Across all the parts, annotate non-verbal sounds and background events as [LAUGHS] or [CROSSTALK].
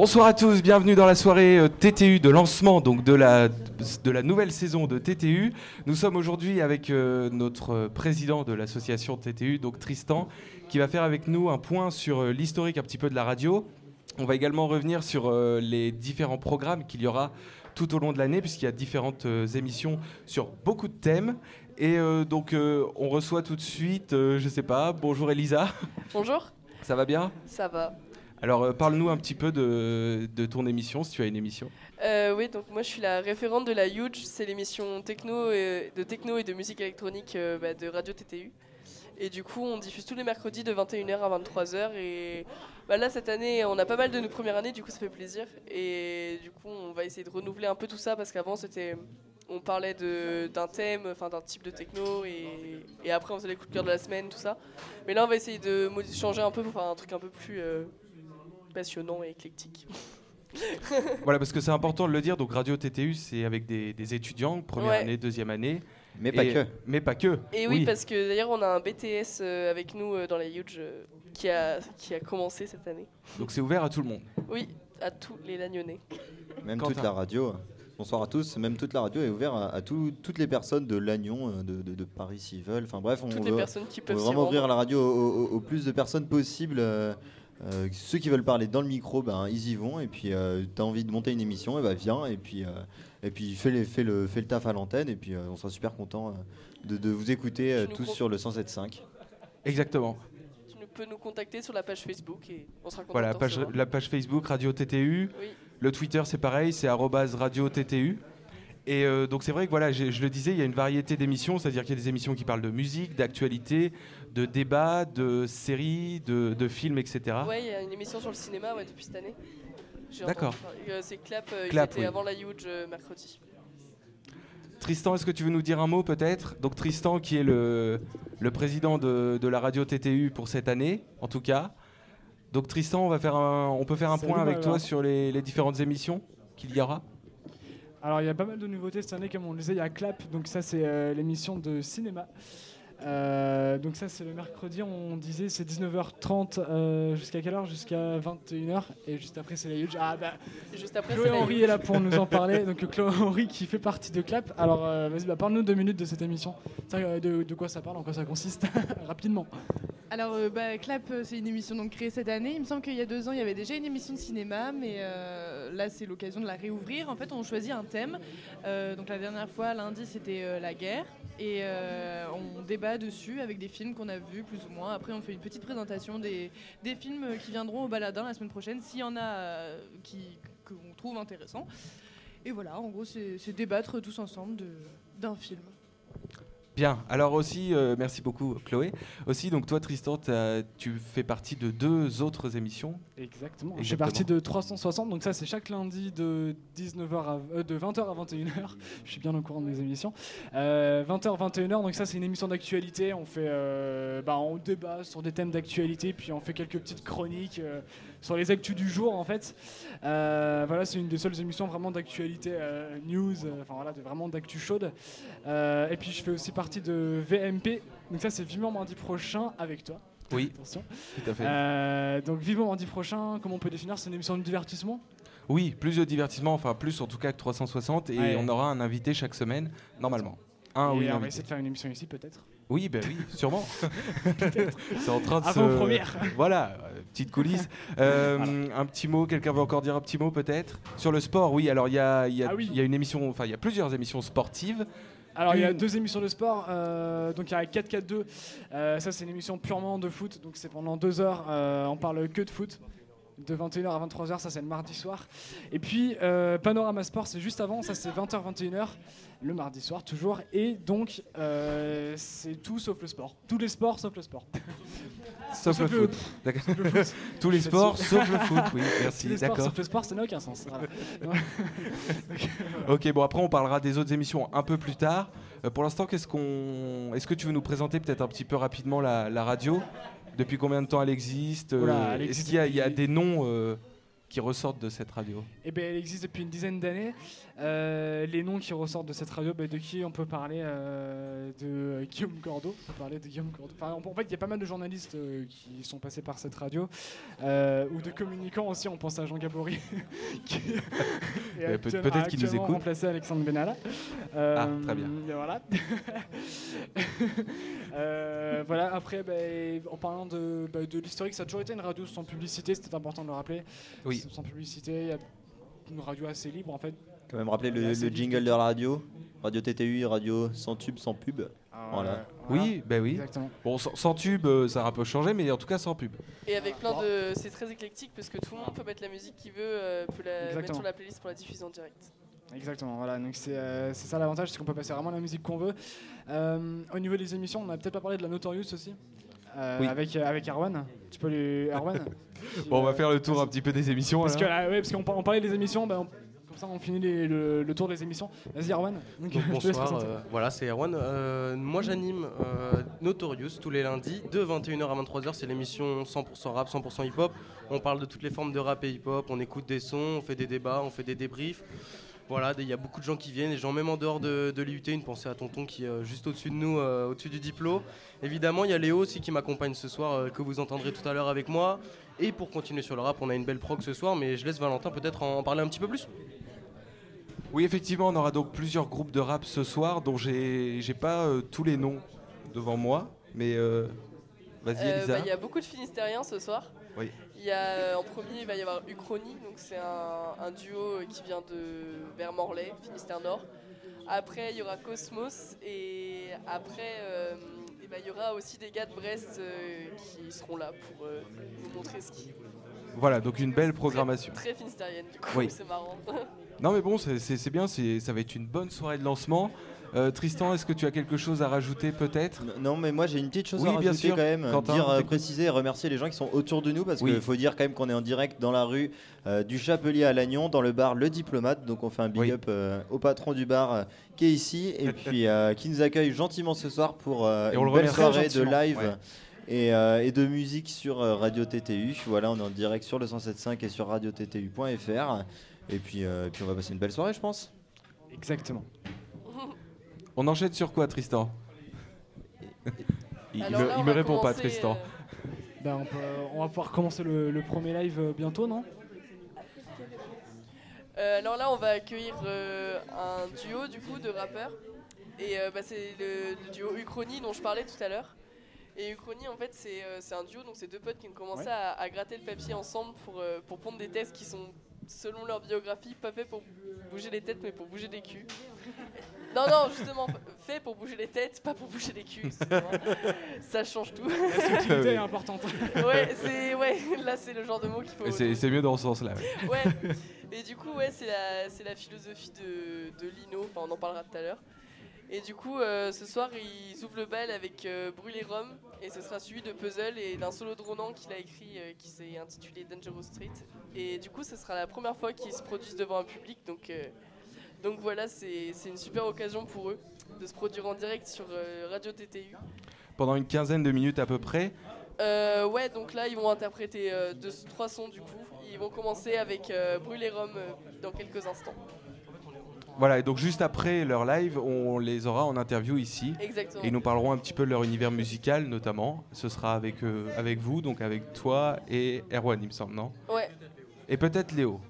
Bonsoir à tous, bienvenue dans la soirée euh, TTU de lancement donc de la, de la nouvelle saison de TTU. Nous sommes aujourd'hui avec euh, notre président de l'association TTU, donc Tristan, qui va faire avec nous un point sur euh, l'historique un petit peu de la radio. On va également revenir sur les différents programmes qu'il y aura tout au long de l'année, puisqu'il y a différentes émissions sur beaucoup de thèmes. Et donc on reçoit tout de suite, je sais pas, bonjour Elisa. Bonjour. Ça va bien? Ça va. Alors, euh, parle-nous un petit peu de, ton émission, si tu as une émission. Euh, oui, donc moi je suis la référente de la Huge, c'est l'émission techno et, de techno et de musique électronique euh, bah, de Radio TTU. Et du coup, on diffuse tous les mercredis de 21h à 23h. Et bah, là, cette année, on a pas mal de nos premières années, du coup, ça fait plaisir. Et du coup, on va essayer de renouveler un peu tout ça parce qu'avant, c'était. On parlait d'un thème, d'un type de techno, et, après on faisait les coups de cœur de la semaine, tout ça. Mais là, on va essayer de changer un peu pour faire un truc un peu plus passionnant et éclectique. [LAUGHS] voilà, parce que c'est important de le dire. Donc, Radio TTU, c'est avec des, étudiants, première année, deuxième année. Mais pas que. Mais pas que. Et oui, parce que d'ailleurs, on a un BTS euh, avec nous euh, dans la Huge euh, qui, a, qui a commencé cette année. Donc, c'est ouvert à tout le monde Oui, à tous les Lagnonnais. Même toute la radio. Bonsoir à tous. Même toute la radio est ouverte à, toutes les personnes de Lannion, de, de, Paris s'ils veulent. Enfin bref, on toutes veut, les personnes qui peuvent vraiment ouvrir la radio au, plus de personnes possible. Euh, ceux qui veulent parler dans le micro, ben, ils y vont. Et puis, euh, tu as envie de monter une émission, et ben, viens. Et puis, euh, et puis fais, les, fais, le, fais le taf à l'antenne. Et puis, on sera super content de, de, vous écouter tous sur le 107.5. Exactement. Tu peux nous contacter sur la page Facebook et on sera Voilà, page, la page Facebook Radio TTU. Le Twitter, c'est pareil, c'est Radio TTU. Et donc c'est vrai que voilà, je, je, le disais, il y a une variété d'émissions, c'est-à-dire qu'il y a des émissions qui parlent de musique, d'actualité, de débats, de séries, de, films, etc. Ouais, il y a une émission sur le cinéma depuis cette année. D'accord. Euh, c'est Clap, euh, Clap était avant la Huge euh, mercredi. Tristan, est-ce que tu veux nous dire un mot peut-être? Donc Tristan qui est le, le président de, de, la radio TTU pour cette année, en tout cas. Donc Tristan, on, va faire un, on peut faire un point avec toi sur les, les différentes émissions qu'il y aura? Alors il y a pas mal de nouveautés cette année, comme on le disait, il y a Clap, donc ça c'est l'émission de cinéma. Euh, donc ça c'est le mercredi, on disait c'est 19h30 euh, jusqu'à quelle heure? Jusqu'à 21h et juste après c'est la huge. Ah bah juste après Chloé Henry est là pour nous en parler. Donc Chloé Henry qui fait partie de Clap. Alors euh, vas-y bah, parle-nous deux minutes de cette émission. De, de, quoi ça parle, en quoi ça consiste [LAUGHS] rapidement. Alors bah, Clap c'est une émission donc créée cette année. Il me semble qu'il y a deux ans il y avait déjà une émission de cinéma mais là c'est l'occasion de la réouvrir. En fait on choisit un thème. donc la dernière fois lundi c'était la guerre et on débat dessus avec des films qu'on a vus plus ou moins. Après, on fait une petite présentation des, des films qui viendront au baladin la semaine prochaine, s'il y en a euh, qui, qu'on trouve intéressants. Et voilà, en gros, c'est débattre tous ensemble d'un film. Bien, alors aussi, euh, merci beaucoup Chloé. Aussi, donc toi Tristan, tu fais partie de deux autres émissions. Exactement. Je fais partie de 360, donc ça c'est chaque lundi de 19h à, de 20h à 21h. [LAUGHS] Je suis bien au courant de mes émissions. 20h euh, 21h, donc ça c'est une émission d'actualité. On fait, euh, bah, on débat sur des thèmes d'actualité, puis on fait quelques petites chroniques sur les actus du jour en fait. voilà, c'est une des seules émissions vraiment d'actualité news, enfin voilà, vraiment d'actu chaude. et puis je fais aussi partie de VMP. Donc ça c'est vivement mardi prochain avec toi. Oui. Attention. Tout à fait. Euh, donc vivement mardi prochain, comment on peut définir? C'est une émission de divertissement? Oui, plus de divertissement, enfin plus en tout cas que 360 et on aura un invité chaque semaine normalement. Un, oui, on va essayer de faire une émission ici peut-être. Oui, ben oui, sûrement. [LAUGHS] [LAUGHS] c'est en train de Avant première. [LAUGHS] Voilà, euh, petite coulisse. [LAUGHS] Euh, un petit mot, quelqu'un veut encore dire un petit mot peut-être? Sur le sport, oui, alors il y a, y, a, ah y a une émission, enfin il y a plusieurs émissions sportives. Alors il y a deux émissions de sport, euh, donc il y a 4-4-2, euh, ça c'est une émission purement de foot, donc c'est pendant deux heures, on parle que de foot, de 21h à 23h, ça c'est le mardi soir. Et puis Panorama Sport c'est juste avant, ça c'est 20h 21h, le mardi soir toujours, et donc c'est tout sauf le sport, tous les sports sauf le sport. Sauf, le, foot. Tous les sports sauf le foot, oui, merci. D'accord. Sauf le sport, ça n'a aucun sens. ok, bon après on parlera des autres émissions un peu plus tard. Euh, pour l'instant, qu'est-ce qu'on, est-ce que tu veux nous présenter peut-être un petit peu rapidement la, radio? Depuis combien de temps elle existe? Euh, Est-ce qu'il y, a des noms euh, qui ressortent de cette radio Eh ben, elle existe depuis une dizaine d'années. Euh, les noms qui ressortent de cette radio, ben, de qui on peut parler euh, De Guillaume Cordeau. On peut parler de Guillaume Cordeau. Enfin, en fait, il y a pas mal de journalistes euh, qui sont passés par cette radio, euh, ou de communicants aussi. On pense à Jean Gabory, [LAUGHS] qui est Euh, peut- actuellement- peut-être qu'il nous écoute. remplacé Alexandre Benalla. Euh, Ah, très bien. Voilà. [LAUGHS] Euh, voilà. Après, ben, en parlant de, ben, de l'historique, ça a toujours été une radio sans publicité. C'était important de le rappeler. Oui. Sans publicité, il y a une radio assez libre en fait. Quand même rappeler le, jingle de la radio. Radio TTU, radio sans tube, sans pub. Voilà. Oui, ben oui. Exactement. Bon, sans, sans tube, euh, ça a un peu changé, mais en tout cas sans pub. Et avec plein de. C'est très éclectique parce que tout le monde peut mettre la musique qu'il veut, euh, peut la mettre sur la playlist pour la diffuser en direct. Exactement, voilà, donc c'est euh, c'est ça l'avantage, c'est qu'on peut passer vraiment la musique qu'on veut. Euh, au niveau des émissions, on a peut-être pas parlé de la Notorious aussi, euh, Oui. avec, euh, avec Erwan. Tu peux lui. Erwan Bon, on va faire le tour un petit peu des émissions. Parce que alors. là, ouais, parce qu'on on parlait des émissions, on- comme ça on finit les- le, le tour des émissions. Vas-y Erwan. Donc, Donc, bonsoir, euh, voilà c'est Erwan. Euh, moi j'anime euh, Notorious tous les lundis de 21h à 23h. C'est l'émission 100% rap, 100% hip-hop. On parle de toutes les formes de rap et hip-hop. On écoute des sons, on fait des débats, on fait des débriefs. Voilà, il y a beaucoup de gens qui viennent, des gens même en dehors de, de l'IUT. Une pensée à Tonton qui est euh, juste au-dessus de nous, euh, au-dessus du diplôme. Évidemment, il y a Léo aussi qui m'accompagne ce soir, euh, que vous entendrez tout à l'heure avec moi. Et pour continuer sur le rap, on a une belle prog ce soir, mais je laisse Valentin peut-être en parler un petit peu plus. Oui, effectivement, on aura donc plusieurs groupes de rap ce soir, dont j'ai j'ai pas euh, tous les noms devant moi, mais euh, vas-y Euh, Elisa. bah, Il y a beaucoup de Finistériens ce soir. Oui. Il y a, euh, en premier, il va y avoir Uchronie, donc c'est un, un duo qui vient de vers Morlaix, Finistère Nord. Après, il y aura Cosmos et après, euh, eh ben, il y aura aussi des gars de Brest euh, qui seront là pour euh, nous montrer ce qui Voilà, donc une belle programmation. très finistérienne du coup, Oui. c'est marrant. [LAUGHS] Non mais bon, c'est- bien, ça va être une bonne soirée de lancement. Euh, Tristan, est-ce que tu as quelque chose à rajouter peut-être? Non, mais moi j'ai une petite chose Oui, à bien rajouter sûr. quand même. Quentin, dire, euh, préciser et remercier les gens qui sont autour de nous parce Oui. qu'il faut dire quand même qu'on est en direct dans la rue euh, du Chapelier à Lannion, dans le bar Le Diplomate. Donc on fait un big Oui. up euh, au patron du bar euh, qui est ici et puis euh, qui nous accueille gentiment ce soir pour euh, une le belle soirée de live. Ouais. Et, euh, et de musique sur euh, Radio TTU. Voilà, on est en direct sur le 107.5 et sur radiottu.fr. Et puis, euh, et puis on va passer une belle soirée, je pense. Exactement. On enchaîne sur quoi Tristan? Il, Alors me, là, il on me va répond pas Tristan. euh, Ben, on, peut- on va pouvoir commencer le, le premier live euh, bientôt, non? Euh, alors là, on va accueillir euh, un duo du coup de rappeurs. Et euh, bah, c'est le, le duo Uchronie dont je parlais tout à l'heure. Et Uchronie, en fait, c'est euh, c'est un duo, donc c'est deux potes qui ont commencé Ouais. à, à gratter le papier ensemble pour, euh, pour pondre des textes qui sont, selon leur biographie, pas faits pour bouger les têtes, mais pour bouger des culs. Non, non, justement, fait pour bouger les têtes, pas pour bouger les culs. [LAUGHS] Ça change tout. La subtilité est importante. [LAUGHS] ouais, [LAUGHS] c'est ouais, là c'est le genre de mot qu'il faut. Et C'est c'est mieux dans ce sens-là. ouais. Ouais. Et du coup, ouais, c'est la, c'est la philosophie de, de Lino. Enfin, on en parlera tout à l'heure. Et du coup, euh, ce soir, ils ouvrent le bal avec euh, Brûler Rome. Et ce sera suivi de Puzzle et d'un solo de Ronan qu'il a écrit euh, qui s'est intitulé Dangerous Street. Et du coup, ce sera la première fois qu'ils se produisent devant un public. Donc, euh, donc voilà, c'est une super occasion pour eux de se produire en direct sur euh, Radio TTU. Pendant une quinzaine de minutes à peu près. Euh, ouais, donc là, ils vont interpréter euh, deux, trois sons du coup. Ils vont commencer avec Brûler Rome dans quelques instants. Voilà, et donc juste après leur live, on les aura en interview ici. Exactement. Et nous parleront un petit peu de leur univers musical notamment. Ce sera avec, avec vous, donc avec toi et Erwan, il me semble, non? Ouais, Et peut-être Léo.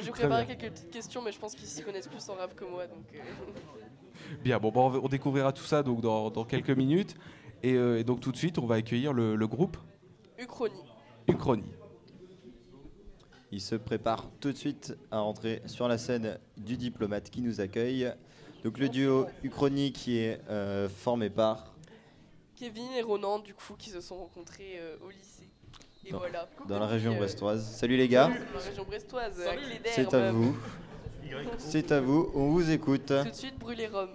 J'ai préparé quelques petites questions, mais je pense qu'ils s'y connaissent plus en rap que moi. Donc, euh, [LAUGHS] Bien, bon, bon, on va- on découvrira tout ça donc, dans, dans quelques minutes. Et, euh, et donc tout de suite, on va accueillir le, le groupe Uchronie. Uchronie. Il se prépare tout de suite à rentrer sur la scène du diplomate qui nous accueille. Donc le duo Uchronie qui est euh, formé par, Kevin et Ronan, du coup, qui se sont rencontrés euh, au lycée. Et Dans- voilà. dans la région euh, brestoise. Salut les gars, Dans la région brestoise, à Cléder, c'est à vous. C'est à vous, on vous écoute. Tout de suite, Brûler Rome.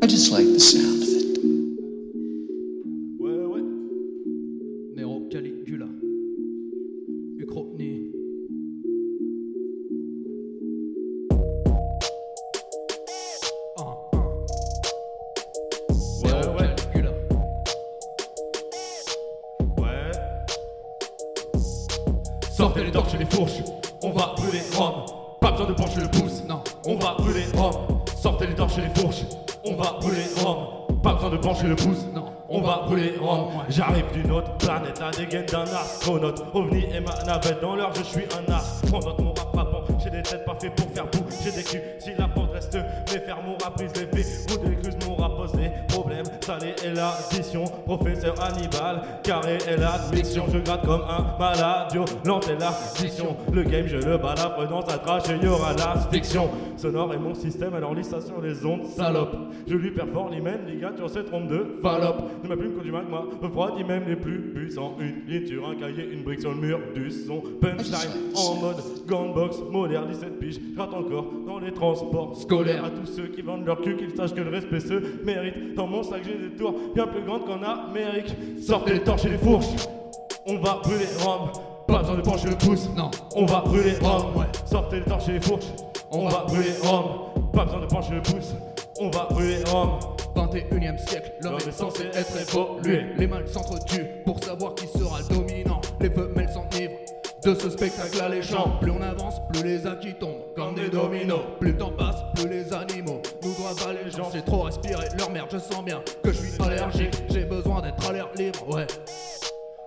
I just like the sound OVNI et ma navette dans l'heure, je suis un astronaute. Mon rap j'ai des têtes pas fait pour faire bout. J'ai des culs, si la porte reste, mes faire mon rap brise les faits. Vous décruse mon rap pose des problèmes. Salé est l'addition, professeur Hannibal. Carré est l'admission, je gratte comme un malade. Violent est l'addition. Le game, je le balafre dans sa trache et y aura la fiction. Sonore est mon système, alors lis ça sur les ondes, salope. Je lui perfore l'hymen, ligature se trompe de fallope. De ma plume contre du magma, refroidit même les plus puissants. Une ligne sur un cahier, une brique sur le mur du son. Punchline en mode gunbox, moderne 17 piges. Gratte encore dans les transports scolaires. À tous ceux qui vendent leur cul, qu'ils sachent que le respect se mérite. Dans mon sac, j'ai des tours bien plus grandes qu'en Amérique. Sortez les torches et les fourches, on va brûler Rome. Pas besoin de pencher le pouce, non, on va brûler Rome. Ouais. Sortez les torches et les fourches, on va brûler Rome. Pas besoin de pencher le pouce, on va brûler Rome. 21 e siècle, l'homme est censé être évolué. Les mâles s'entretuent pour savoir qui sera le dominant. Les femelles s'enivrent de ce spectacle alléchant. Plus on avance, plus les acquis tombent comme des dominos. Plus le temps passe, plus les animaux nous doivent allégeance. J'ai trop respiré leur merde, je sens bien que je suis allergique. J'ai besoin d'être à l'air libre, ouais.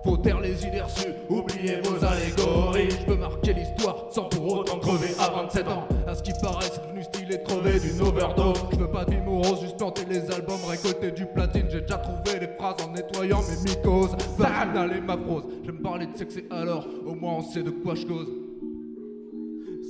Faut taire les idées reçues, oubliez vos allégories. Je veux marquer l'histoire sans pour autant crever à 27 ans. À ce qui paraît, c'est devenu stylé de crever d'une overdose. Je veux pas de morose, juste planter les albums, récolter du platine. J'ai déjà trouvé les phrases en nettoyant mes mycoses. Vaginal et ma prose. Je me parler de sexe et alors, au moins on sait de quoi je cause.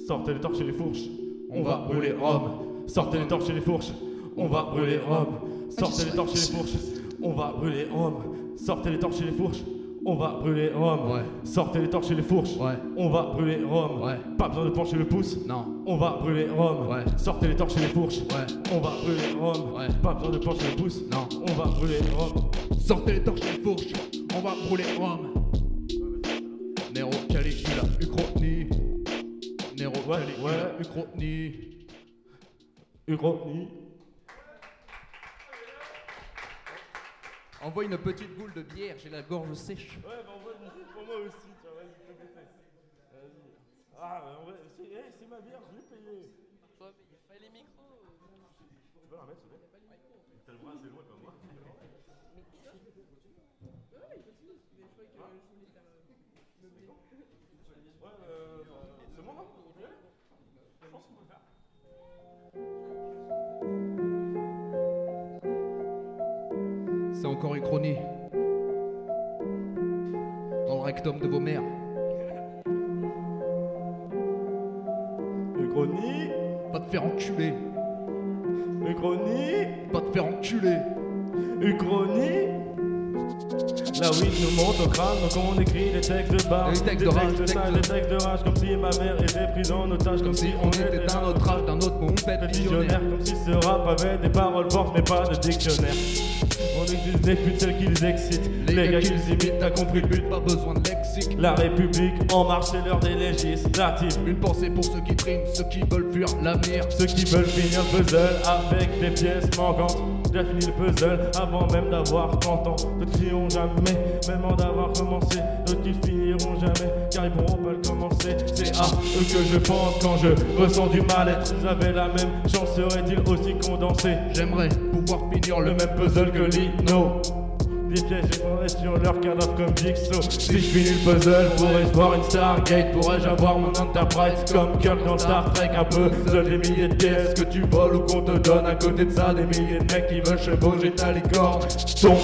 Sortez les torches et les fourches, on va brûler Rome. Sortez les torches et les fourches, on va brûler Rome. Sortez les torches et les fourches, on va brûler Rome. Sortez les torches et les fourches, on va brûler Rome. Ouais. Sortez les torches et les fourches, Ouais. on va brûler Rome. Ouais. Pas besoin de pencher le pouce, Non, on va brûler Rome. Ouais. Sortez les torches et les fourches, ouais, on va brûler Rome. Ouais. Pas besoin de pencher le pouce, non. on va brûler Rome. Sortez les torches et les fourches, on va brûler Rome. Nero, Caligula, Uchronie. Nero, Caligula. Uchronie. Uchronie. Envoie une petite boule de bière, j'ai la gorge sèche. Ouais, bah en vrai, pour moi aussi, tu vois, vas-y, fais péter. Vas-y. Ah, bah en vrai, c'est eh, c'est ma bière, je l'ai payée. les micros. Tu peux la remettre, s'il te plaît T'as le bras assez loin comme moi. Ouais, euh, c'est bon, non aller Je pense qu'on peut le faire. Dans le rectum de vos mères. Uchronie, Va te faire enculer. Uchronie, Va te faire enculer. Uchronie. La weed nous monte au crâne, donc on écrit des textes de barre. Des textes de rage, des textes de rage, comme si ma mère était prise en otage, comme si on était d'un autre âge, d'un autre monde, visionnaire, comme si ce rap avait des paroles fortes mais pas de dictionnaire. On existe des putes celles qu'ils excitent, les, gars qu'ils imitent, t'as compris le but. Pas besoin de lexique. La République en marche, c'est l'heure des législatives. Une pensée pour ceux qui triment, ceux qui veulent fuir l'avenir. Ceux qui veulent finir le puzzle avec des pièces manquantes. J'ai fini le puzzle avant même d'avoir 30 ans. D'autres qui ont jamais, même en d'avoir commencé. D'autres qui finiront jamais, car ils pourront pas le commencer. C'est à eux que je pense quand je ressens du mal-être. Ils avaient la même chance, seraient-ils aussi condensés J'aimerais pouvoir finir Le le même puzzle que Lino. Des pièges effondrés sur leur cadavre comme Jigsaw. Si je finis le puzzle, pourrais-je voir une Stargate Pourrais-je avoir mon Enterprise comme Kirk dans Star Trek? Un puzzle des milliers de pièces que tu voles ou qu'on te donne. À côté de ça, des milliers de mecs qui veulent chevaucher ta licorne. Tombe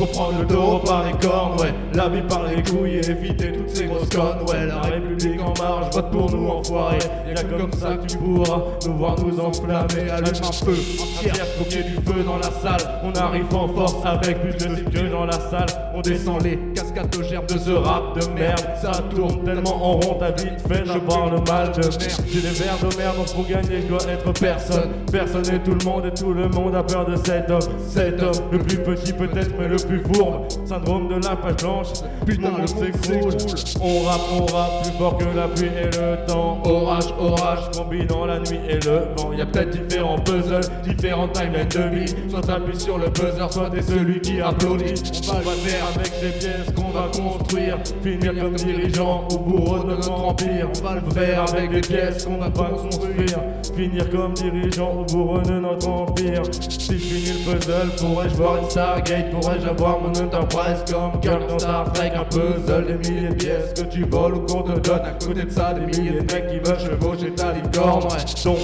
pour prendre le taureau par les cornes, ouais. La vie par les couilles et éviter toutes ces grosses connes, ouais. La République en marche, vote pour nous enfoirés Y'a que comme ça que tu pourras nous voir nous enflammer. Allume un feu, y ait du feu dans la salle. On arrive en force avec plus de que dans la salle On descend les cascades de ce rap de merde. Ça tourne tellement en rond, ta vite fait d'avoir le mal de merde. J'ai des verres de merde, donc pour gagner je dois être personne. Personne et tout le monde et tout le monde a peur de cet homme. Cet homme, le plus petit peut-être mais le plus fourbe. Syndrome de la page blanche, Putain, le s'écroule. On rappe, on rappe plus fort que la pluie et le temps. Orage, orage, combinant la nuit et le vent. Y'a peut-être différents puzzles, différentes timelines de vie. Soit t'appuies sur le buzzer, soit t'es celui qui applaudit On va le faire avec les pièces qu'on va construire. Finir comme dirigeant ou bourreau de notre empire. On va le faire avec les pièces qu'on va pas construire. Finir comme dirigeant ou bourreau de notre empire. Si je finis le puzzle, pourrais-je voir une Stargate? Pourrais-je avoir mon Enterprise comme Kirk dans Star Trek? Un puzzle des milliers de pièces que tu voles ou qu'on te donne À côté de ça, des milliers de mecs qui veulent chevaucher ta licorne Ouais, donc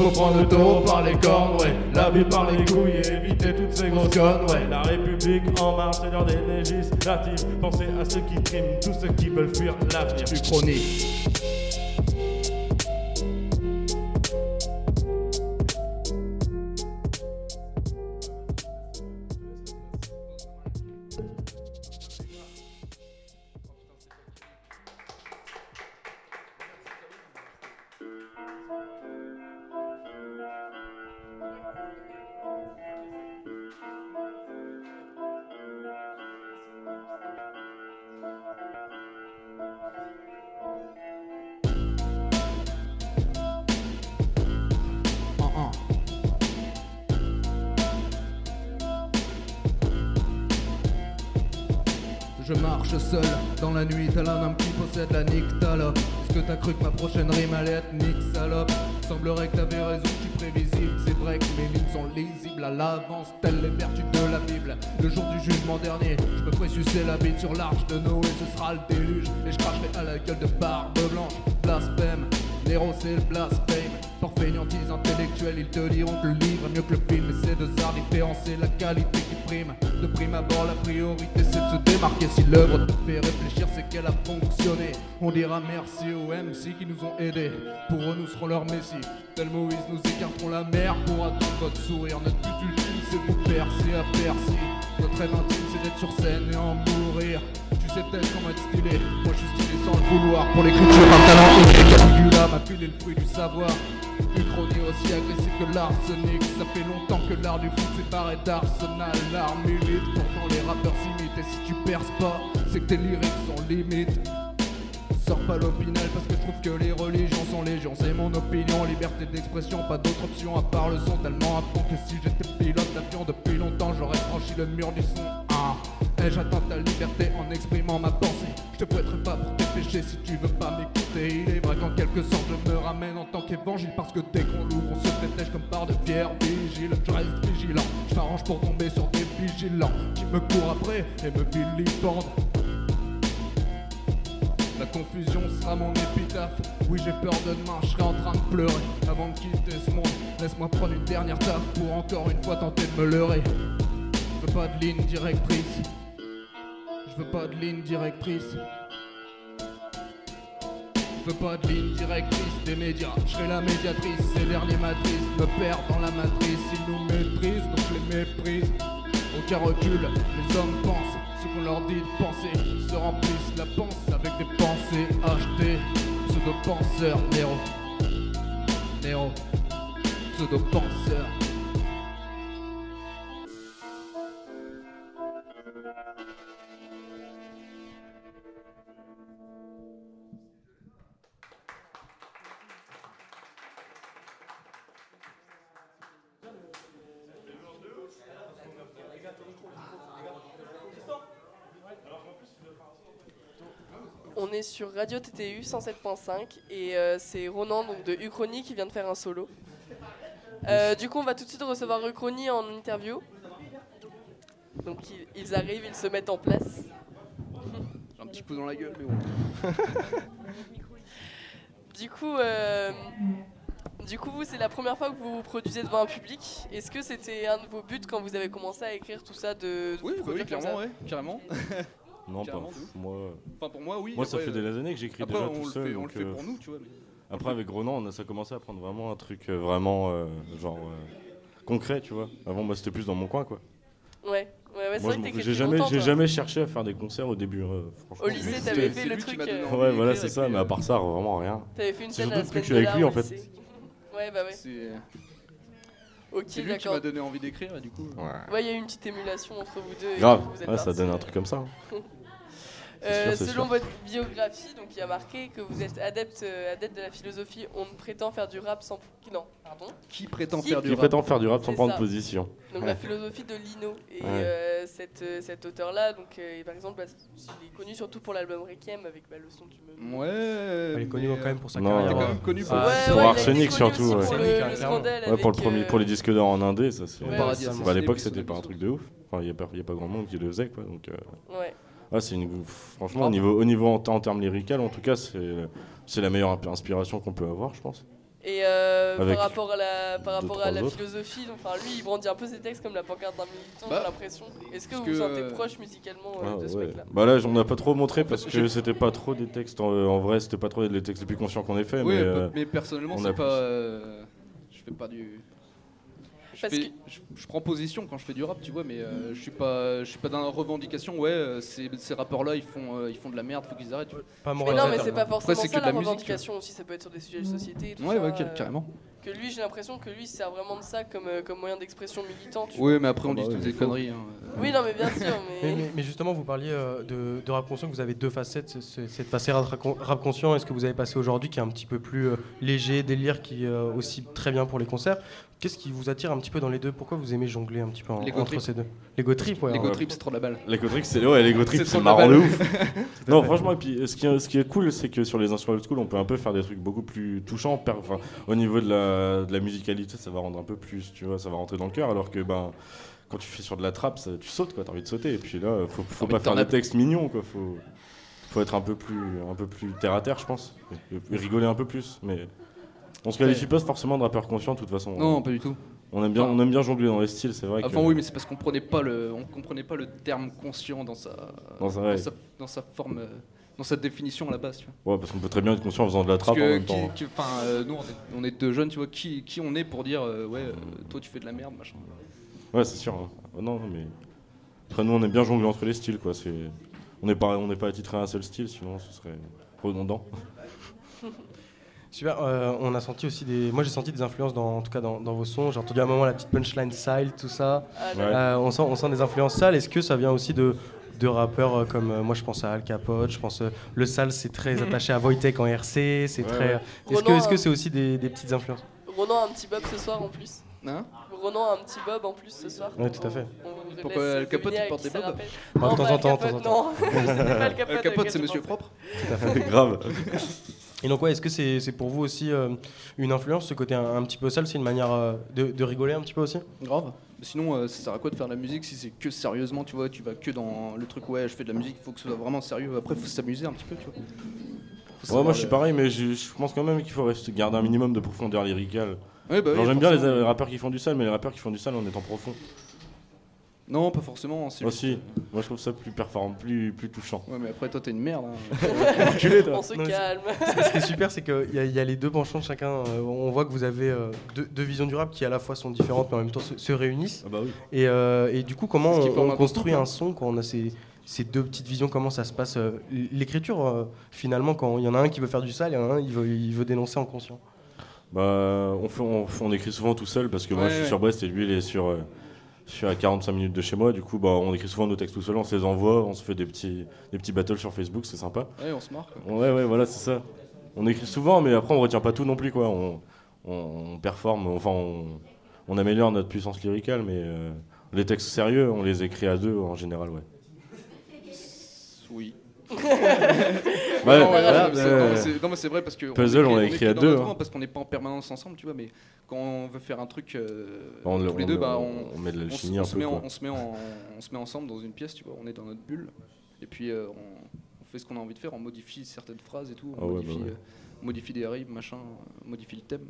faut prendre le taureau par les cornes, ouais. La vie par les couilles et éviter toutes ces grosses connes, ouais. La République en marche, c'est des législatives. Pensez à ceux qui triment, tous ceux qui veulent fuir l'avenir. Du chronique. Je marche seul dans la nuit, tel un homme qui possède la nyctalope. Est-ce que t'as cru que ma prochaine rime allait être salope? Semblerait que t'avais raison, suis prévisible. C'est vrai que mes lignes sont lisibles à l'avance, telles les vertus de la Bible. Le jour du jugement dernier, je me ferai sucer la bite sur l'arche de Noé, ce sera le déluge. Et je cracherai à la gueule de barbe blanche, blasphème. Néro c'est le blasphème Par fainéantise intellectuelle ils te diront que le livre est mieux que le film Et ces deux arts différents c'est la qualité qui prime. De prime abord la priorité c'est de se démarquer. Si l'œuvre te fait réfléchir c'est qu'elle a fonctionné. On dira merci aux MC qui nous ont aidés. Pour eux nous serons leur messie Tel Moïse nous écarterons la mer pour attendre votre sourire. Notre but ultime c'est vous percer à Percy Notre rêve intime c'est d'être sur scène et en mourir. Tu sais peut-être comment être stylé. Moi je suis stylé sans le vouloir. Pour l'écriture un talent unique Caligula m'a filé le fruit du savoir. Uchronie aussi agressif que l'arsenic. Ça fait longtemps que l'art du foot séparé d'Arsenal. L'art milite, pourtant les rappeurs s'imitent. Et si tu perces pas, c'est que tes lyrics sont limites. Sors pas l'opinel parce que je trouve que les religions sont légions C'est mon opinion, liberté d'expression, pas d'autre option à part le son. Tellement à que si j'étais pilote d'avion depuis longtemps J'aurais franchi le mur du son. Ah, Ai-je atteint ta liberté en exprimant ma pensée Je te prêterai pas pour tes péchés si tu veux pas m'écouter Il est vrai qu'en quelque sorte je me ramène en tant qu'évangile Parce que dès qu'on l'ouvre on se protège comme par de pierre Vigile, je reste vigilant Je m'arrange pour tomber sur des vigilants Qui me courent après et me vilipendent la confusion sera mon épitaphe. Oui, j'ai peur de demain, je serai en train de pleurer. Avant de quitter ce monde, laisse-moi prendre une dernière taf pour encore une fois tenter de me leurrer. Je veux pas de ligne directrice. Je veux pas de ligne directrice. Je veux pas de ligne directrice des médias. Je serai la médiatrice. Ces derniers matrices me perdent dans la matrice. Ils nous maîtrisent, donc je les méprise. Aucun recul, les hommes pensent ce qu'on leur dit de penser. Se remplissent la pensée avec des pensées achetées. Pseudo-penseurs, Néro. Néro. Pseudo-penseurs. On est sur Radio TTU 107.5 et euh, c'est Ronan donc de Uchronie qui vient de faire un solo. Euh, du coup, on va tout de suite recevoir Uchronie en interview. Donc ils, ils arrivent, ils se mettent en place. J'ai un petit coup dans la gueule, mais bon. [LAUGHS] Du coup, euh, du coup, vous, c'est la première fois que vous vous produisez devant un public. Est-ce que c'était un de vos buts quand vous avez commencé à écrire tout ça de, de Oui, bah oui, clairement, ça? ouais, carrément. [LAUGHS] Non, pas. Moi, Enfin, pour moi, oui. moi ça après, fait euh, des années que j'écris déjà on tout le seul. fait, on le donc, fait pour nous, tu vois. mais- Après, avec Ronan, on a, ça a commencé à prendre vraiment un truc euh, vraiment euh, genre euh, concret, tu vois. Avant, moi, c'était plus dans mon coin, quoi. Ouais, ouais, ouais Moi, j'ai jamais, j'ai jamais cherché à faire des concerts au début. euh, franchement. Au lycée, t'avais fait le truc. euh, Ouais, voilà, c'est ça, mais à part ça, vraiment rien. T'avais fait une scène à que je suis avec lui, en fait. Ouais, bah ouais. C'est Ok, c'est lui qui m'a donné envie d'écrire, du coup. Ouais. Ouais, il y a eu une petite émulation entre vous deux. et Grave, vous êtes ouais, ça donne un truc comme ça. hein. [LAUGHS] Euh, sûr, selon sûr. votre biographie, donc il y a marqué que vous êtes adepte, euh, adepte de la philosophie. On ne prétend faire du rap sans. Non, pardon. Qui prétend Qui- faire du Qui rap prétend faire du rap sans prendre ça. position. Donc Ouais. la philosophie de Lino. Et Ouais. euh, cette, cet auteur-là, donc euh, par exemple, bah, il est connu surtout pour l'album Requiem avec bah, le son du me. Ouais. Il est connu quand même pour sa Non, carrière. Il est quand Ouais. même connu pour Ah, Ouais, pour ouais, il a Arsenic, surtout. Pour le, le scandale pour, le premier, pour les disques d'or en indé, ça c'est. Bah, à l'époque, c'était pas un truc de ouf. Enfin, il n'y a, pas- y a pas grand monde qui le faisait, quoi. Donc, euh, Ouais. Ouais, c'est une, franchement, au niveau, au niveau en, en termes lyrical, en tout cas, c'est la meilleure inspiration qu'on peut avoir, je pense. Et euh, par rapport à la, par deux, rapport à trois la autres. philosophie, donc, enfin, lui il brandit un peu ses textes comme la pancarte d'un militant, Bah, j'ai l'impression. Est-ce que vous vous que, sentez euh, proche musicalement euh, Ah, de ce ouais. mec-là? Bah là, on n'a pas trop montré parce que [LAUGHS] c'était pas trop des textes. En, en vrai, c'était pas trop les textes les plus conscients qu'on ait fait. Oui, mais, bah, euh, mais personnellement, on c'est pas. euh, je fais pas du. Je, Parce fais- que- je, je prends position quand je fais du rap, tu vois, mais euh, je suis pas, je suis pas dans la revendication. Ouais, euh, ces, ces rappeurs-là, ils font, euh, ils font de la merde, faut qu'ils arrêtent. tu vois. Pas Mais non, mais c'est pas forcément c'est ça que la, la musique, revendication aussi, ça peut être sur des sujets de société et tout Ouais, ça. ouais, car- euh, carrément. Que lui, j'ai l'impression que lui, il sert vraiment de ça comme, euh, comme moyen d'expression militant. tu Oui, mais après, on Ah bah dit ouais, toutes des conneries. hein. Oui, non, mais bien sûr, Mais, mais. mais- mais justement, vous parliez euh, de, de rap conscient, que vous avez deux facettes. ce- ce- cette facette rap, conscient, est-ce que vous avez passé aujourd'hui, qui est un petit peu plus euh, léger, délire, qui est euh, aussi très bien pour les concerts Qu'est-ce qui vous attire un petit peu dans les deux? Pourquoi vous aimez jongler un petit peu en- Les entre ces deux? Les go trip, ouais. Les go trip, c'est trop la balle. L'ego trip, c'est ouais, l'ego trip, C'est de marrant de ouf. [LAUGHS] non, franchement, et puis ce qui, est, ce qui est cool, c'est que sur les instruments old school, on peut un peu faire des trucs beaucoup plus touchants. per- Enfin, au niveau de la, de la musicalité, ça va rendre un peu plus, tu vois, ça va rentrer dans le cœur. Alors que ben, quand tu fais sur de la trappe, ça- tu sautes, quoi. T'as envie de sauter. Et puis là, faut, faut pas de faire des textes mignons, quoi. Faut, faut être un peu plus, un peu plus terre à terre, je pense, et, et rigoler un peu plus. Mais on se qualifie pas forcément de rappeur conscient, de toute façon. Non, pas du tout. On aime bien, on aime bien jongler dans les styles, c'est vrai. Enfin, que, oui, mais c'est parce qu'on prenait pas le, on comprenait pas le terme conscient dans sa, Dans sa- ouais. sa, dans sa forme, euh, dans sa définition à la base. Tu vois. Ouais, parce qu'on peut très bien être conscient en faisant de la Parce trappe en même qui- temps. qui- enfin, euh, nous, on est, on est deux jeunes, tu vois, qui, qui on est pour dire, euh, ouais, euh, toi, tu fais de la merde, machin. Ouais, c'est sûr. hein. Ah Non, non, mais après nous, on aime bien jongler entre les styles, quoi. C'est, on n'est pas, on n'est pas attitré à un seul style, sinon ce serait redondant. [LAUGHS] Super. euh, on a senti aussi des. Moi, j'ai senti des influences dans, en tout cas dans, dans vos sons. J'ai entendu à un moment la petite punchline style, tout ça. Ah, Ouais. Euh, on sent, on sent des influences sales. Est-ce que ça vient aussi de de rappeurs euh, comme euh, moi je pense à Al Capote, je pense euh, le sale c'est très attaché à Wojtek en RC, c'est Ouais, très. ouais. Est-ce que Ronan, est-ce que euh, c'est aussi des, des petites influences? Ronan a un petit bob ce soir en plus. Hein? Ronan a un petit bob en plus ce soir. Ouais, tout à fait. On- on vous Pourquoi Al Capote, il porte à des bobs? Bah, de temps en temps, de Capote, temps en Non, [LAUGHS] pas Al Capote. C'est Monsieur. Propre. Grave. [LAUGHS] Et donc ouais, est-ce que c'est pour vous aussi euh, une influence ce côté un, un petit peu sale, c'est une manière euh, de, de rigoler un petit peu aussi? Grave. Sinon, euh, ça sert à quoi de faire de la musique si c'est que sérieusement, tu vois, tu vas que dans le truc, ouais, je fais de la musique, il faut que ce soit vraiment sérieux. Après, faut s'amuser un petit peu, tu vois. Ouais, moi je suis pareil, mais je, je pense quand même qu'il faut rester- garder un minimum de profondeur lyricale. Ouais, bah oui, j'aime bien les rappeurs qui font du sale, mais les rappeurs qui font du sale en étant profond. Non, pas forcément. c'est Aussi, moi je trouve ça plus performant, plus, plus touchant. Ouais, mais après, toi, t'es une merde. hein. [LAUGHS] Enculé, toi. On se Non, calme. Ce qui est super, c'est qu'il y, a- il y a les deux penchants de chacun. Euh, on voit que vous avez euh, deux, deux visions du rap qui à la fois sont différentes, mais en même temps se, se réunissent. Ah bah oui. Et, euh, et du coup, comment on, construit un son quand on a ces, ces deux petites visions? Comment ça se passe euh, L'écriture, euh, finalement, quand il y en a un qui veut faire du sale, il y en a un il veut, il veut dénoncer en conscient? Bah, on, fait, on, on écrit souvent tout seul parce que moi Ouais, je suis ouais. sur Brest et lui il est sur, euh, je suis à 45 minutes de chez moi. Du coup, bah, on écrit souvent nos textes tout seul, on se les envoie, on se fait des petits, des petits battles sur Facebook, c'est sympa. Ouais, on se marre. Ouais, ouais, voilà, c'est ça. On écrit souvent, mais après on retient pas tout non plus, quoi. On, on, on performe, enfin, on, on améliore notre puissance lyricale, mais euh, les textes sérieux, on les écrit à deux en général, ouais. Oui. [LAUGHS] Ouais, non, ouais, euh, non, mais c'est- vrai parce que on Puzzle, on l'a écrit à deux, hein. Parce qu'on n'est pas en permanence ensemble, tu vois. Mais quand on veut faire un truc euh, On le- tous les on deux, le- bah, on- on, on met de on se- l'alchimie on un se peu, met quoi. on se met en- on se met ensemble dans une pièce, tu vois. On est dans notre bulle. Et puis euh, on, on fait ce qu'on a envie de faire. On modifie certaines phrases et tout. On Ah modifie, bah ouais. on modifie des rimes, machin. On modifie le thème.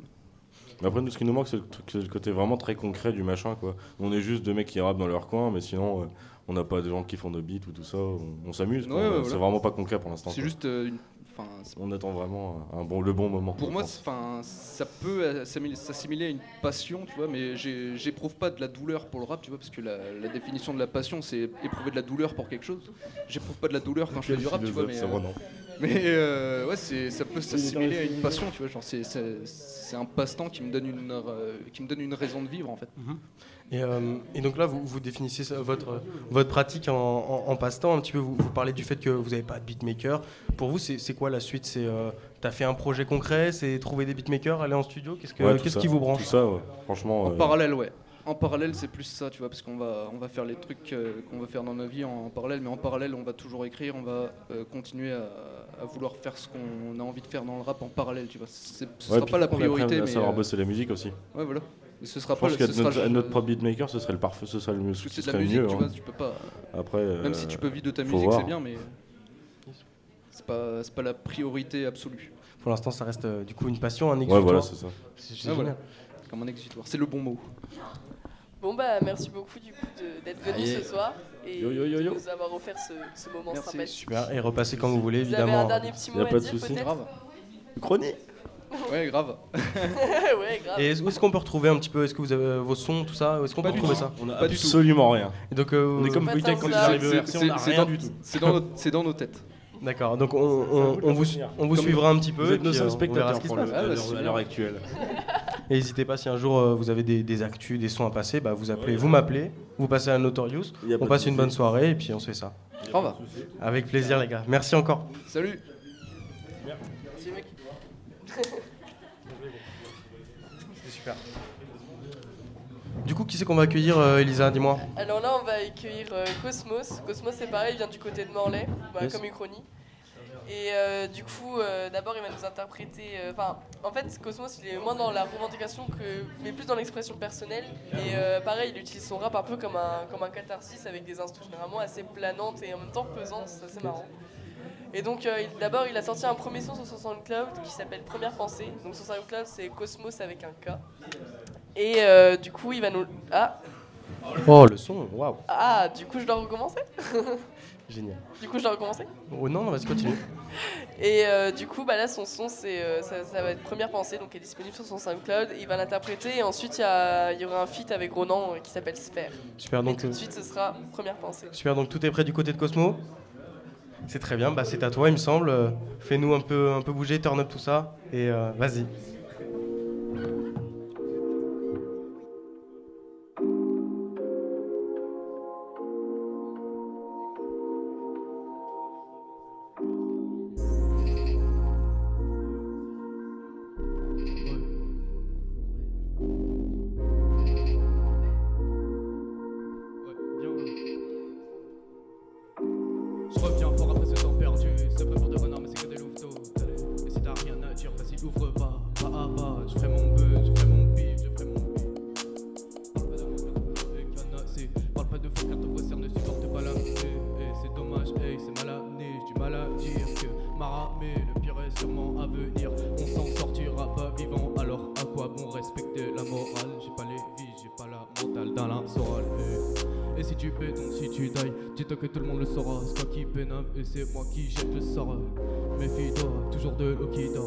Mais après, nous, ce qui nous manque, c'est le, truc- c'est le côté vraiment très concret du machin, quoi. On est juste deux mecs qui rappent dans leur coin, mais sinon, euh, on n'a pas de gens qui font de beats ou tout ça. On, on s'amuse. Ouais, C'est vraiment pas concret pour l'instant. C'est juste euh, une. Enfin, c'est- On attend vraiment un bon, le bon moment. Pour moi, enfin, ça peut euh, s'assimiler- à une passion, tu vois, mais j'ai- j'éprouve pas de la douleur pour le rap, tu vois, parce que la, la définition de la passion, c'est éprouver de la douleur pour quelque chose. J'éprouve pas de la douleur quand je fais du rap, tu vois, mais c'est euh. Mais euh, ouais, c'est- ça peut s'assimiler à une passion, tu vois. Genre, c'est- c'est c'est un passe-temps qui me donne une euh, qui me donne une raison de vivre en fait. Et, euh, et donc là, vous, vous définissez votre, votre pratique en, en- en passe-temps. Un petit peu, vous, vous parlez du fait que vous n'avez pas de beatmaker. Pour vous, c'est quoi la suite? C'est euh, T'as fait un projet concret C'est trouver des beatmakers, aller en studio? Qu'est-ce que- Ouais, qu'est-ce qui vous branche? Tout ça, ouais. Franchement. En euh, parallèle, ouais. En parallèle, c'est plus ça, tu vois, parce qu'on va, on va faire les trucs euh, qu'on veut faire dans nos vies en, en parallèle, mais en parallèle, on va toujours écrire, on va euh, continuer à, à vouloir faire ce qu'on a envie de faire dans le rap en parallèle, tu vois. C'est- Ce ouais, sera pas la priorité, à mais. savoir euh, bosser la musique aussi. Ouais, voilà. Ce sera Je pas pense le- qu'être ce sera notre, le- notre propre beatmaker, ce serait le parfait, ce serait le mieux. C'est de la serait musique, mieux, tu hein. vois, tu peux pas. Après, Même si euh, tu peux vivre de ta musique, c'est bien, mais. C'est pas, c'est pas la priorité absolue. Pour l'instant, ça reste euh, du coup une passion, un Ouais, exutoire. voilà, c'est ça. C'est Ah, voilà. Comme un exutoire. C'est le bon mot. Bon bah merci beaucoup du coup d'être venu Allez. ce soir et Yo, yo, yo, yo. de nous avoir offert ce, ce moment Merci. sympathique. Super. Et repassez quand vous voulez, Vous avez évidemment. un dernier petit mot a à pas de dire peut-être. Chronique. Ouais, grave. [LAUGHS] ouais, grave. Et est-ce- où est-ce qu'on peut retrouver un petit peu Est-ce que vous avez vos sons, tout ça Où est-ce qu'on peut Pas du retrouver tout. ça On a Pas du tout. absolument rien. Et donc, euh, On est comme Weekend quand il arrive au RC, on a C'est rien dans- du tout. C'est dans, nos- c'est dans nos têtes. D'accord, donc on, on- on vous, on vous suivra un petit peu. Vous et êtes nos puis, euh, on verra spectateurs ce qui se pour le- passe. à Ah, bah, l'heure- à l'heure actuelle. Et n'hésitez pas, si un jour euh, vous avez des, des actus, des sons à passer, bah, vous appelez, vous m'appez, vous passez à Notorious, Y a pas on de passe une souci. bonne soirée et puis on se fait ça. Grave. Avec plaisir les gars. Merci encore. Salut. C'était super. Du coup, qui c'est qu'on va accueillir, euh, Elisa Dis-moi. Alors là, on va accueillir euh, Cosmos. Cosmos, c'est pareil, il vient du côté de Morlaix, bah, Yes. comme Uchronie. Et euh, du coup, d'abord, il va nous interpréter. Enfin, en fait, Cosmos, il est moins dans la revendication que, mais plus dans l'expression personnelle. Et pareil, il utilise son rap un peu comme un comme un catharsis avec des instruments généralement assez planantes et en même temps pesantes. C'est assez marrant. Et donc, euh, d'abord, il a sorti un premier son sur son SoundCloud qui s'appelle Première Pensée. Donc, son SoundCloud, c'est Cosmos avec un K. Et euh, du coup, il va nous. Ah, Oh, le son, waouh. ah, du coup, je dois recommencer [LAUGHS] Génial. Du coup, je dois recommencer Oh non, non, vas-y, continue. [LAUGHS] Et euh, du coup, bah là, son son, c'est, ça, ça va être Première Pensée, donc elle est disponible sur son SoundCloud. Il va l'interpréter et ensuite, il y, a- il y aura un feat avec Ronan qui s'appelle Sphère. Super, Et donc, tout de euh, suite, ce sera Première Pensée. super, donc tout est prêt du côté de Cosmo? C'est très bien, bah, c'est à toi, il me semble. Euh, Fais-nous un peu, un peu bouger, turn up tout ça. Et euh, vas-y. Tu paies donc si tu dailles, dis-toi que tout le monde le saura. C'est toi qui pénave et c'est moi qui jette le sort. Méfie-toi, toujours de l'eau qui dort.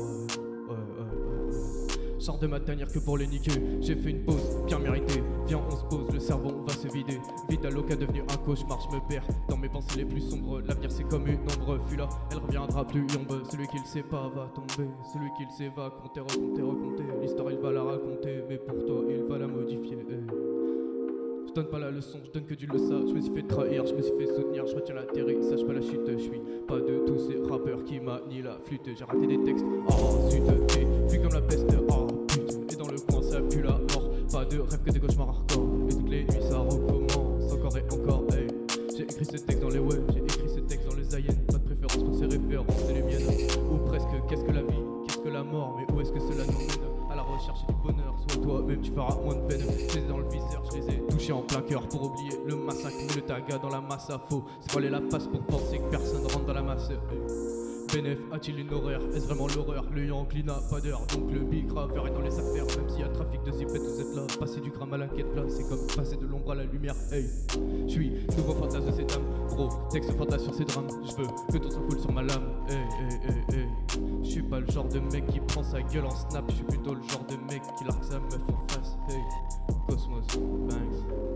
Ouais, de ma tanière que pour les niquer. J'ai fait une pause bien méritée. Viens, on se pose, le cerveau va se vider. Vite à l'oca devenu un cauchemar, je me perds dans mes pensées les plus sombres. L'avenir c'est comme une ombre, fuis là, elle reviendra plus ombre. Celui qui le sait pas va tomber. Celui qui le sait va compter, recompter, recompter. L'histoire il va la raconter, mais pour toi il va la modifier. Je donne pas la leçon, je donne que du le ça. Je me suis fait trahir, je me suis fait soutenir, je retiens l'atterrissage, pas la chute. Je suis pas de tous ces rappeurs qui manient la flûte. J'ai raté des textes, oh zut, fui comme la peste, oh pute. Et dans le coin ça pue la mort, pas de rêve que des cauchemars. Touchés en plein cœur pour oublier le massacre, le taga dans la masse à faux. Se voiler la face pour penser que personne rentre dans la masse. Eh. Benef a-t-il une horreur? Est-ce vraiment l'horreur? Le Yankee n'a pas d'heure, donc le big rapper est dans les affaires. Même s'il y a trafic de zipettes, vous êtes là. Passer du gramme à la quête là, c'est comme passer de l'ombre à la lumière. Hey, je suis nouveau fantasme de cette âme. Gros, texte fantasme sur ces drames. Je veux que ton sang coule sur ma lame. Hey, hey, hey, hey. Je suis pas le genre de mec qui prend sa gueule en snap. Je suis plutôt le genre de mec qui largue sa meuf en face. Hey, Cosmos, Banks.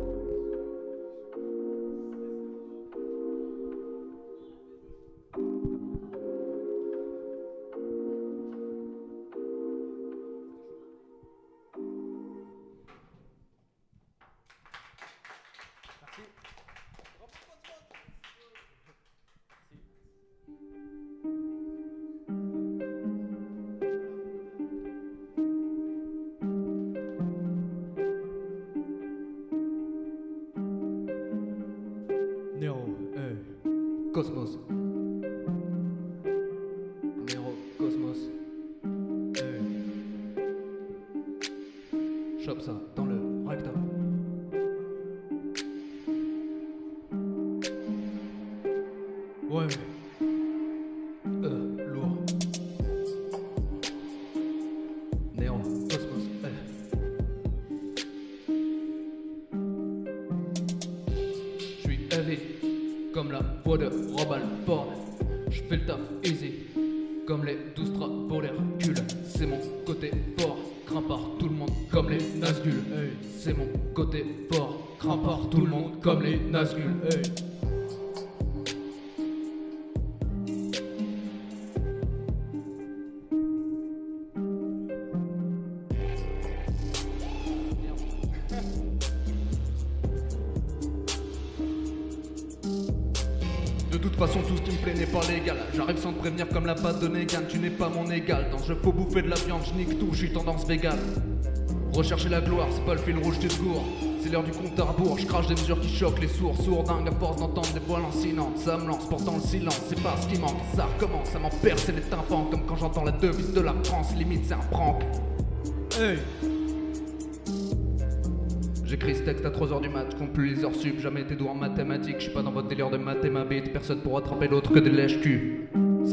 Tu n'es pas mon égal. Dans je faut bouffer de la viande, je nique tout, je tendance vegan. Rechercher la gloire, c'est pas le fil rouge du secours. C'est l'heure du compte à rebours. Je crache des mesures qui choquent les sourds. Sourdingue à force d'entendre des voix lancinantes. Ça me lance, pourtant le silence, c'est pas ce qui manque. Ça recommence, ça m'en perce les tympans. Comme quand j'entends la devise de la France. Limite, c'est un prank. Hey! J'écris ce texte à 3h du mat, je compte plus les heures sup, jamais été doué en mathématiques, je pas dans votre délire de maths et ma bite, personne pour attraper l'autre que des lèches-cul. 5,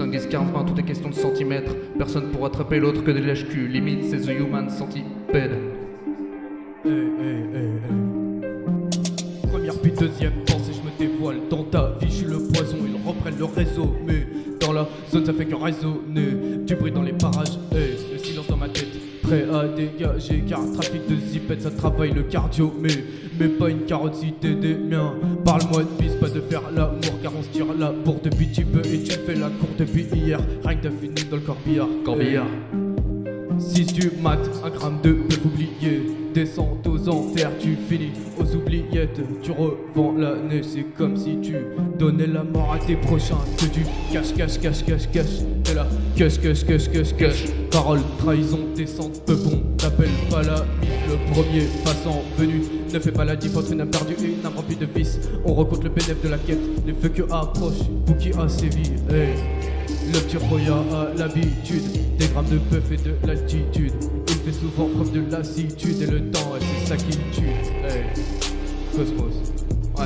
10, 15, 20, tout est question de centimètres, personne pour attraper l'autre que des lèches-cul, limite c'est The Human Centipede. Hey, hey, hey, hey. Première puis deuxième pensée, je me dévoile. Dans ta vie, je suis le poison, ils reprennent le réseau. Mais dans la zone, ça fait que résonner. Du bruit dans les parages, le silence dans ma tête. Prêt à dégager, car trafic de zipette, ça travaille le cardio. Mais, mais pas une carotte si t'es des miens. Parle-moi de bis, pas de faire l'amour, car on se tire la bourre depuis tu Rien que fini dans le corbillard. Corbillard. Si tu mates un gramme de peuvent oublier Descends aux enfers, tu finis aux oubliettes Tu revends la neige, c'est comme si tu donnais la mort à tes prochains Que tu caches, cache, cache, cache, cache T'es là, cache, cache, cache, cache, cache Parole, trahison, descente, peu bon T'appelles pas la mif, le premier passant venu Ne fais pas la diff entre une âme perdue et une âme remplie de vices On recompte le bénéfice de la quête Les feux que approche, Bouki a sévi hey. Le petit Roya a l'habitude des grammes de bœuf et de l'altitude. Il fait souvent preuve de lassitude et le temps, c'est ça qui tue. Hey. Cosmos. Ouais.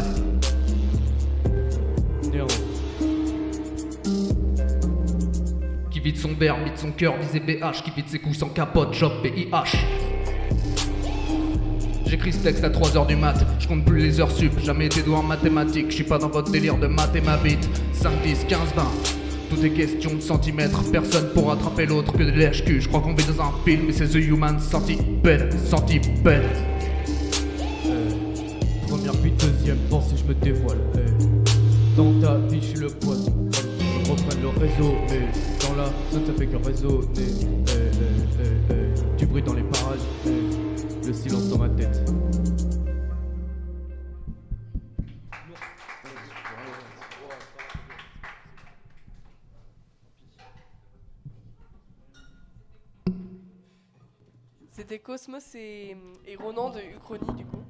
Néo. Qui vide son verre, vide son cœur, visé BH, qui vide ses couilles sans capote, job VIH. J'écris ce texte à 3h du mat, je compte plus les heures sup, jamais été doué en mathématiques, je suis pas dans votre délire de maths et ma bite. 5, 10, 15, 20. Tout est question de centimètres, personne pour attraper l'autre que de l'HQ. Je crois qu'on vit dans un film et c'est The Human Centipede, Centipede. Première puis deuxième pensée, je me dévoile. hey. Dans ta vie, je le poison. Je reprenne le réseau, mais dans la zone, ça fait que hey, hey. Du bruit dans les parages, le silence dans ma tête. C'était Cosmos et, et Ronan de Uchronie du coup.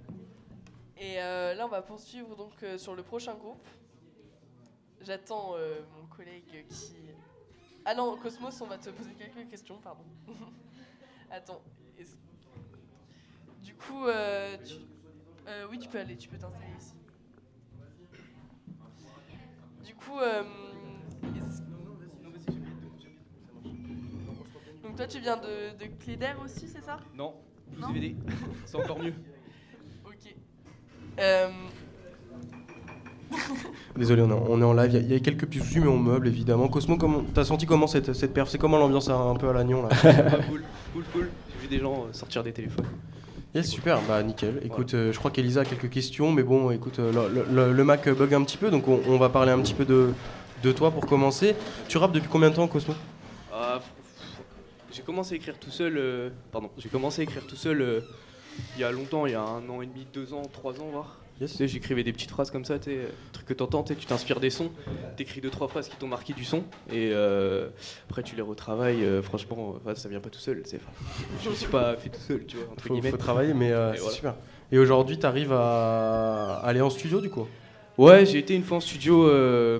Et euh, là on va poursuivre donc euh, sur le prochain groupe. J'attends euh, mon collègue qui... Ah non, Cosmos, on va te poser quelques questions, pardon. [LAUGHS] Attends. Du coup, oui tu peux aller, tu peux t'installer ici. Du coup, euh, est-ce- donc toi tu viens de, de Cléder aussi, c'est ça? Non, je Non. [LAUGHS] C'est encore mieux. Ok. Euh, [LAUGHS] Désolé, on est, on est en live. Il y a- il y, a quelques petits soucis, mais on meuble évidemment. Cosmo, comment t'as senti comment cette, cette perf? C'est comment l'ambiance un peu à l'agnon là? Ah, cool, cool, cool. J'ai vu des gens euh, sortir des téléphones. Yes, super, bah nickel. Écoute, euh, je crois qu'Elisa a quelques questions, mais bon, écoute, euh, le, le- le Mac bug un petit peu, donc on, on va parler un petit peu de, de toi pour commencer. Tu rappes depuis combien de temps, Cosmo? Ah, commencé à écrire tout seul. euh, pardon, j'ai commencé à écrire tout seul euh, il y a longtemps, il y a un an et demi, deux ans, trois ans, voire. Tu sais, j'écrivais des petites phrases comme ça, euh, trucs que t'entends, tu t'inspires des sons, t'écris deux trois phrases qui t'ont marqué du son, et euh, après tu les retravailles. euh, franchement, enfin, ça vient pas tout seul. c'est- [LAUGHS] je me suis pas fait tout seul, tu vois. Entre faut, guillemets. faut travailler, mais euh, c'est voilà. super. Et aujourd'hui, tu arrives à aller en studio du coup? Ouais, j'ai été une fois en studio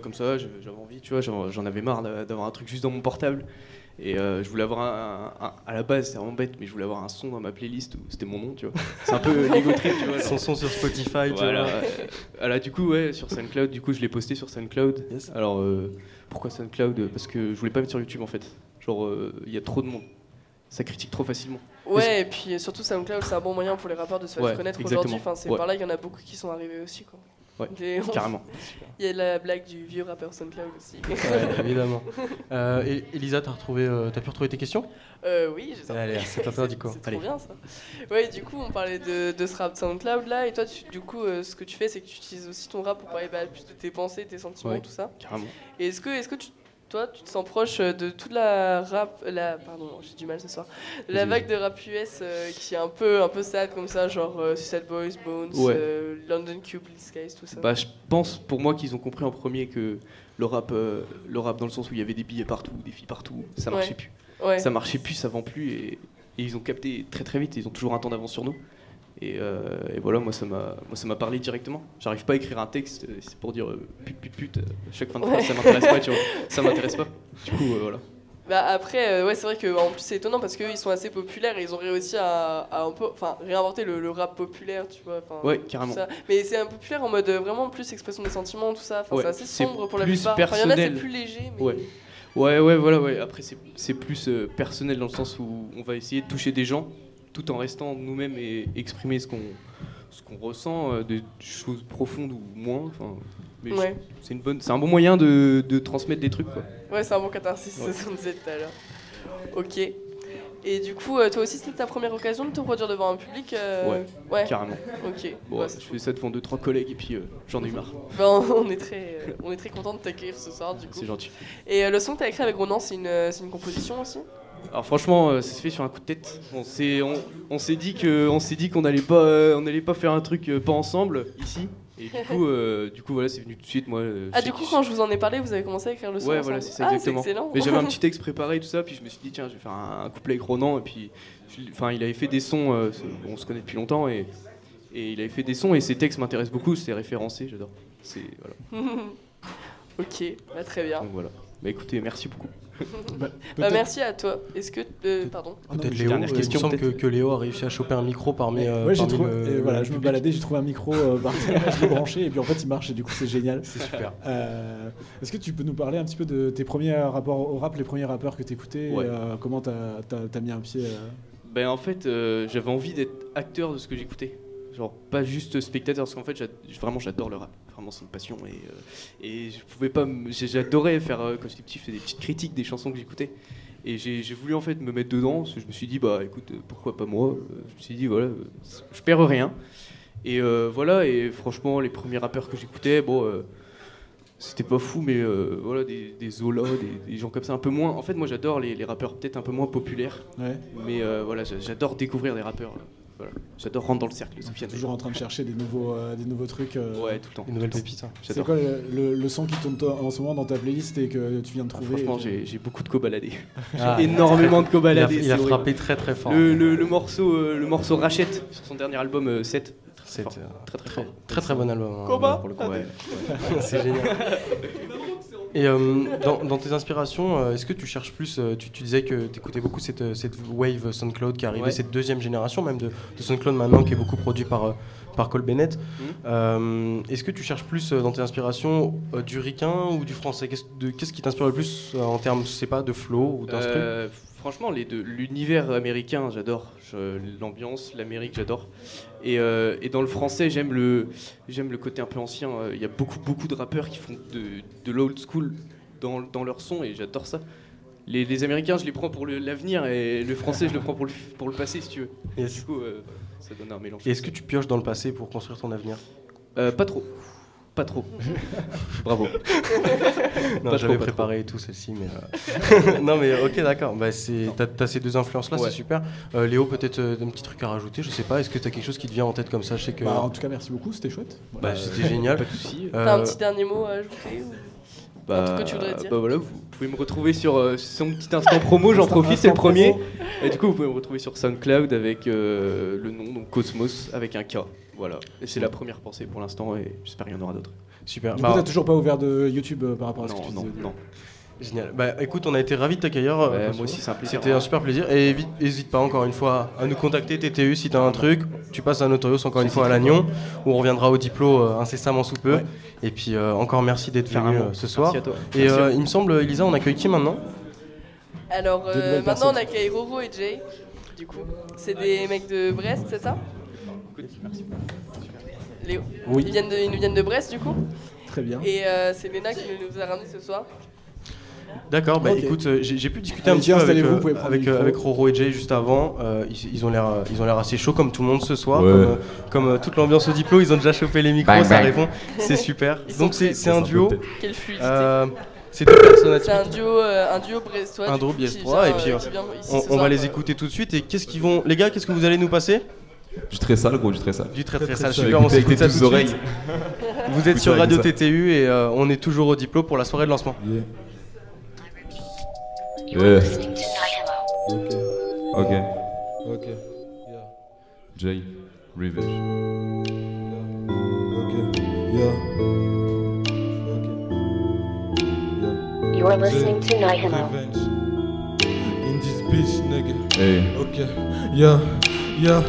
comme ça, j'avais envie, tu vois, j'en avais marre d'a- d'avoir un truc juste dans mon portable. Et euh, je voulais avoir un, un- un- À la base, c'est vraiment bête, mais je voulais avoir un son dans ma playlist où c'était mon nom, tu vois. C'est un peu [LAUGHS] l'ego trip, tu vois. Son son sur Spotify, tu Voilà. vois. euh, voilà, du coup, ouais, sur SoundCloud, du coup, je l'ai posté sur SoundCloud. Alors, euh, pourquoi SoundCloud? Parce que je voulais pas mettre sur YouTube en fait. Genre, euh, il y a trop de monde. Ça critique trop facilement. Ouais, et puis surtout SoundCloud, c'est un bon moyen pour les rappeurs de se faire Ouais, connaître aujourd'hui. Enfin, c'est Ouais. par là qu'il y en a beaucoup qui sont arrivés aussi. Quoi. Ouais, carrément. Il y a la blague du vieux rappeur SoundCloud aussi. Ouais, évidemment. Euh, et Elisa, t'as retrouvé, euh, t'as pu retrouver tes questions? Euh, oui, j'ai Allez, c'est à toi, Dico. C'est Allez. trop bien ça. Ouais, du coup, on parlait de, de ce rap SoundCloud là, et toi, tu- du coup, euh, ce que tu fais, c'est que tu utilises aussi ton rap pour parler bah, plus de tes pensées, tes sentiments, Ouais, tout ça. carrément. Et est-ce que, est-ce que tu, toi, tu te sens proche euh, de toute la rap, la, pardon, j'ai du mal ce soir, la vague de rap US euh, qui est un peu, un peu sad comme ça, genre euh, Suicide Boys, Bones, Ouais. euh, London Cube, Guys, tout ça. Bah, je pense pour moi qu'ils ont compris en premier que le rap, le rap dans le sens où il y avait des billets partout, des filles partout, ça marchait Ouais. plus. Ouais. Ça marchait plus, ça vend plus et, et ils ont capté très très vite. Ils ont toujours un temps d'avance sur nous. Et, euh, et voilà, moi ça m'a, moi ça m'a parlé directement. J'arrive pas à écrire un texte, c'est pour dire euh, pute pute pute. euh, chaque fin de phrase, Ouais. ça m'intéresse pas, tu vois. Ça m'intéresse pas. Du coup, euh, voilà. Bah après, ouais, c'est vrai que en plus c'est étonnant parce qu'eux ils sont assez populaires et ils ont réussi à, à un peu, enfin, réinventer le, le rap populaire, tu vois. Ouais, carrément. ça. Mais c'est un populaire en mode vraiment plus expression des sentiments, tout ça. Ouais, c'est assez sombre pour la plupart. Enfin, il y en a c'est plus léger, mais Ouais. Ouais, ouais, voilà, ouais. Après, c'est c'est plus personnel dans le sens où on va essayer de toucher des gens tout en restant nous-mêmes et exprimer ce qu'on ce qu'on ressent, euh, des choses profondes ou moins. Enfin, mais Ouais. c'est une bonne, c'est un bon moyen de, de transmettre des trucs, quoi. ouais, c'est un bon catharsis, Ouais. c'est ce qu'on disait tout à l'heure. Ok. Et du coup, euh, toi aussi c'était ta première occasion de te produire devant un public euh, Ouais, carrément. Ok. Bon, Ouais, je fais ça devant deux trois collègues et puis euh, j'en ai eu marre. [LAUGHS] Ben, on est très, euh, on est très content de t'accueillir ce soir du coup. C'est gentil. Et le son que t'as écrit avec Ronan, c'est une, c'est une composition aussi? Alors franchement, euh, ça se fait sur un coup de tête. On s'est, on, on s'est dit que, on s'est dit qu'on allait pas, euh, on pas faire un truc euh, pas ensemble ici. Et du coup, du coup voilà, c'est venu tout de suite. Moi. Ah, du coup, quand je vous en ai parlé, vous avez commencé à écrire le son Ouais, ensemble voilà, c'est ça Ah, exactement. excellent. Mais j'avais un [LAUGHS] petit texte préparé et tout ça, puis je me suis dit tiens, je vais faire un, un couplet avec Ronan et puis, enfin, il avait fait des sons, c'est- on se connaît depuis longtemps et, et il avait fait des sons et ses textes m'intéressent beaucoup, c'est référencé, j'adore. C'est voilà. [LAUGHS] ok, bah, très bien. Donc voilà. Bah écoutez, merci beaucoup. Bah, peut-être- merci à toi. Est-ce que. euh, pardon Peut-être Une Léo, dernière euh, question, il me semble que, peut-être. que Léo a réussi à choper un micro parmi. euh, ouais, j'ai parmi trouvé. le- et voilà, je me baladais, j'ai trouvé un micro euh, [LAUGHS] par terre, je l'ai branché et puis en fait il marche et du coup c'est génial. C'est super. Euh, Est-ce que tu peux nous parler un petit peu de tes premiers rapports au rap, les premiers rappeurs que t'écoutais, Ouais. euh, comment t'as as, mis un pied euh, Ben en fait, euh, j'avais envie d'être acteur de ce que j'écoutais. Genre pas juste spectateur, parce qu'en fait, vraiment j'adore le rap. Vraiment, c'est une passion. Et, euh, et je pouvais pas. J'adorais faire, euh, quand j'étais petit, je faisais des petites critiques des chansons que j'écoutais. Et j'ai voulu en fait me mettre dedans. parce que je me suis dit, bah écoute, euh, pourquoi pas moi Je me suis dit, voilà, je perds rien. Et euh, voilà, et franchement, les premiers rappeurs que j'écoutais, bon. euh, c'était pas fou, mais euh, voilà, des, des Zola, des, des gens comme ça, un peu moins. En fait, moi j'adore les, les rappeurs peut-être un peu moins populaires. Ouais. Mais voilà, j'a- j'adore découvrir des rappeurs. Voilà. J'adore rentrer dans le cercle, toujours en train de chercher des nouveaux, euh, des nouveaux trucs euh, Ouais, tout le temps. Des nouvelles pépites, hein. C'est quoi le, le- le son qui tourne toi- en ce moment dans ta playlist et que tu viens de Ah, trouver franchement, et que- j'ai j'ai beaucoup de co-baladés. J'ai Ah, [LAUGHS] énormément de il a- co-baladés. il a frappé très, très fort. Le, le- le morceau, euh, le morceau Rachette sur son dernier album euh, 7. C'est fort. euh, très très très, fort. très très bon album. hein, Combat pour le coup. Ouais. [LAUGHS] c'est génial. [LAUGHS] Et euh, dans, dans tes inspirations, euh, est-ce que tu cherches plus euh, tu, tu disais que tu écoutais beaucoup cette, cette wave SoundCloud qui arrivait, Ouais. cette deuxième génération même de, de SoundCloud maintenant qui est beaucoup produit par, par Cole Bennett. Mhm. Est-ce que tu cherches plus dans tes inspirations du ricain ou du français? Qu'est-ce qui t'inspire le plus en termes, je sais pas, de flow ou d'instru? Franchement, les deux. L'univers américain, j'adore. L'ambiance, l'Amérique, j'adore. Et, euh, et dans le français, j'aime le, j'aime le côté un peu ancien. Euh, Il y a beaucoup, beaucoup de rappeurs qui font de, de l'old school dans, dans leur son et j'adore ça. Les, les Américains, je les prends pour l'avenir et le français, je le prends pour le, pour le passé, si tu veux. Yes. Du coup, euh, ça donne un mélange. Et est-ce que tu pioches dans le passé pour construire ton avenir? Euh, Pas trop. Pas trop. [LAUGHS] Bravo. Non, Pas j'avais préparé et tout celle-ci, mais euh, [LAUGHS] non, mais ok, d'accord. Bah, c'est, t'as, t'as ces deux influences-là, Ouais. c'est super. Euh, Léo, peut-être euh, un petit truc à rajouter, je sais pas. Est-ce que t'as quelque chose qui te vient en tête comme ça? Je sais que. Bah, en tout cas, merci beaucoup, c'était chouette. Bah, c'était génial. Pas de soucis. Euh, T'as un petit dernier mot à ajouter ou... Bah, que tu voudrais dire bah voilà, vous pouvez me retrouver sur euh, son petit instant promo, j'en profite, c'est le premier. Et du coup, vous pouvez me retrouver sur SoundCloud avec euh, le nom, donc Cosmos, avec un K. Voilà. Et c'est la première pensée pour l'instant, et j'espère qu'il y en aura d'autres. Super. Du Bah, coup, t'as toujours pas ouvert de YouTube euh, par rapport à ce que tu non, disais non. Génial. Bah écoute, on a été ravis de t'accueillir. Euh, moi aussi, c'est un plaisir. C'était un super plaisir. Et n'hésite pas encore une fois à nous contacter, TTU, si t'as un truc. Tu passes à Notorious encore une fois à Lannion, où on reviendra au diplôme euh, incessamment sous peu. Ouais. Et puis euh, encore merci d'être venu euh, ce soir. Merci à toi. Et Merci euh, il me semble, Elisa, on accueille qui maintenant? Alors euh, maintenant personnes. on accueille Roro et Jay, du coup. C'est des mecs de Brest, c'est ça? Léo. Oui. Ils, viennent de, ils nous viennent de Brest, du coup. Très bien. Et euh, c'est Léna qui nous a ramenés ce soir. D'accord, bah écoute, euh, j'ai pu discuter un petit peu avec, euh, vous avec, Roro et Jay juste avant. Euh, ils, ils ont l'air ils ont l'air assez chauds comme tout le monde ce soir. Ouais. Comme, comme, toute l'ambiance au diplôme, ils ont déjà chauffé les micros, Bang, ça bang. répond. C'est [LAUGHS] super. Ils Donc c'est un duo. Quelle. Euh, c'est deux personnes c'est un duo, euh, un duo brestois. Un du duo vient, et puis, On, on va les écouter tout de suite. Et qu'est-ce qu'ils vont. Les gars, qu'est-ce que vous allez nous passer? Du très sale, gros, du très sale. Du très très, Très, sale. très Super, sale. on s'écoute ça tout oreilles. suite. [LAUGHS] Vous êtes sur Radio ça. TTU et euh, on est toujours au diplôme pour la soirée de lancement. Yeah. Yeah. Ok. Ok. Jay, Revenge. Ok. Yeah. You are listening to Hello. Revenge. In this bitch, nigga. Hey. Ok. Yeah. Yeah.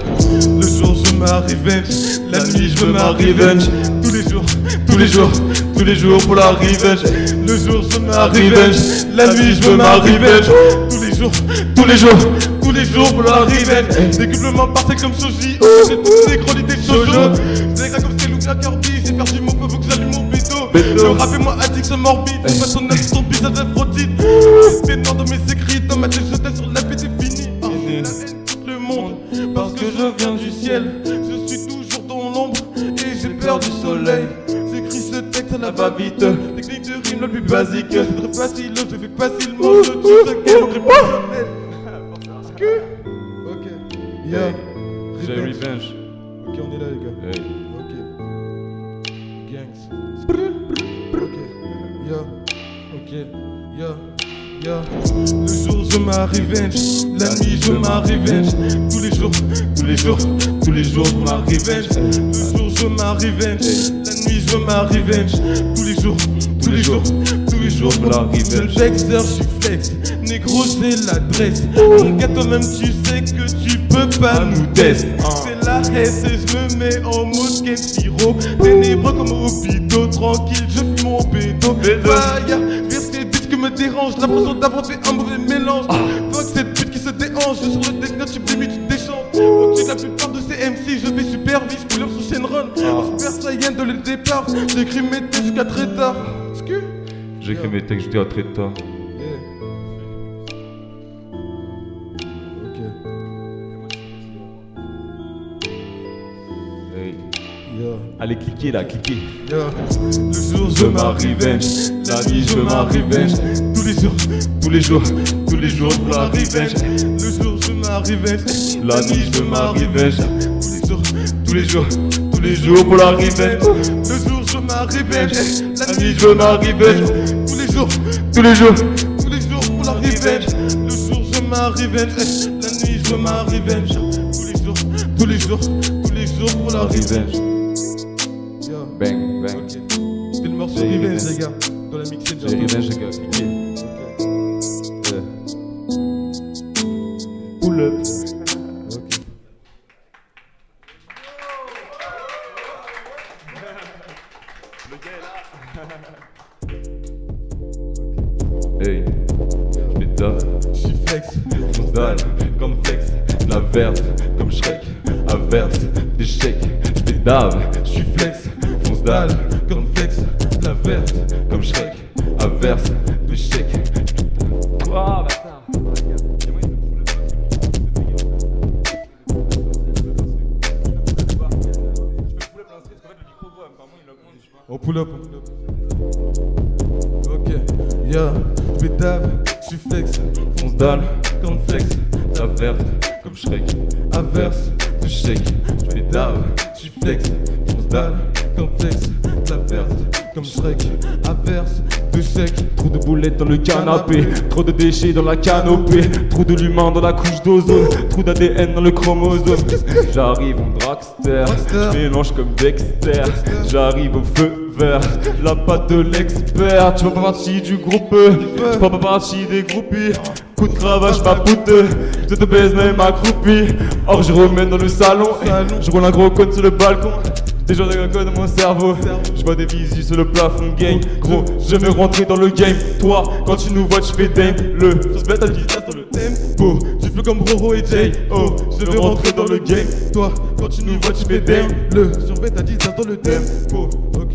Le jour je ma revenge, la nuit je veux ma revenge. Tous les jours, tous les jours, tous les jours pour la revenge. Le jour je ma revenge, la nuit je veux ma revenge. Tous les jours, tous les jours, tous les jours pour la revenge. Décuplement parfait comme Soji, j'ai toutes les idées shoujo. J'ai comme c'est Luca Kirby, j'ai perdu mon peu, faut que j'allume mon béto. Le rap est moi addiction morbide, pas ton neuf, ton bizarre d'aphrodite. C'est noir dans mes écrits, dans ma tête je sur la c'est fini. Le monde, je viens du ciel. Je suis toujours dans l'ombre et j'ai peur du soleil. J'écris ce texte à la va-vite, technique de rime la plus basique. C'est très facile, je fais facilement le truc de quel prépositionnel. Ok, yeah. Jay, Revenge. Ok, on est là, les gars. Hey. Ok. Gangs. Ok. Yeah. Ok. Yeah. Yeah. Le jour je ma revenge, la nuit je ma revenge. Tous les jours, tous les jours, tous les jours je ma revenge. Le jour je ma revenge, la nuit je ma revenge. Tous les jours, tous les jours, tous les jours la revenge. Vexeur, je suis flex, négro j'ai l'adresse. Mon toi-même tu sais que tu peux pas nous tester. C'est la S et je me mets en mode Kenshiro. Ténébreux comme hôpitaux, tranquille, je fume mon. Fire, ces que dérange, l'impression d'avoir fait un mauvais mélange. Fuck cette pute qui se déhanche, sur le deck tu blémis, tu te déchantes. Au-dessus de la plupart de ces MC, je vais super vite, je up sur Shenron. En Super Saiyan de le départ, j'écris mes textes jusqu'à très tard. J'écris mes textes jusqu'à très tard. Allez, cliquez là, cliquez. Yeah. Le jour je ma la nuit je ma revenge. Tous les jours, tous les jours, tous les jours pour la revenge. Le jour je ma revenge, la nuit je ma revenge. Tous les jours, tous les jours, tous les jours pour la revenge. Le jour je ma revenge, la nuit je ma. Tous les jours, tous les jours, tous les jours pour la revenge. Le jour je ma revenge, la nuit je ma. Tous les jours, tous les jours, tous les jours pour la revenge. Trop de déchets dans la canopée, trop de l'humain dans la couche d'ozone, trop d'ADN dans le chromosome. J'arrive en dragster, mélange comme Dexter, j'arrive au feu vert, la patte de l'expert. Tu fais pas partie du groupe, tu fais pas partie des groupies. Coup de cravache, ma poute, je te baise même accroupi. Or, je remène dans le salon, je roule un gros cône sur le balcon. Des gens de mon cerveau, je vois des visus sur le plafond gang. Gros, je veux rentrer dans le game. Toi, quand tu nous vois, tu fais dame. Le, je se vitesse dans le tempo. Tu fais comme Roro et Jay. Oh, je veux rentrer dans le game. Toi, quand tu nous vois, tu fais dame. Le, survêt 10 dans le tempo. Ok,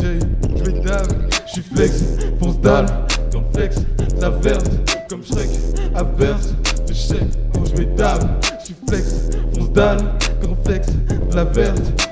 Jay, je vais dame. Je suis flex, fonce dalle. Comme flex, la verse. Comme Shrek, averse. De chèque, oh, je vais dame. Je suis flex, fonce dalle. Comme flex, la verse.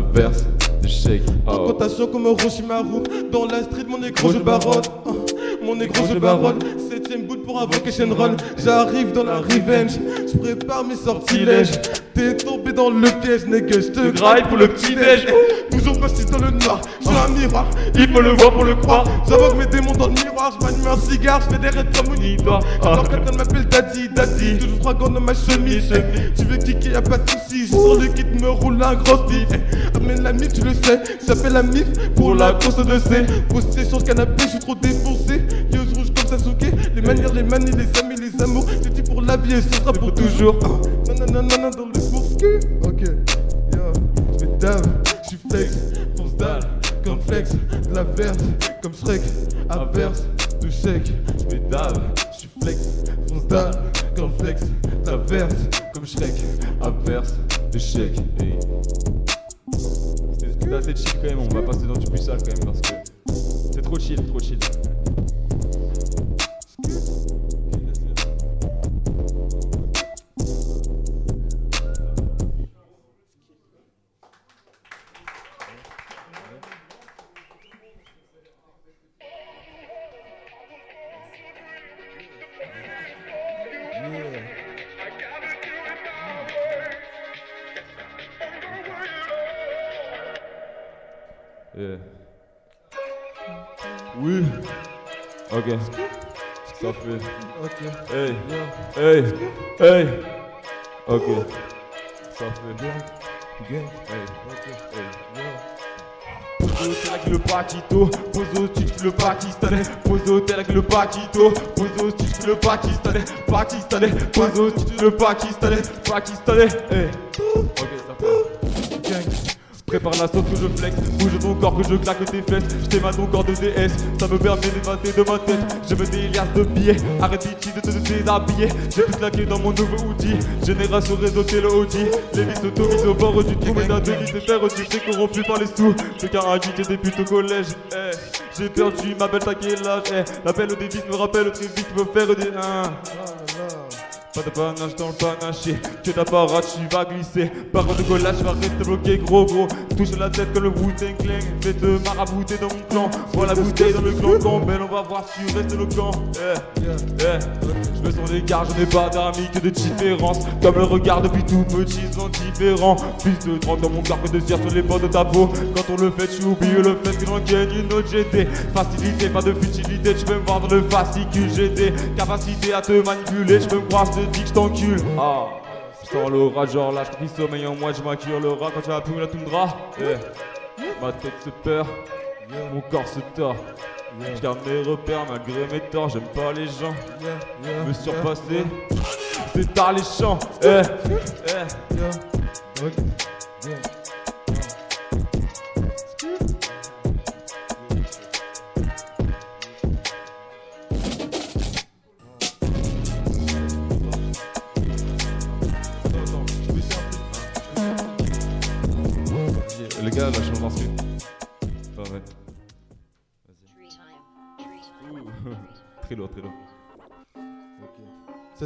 Shrek, averse. De chèque, oh. Rotation comme Roshimaru Dans la street mon négro je baronne. Oh, Mon négro je baronne. Septième bout pour invoquer Shenron. J'arrive dans la revenge. Je prépare mes sortilèges T'es tombé dans le piège nègre Je te graille pour le petit déj. Toujours passé dans le noir J'ai un miroir. Il faut le voir pour le croire. J'invoque mes démons dans le miroir Je m'allume un cigare Je fais des raids comme monitor Alors quelqu'un m'appelle Daddy Daddy Toujours trois gants dans ma chemise. Tu veux kicker y'a pas de soucis. Je sur le kit me roule un gros stiff. Amène la mif tu le sais J'appelle la mif pour la course de C Posté sur le canapé je suis trop défoncé. Yeux rouges comme Sasuke Les manières, les manies, les amis, les amours C'est dit pour la vie et ce sera pour toujours. Ah, Nanana dans le bourse Ok, yo, je vais dame, je suis flex, fonce dalle, comme flex, de la verse, comme Shrek, averse, de chèque, je vais dame, je suis flex, fonce dalle, comme flex, de la verse, comme Shrek, averse, de chèque, hey. C'était assez chill quand même, on va passer dans du plus sale quand même parce que c'est trop chill, trop chill. Ok. Ça fait. Ok. Hey. Hey. Hey. Ok. Ça fait. Hey. Ok. Hey. Pose avec le paquito, pose au titre le pakistanais, pose au tel avec le paquito, pose au titre le pakistanais, pakistanais, pose au titre le pakistanais, pakistanais, hey. Ok, ça fait. Gang. Prépare la sauce que je flex, bouge ton corps que je claque tes fesses, je t'aime ton corps de DS, ça me permet d'évader de ma tête, je me des liasses de billets, arrête d'ici de te déshabiller, j'ai tout claqué dans mon nouveau outil, génération réseau le Audi, les vis automisent au bord du trou, mais d'un délit de faire du fric corrompu par les sous, c'est car un geek des putes au collège, eh, j'ai perdu ma belle taquet l'âge, eh, l'appel au Davis me rappelle très vite, me faire des... Hein. Pas de panache dans le panaché, que ta parade tu vas glisser. Parole de collage, tu vas rester bloqué gros gros. Touche la tête comme le Wu-Tang Clan Fais te marabouter dans mon clan. Vois la bouteille dans le clan Quand belle on va voir si tu restes le camp Eh, eh, je me sens l'écart, je n'ai pas d'amis que de différence. Comme le regard depuis tout petit, sont différents. Plus de 30 dans mon corps que de cire sur les bords de ta peau. Quand on le fait, tu oublies le fait que l'on gagne une autre GT Facilité, pas de futilité, tu peux me voir dans le fascicule GT Capacité à te manipuler, je peux me croire, je te dis que je t'encule Ah je sens l'orage, genre là, je pris sommeil en moi, je m'accure le rat quand tu vas plus la toundra. Eh, Ma tête se perd, mon corps se tord. Je garde mes repères malgré mes torts, j'aime pas les gens. Me surpasser, c'est tard les champs. Eh, eh.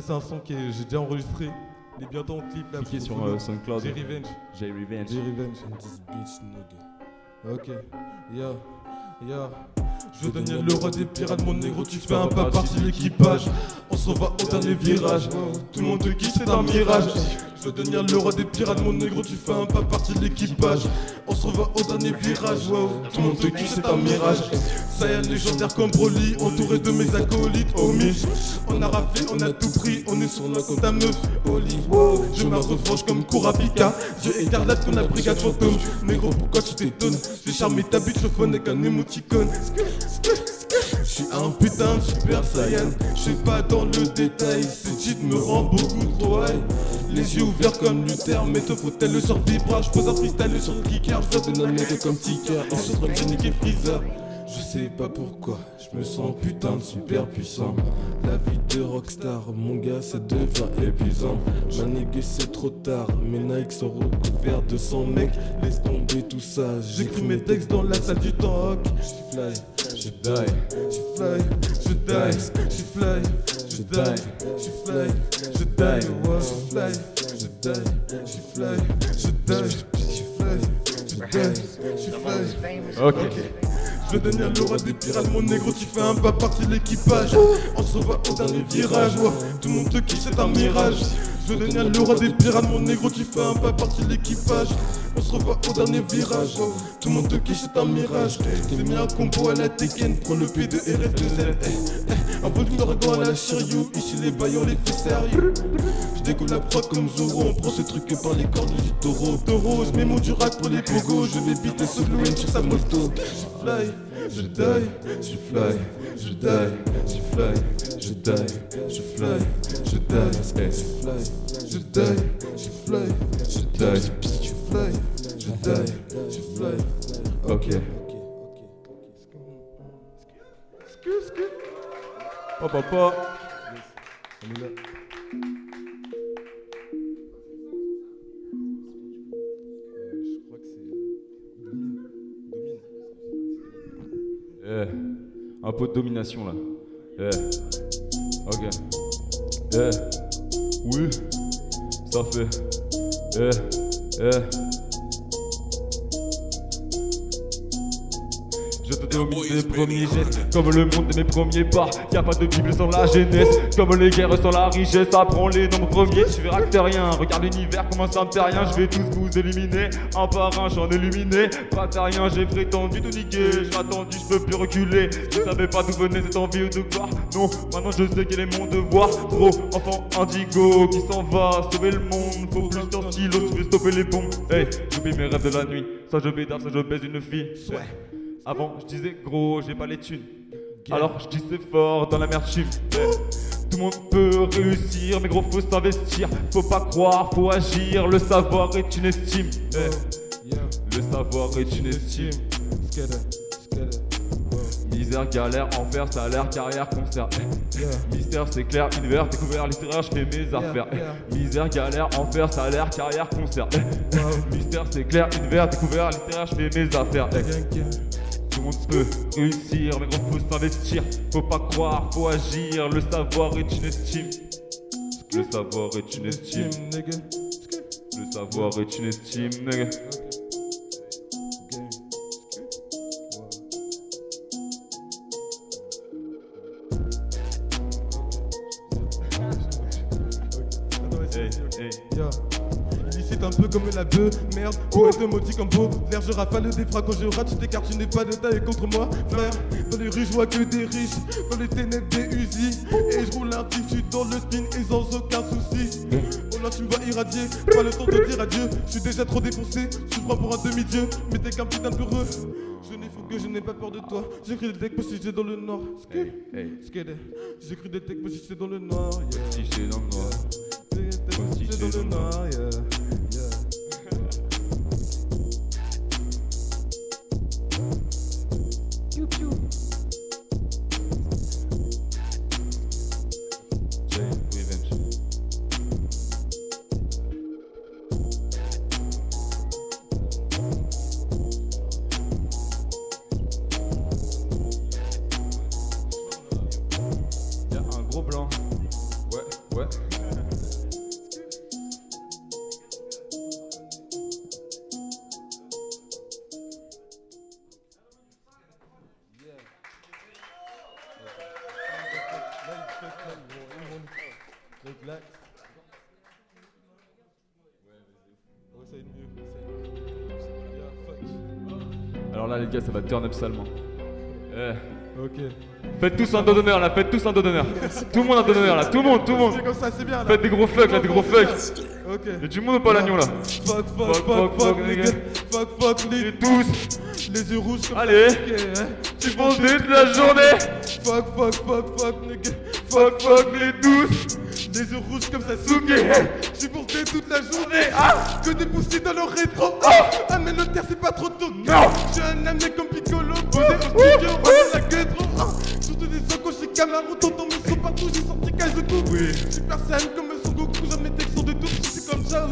C'est un son que j'ai déjà enregistré. Il est bientôt en clip là. Cliquez sur, euh, SoundCloud. J'ai Revenge. J'ai Revenge. J'ai Revenge. This bitch nigga. Ok. Yeah. Yeah. Je veux devenir le roi des pirates, mon négro, tu fais un pas partie de l'équipage. On s'en va au dernier virage. Tout le monde te quitte, c'est un mirage. Je veux devenir le roi des pirates, mon négro, tu fais un pas partie de l'équipage. On se revoit au dernier virage, wow. Tout le monde te kiffe, c'est un mirage. Est, légendaire comme Broly, entouré de mes acolytes, homie. On a raflé, on a tout pris, on est sur la compte à meuf, Oli. Wow. Je me revanche comme Kurapika. Dieu écarlate qu'on a brigade fantôme. Négro, pourquoi tu t'étonnes? J'ai charmé ta bite, je phone avec un émoticône. Je suis un putain de super saiyan, je suis pas dans le détail, ce titre me rend beaucoup trop. Les yeux ouverts comme Luther, mais te faut-elle le sur vibra, je pose un freestyle sur le kicker, je donne un mec comme ticker, sur le j'ai niqué Freezer. Je sais pas pourquoi, je me sens putain de super puissant. La vie de rockstar, mon gars, ça devient épuisant. Ma nigga, c'est trop tard, mes Nike sont recouverts de sang, mec. Laisse tomber tout ça, j'écris mes textes dans la salle du temps. Je fly, je die, je fly, je die, je fly, je die, je fly, je die, je fly, je die, je fly, je die, je fly, je die, je fly. Ok. Je veux devenir le roi des pirates, mon négro, tu fais un pas partie de l'équipage. On se revoit au dernier virage, ouais. tout le monde te kiffe, c'est un mirage. Je veux devenir le roi des pirates, mon négro, tu fais un pas partie de l'équipage. On se revoit au dernier virage, tout le monde te kiffe, c'est un mirage. J'ai mis un combo à la Tekken, prends le P de RF2L. Eh, eh, Un peu de l'ouragan à la Shiryu, ici les bails on les fait sérieux. Je découvre la prod comme Zoro, on prend ce truc par les cordes du taureau. Taureau, je mets mon durac pour les pogos, je vais vite Wayne sur sa moto. Fly, je die, je fly, je die, je fly, je die, je fly, je die, je fly, je die, je fly, je die, je fly, je die, je fly. Ok. Pop, pop, pop. On est là. Eh, un peu de domination là. Eh, ok. Eh, oui, ça fait. Je te domine tes premiers gestes, comme le monde de mes premiers pas. Y a pas de Bible sans la jeunesse, comme les guerres sans la richesse. Apprends les nombres premiers, tu verras que t'es rien. Regarde l'univers, comment ça me fait rien. Je vais tous vous éliminer, un par un, j'en illuminé. Pas t'as rien, j'ai prétendu tout niquer. J'ai attendu, je peux plus reculer. Je savais pas d'où venait cette envie de gloire. Non, maintenant je sais quel est mon devoir. Gros enfant indigo qui s'en va sauver le monde. Faut plus d'un stylo, tu veux stopper les bombes. Hey, j'oublie mes rêves de la nuit. Ça je bédave, ça je baise une fille. Avant, je disais gros, j'ai pas les thunes. Alors je dis c'est fort dans l'amertume. Ouais. Tout le monde peut réussir, mais gros faut s'investir. Faut pas croire, faut agir. Le savoir est une estime. Ouais. Le savoir est une estime. Misère, galère, enfer, salaire, carrière, concert. Mystère, c'est clair, univers, découvert, littéraire, je fais mes affaires. Misère, galère, enfer, salaire, carrière, concert. Mystère, c'est clair, univers, découvert, littéraire, je fais mes affaires. Monde peut réussir, mais gros, faut s'investir. Faut pas croire, faut agir. Le savoir est une estime. Le savoir est une estime. Le savoir est une estime. Comme la bœuf, merde, poète maudit comme beau L'air je rafale des phrases quand je rate, tu t'écartes, tu n'es pas de taille contre moi, frère Dans les rues je vois que des riches, dans les ténèbres des usines Et je roule un tissu dans le spin et sans aucun souci Oh là tu me vois irradier, pas le temps de dire adieu Je suis déjà trop défoncé, je prends pour un demi-dieu Mais t'es qu'un putain de peureux je n'ai fou que je n'ai pas peur de toi. J'écris des textes si j'étais dans le nord. J'écris des textes si j'étais dans le nord. yeah. Si dans le noir. Si j'étais dans le. Yeah. Ça va turn up salement. Eh. Ok. Faites tous un dos d'honneur là, faites tous un dos d'honneur. Tout le monde un dos d'honneur là, tout le monde, tout le monde. C'est comme ça, c'est bien là. Faites des gros fuck là, des gros fuck. Ok. Y'a du monde ou pas l'agneau là Fuck, fuck, fuck, fuck, nigga. Fuck, fuck, les tous. Les yeux rouges comme Allez. hein. Tu penses toute la journée. Fuck, fuck, fuck, fuck, nigga. Fuck, fuck, les douces. Les yeux rouges comme ça, souké. J'suis porté toute la journée. Ah, que des poussées dans le rétro. Ah, mais le terre, c'est pas trop tôt. Non, j'suis un âme comme Piccolo. Posé au studio, la gueule trop. Ah, surtout des sons Camaro. T'entends mes sons partout, j'ai sorti cage de coups. Oui. Super saiyan comme Son Goku. J'en mes textes de tout. C'est comme ça.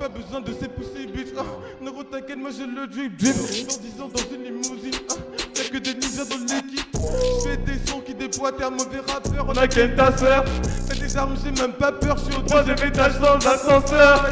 Pas besoin de ces poussées, bitch. Ah, t'inquiète, moi j'ai le drip. Drip. Dans 10 ans, dans une limousine. Ah, y'a que des ninjas dans l'équipe. J'fais des sons déploient. T'es un mauvais rappeur. On a qu'une ta sœur. Fais des armes, j'ai même pas peur. J'suis au troisième étage dans l'ascenseur.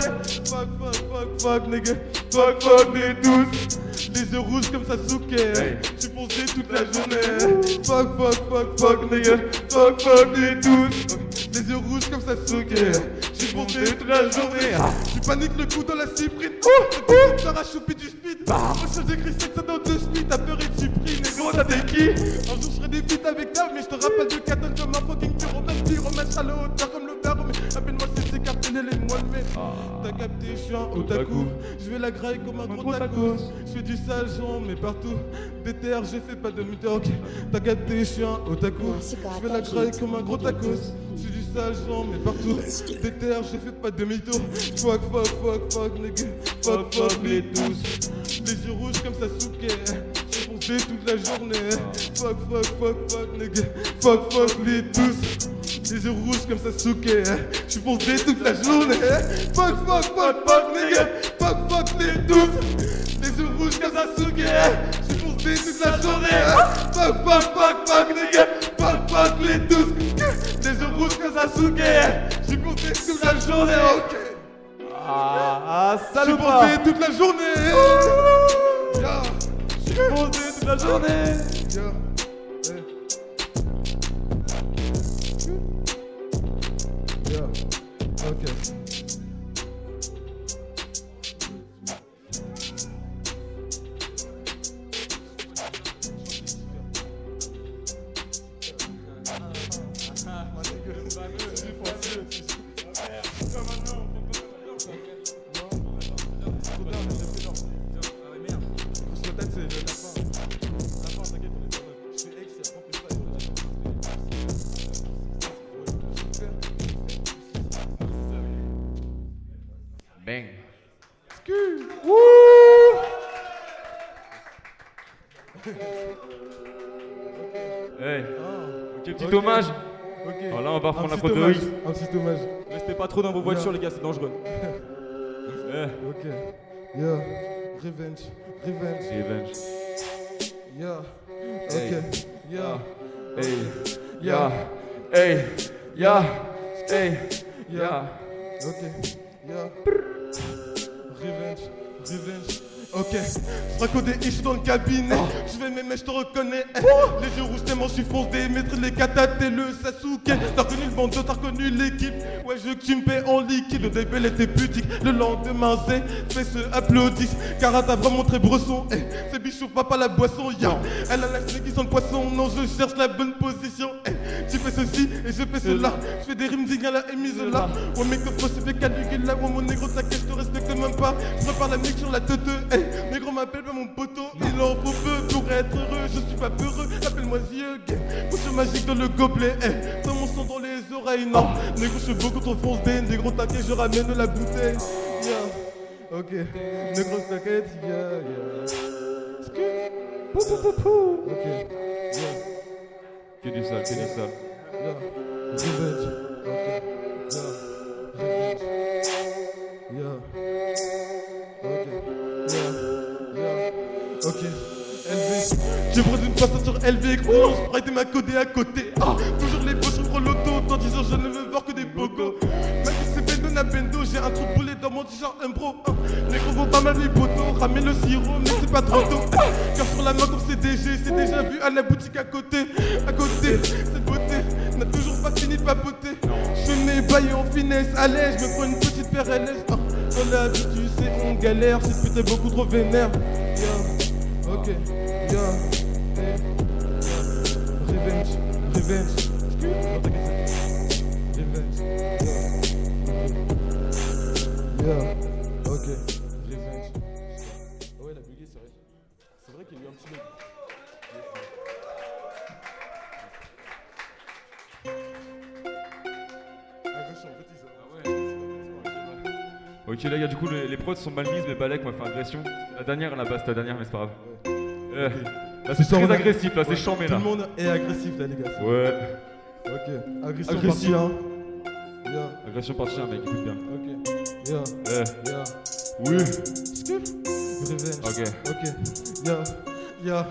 Fuck, fuck, fuck, fuck, nigga. Fuck, fuck, les douces. Les yeux rouges comme ça, souké. J'suis foncé toute la journée. Fuck, fuck, fuck, fuck, nigga. Fuck, fuck, les douces. Les yeux rouges comme ça, souké. J'suis foncé toute la journée. Tu paniques le coup dans la cyprine. Oh, oh. T'auras chopé du speed. Moi, je j'écris ça dans deux speed. T'as peur et tu pries, négro, t'as t'es qui Un jour, j'ferai des feats avec toi, mais je te rappelle de Katon comme un fucking pyromane. Pyromane à la hauteur comme le verre. Mais appelle-moi c'est cartonné les mois de mai. T'as capté, je suis un otaku. Je vais la graille comme un gros tacos. Je fais du sale, mais partout. DTR, j'ai fait pas de demi-talk. T'as capté, je suis un otaku. Je vais la graille comme un gros tacos. Je fais du sale, mais partout. DTR, j'ai fait pas de demi-tour. Fuck, fuck, fuck, fuck, nigga. Fuck, fuck, les tous. Les yeux rouges comme ça, toute la journée. Fuck, fuck, fuck, fuck, nigga. Fuck, fuck, les tous. Les yeux rouges comme ça, souké. J'suis foncé toute la journée. Fuck, fuck, fuck, fuck, nigga. Fuck, fuck, les tous. Les yeux rouges comme ça, souké. J'suis foncé toute la journée. Fuck, fuck, fuck, fuck, nigga. Fuck, fuck, les tous. Les yeux rouges comme ça, souké. J'suis foncé toute la journée. Ok. Ah, journée. Yeah. J'suis foncé toute la journée. Yeah. Yeah. Liquide. Le début était pudique. Le lendemain, fait se applaudissent. Car t'as vraiment très bresson. Eh, c'est bichou, papa la boisson. Ya, elle a la qui sent le poisson. Non, je cherche la bonne position. Eh, tu fais ceci et je fais cela. Je fais des rimes dignes là et mise là. Ouais, mais que calculer là. Ouais, mon négro, t'inquiète, je te respecte même pas. Je prépare la mix sur la tête. Eh, négro m'appelle pas mon poteau. Il en faut peu pour être heureux. Je suis pas peureux. Appelle-moi Zieux. Potion magique dans le gobelet. Eh, dans mon sang dans les. Non, négro, je suis beaucoup trop foncé. Négro, t'inquiète, je ramène la bouteille. Yeah. Ok. Négro, t'inquiète. Yeah, yeah. Pou, pou, pou, pou. Ok. Yeah. Que du sale, que du sale. Yeah. Revenge. Ok. Yeah. Revenge. Yeah. Ok. Yeah. Yeah. Ok. LV. J'ai pris une façon sur LV. Gros, je prête ma codée à côté. Ah, toujours les 10 ans, je ne veux voir que des bogos. Même si c'est Bendo na Bendo, j'ai un trou de boulet dans mon t-shirt, un bro. Ah, Les gros vont pas mal les poteaux. Ramène le sirop, mais c'est pas trop tôt. Ah, Car sur la main comme CDG, c'est déjà vu à la boutique à côté. À côté, cette beauté n'a toujours pas fini de papoter. Je n'ai baillé en finesse, allez, je me prends une petite paire LS. Ah, dans la vie, tu sais, on galère. Cette pute est beaucoup trop vénère. Yeah. Ok. Ok, yeah. Revenge, revenge. Yeah. Ok, revenge. Ouais, la bugué, c'est vrai. C'est vrai qu'il y a eu un petit Ok les gars, du coup les, les prods sont mal mises, mais Balek m'a fait agression. La dernière là-bas, c'est la dernière, mais c'est pas grave. Là c'est Tout très agressif, là c'est Ouais, chambé Tout là. le monde est agressif là, les gars. Ouais. Ok, agression partie 1. Yeah. Agression partie 1 mec, écoute bien. Ok. Yeah. Eh. Yeah. Oui. Revenge. Ok. Ok. Yeah. Yeah.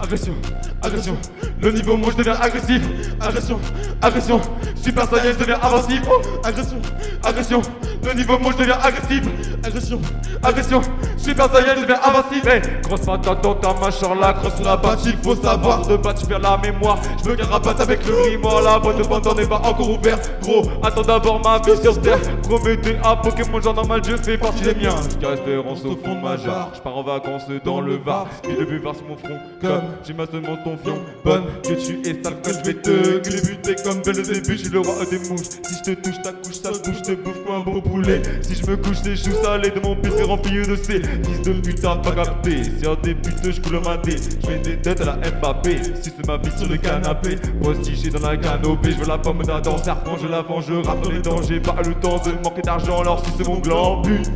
Agression, agression. Le niveau, moi je deviens agressif. Agression, agression. Super Saiyan, je deviens. Oh, Agression, agression. Le niveau, moi je deviens agressif. Agression, agression. Super Saiyan, je deviens invincible. Hey, grosse patate dans ta mâchoire, la grosse rabatte. Il faut savoir de battre, tu perds la mémoire. Je me rabatte avec le grimoire. La boîte de Pandore n'est pas encore ouverte. Gros, attends d'abord ma vie sur terre. Promettez à Pokémon, genre normal, je fais partie des miens. Jusqu'à espérance au fond de ma jarre. Je pars en vacances dans le Var. Puis le buvard sur mon front. Comme j'ai ma seulement ton fion. Bonne que tu es sale, que je vais te glébuter comme belle début. Je suis le roi des mouches. Si je te touche, ta couche, ça bouge, te bouffe comme un beau poulet. Si je me couche, les joues salées de mon pif est rempli de C. Fils de t'as pas capté. Si un des putes, je coule ma dé. Je fais des têtes à la Mbappé. Si c'est ma vie sur le canapé, postigé dans la canopée. Je veux la pomme d'Adam, serpent, je la venge, je rappe dans les dangers. Pas le temps de manquer d'argent, alors si c'est mon gland, pute.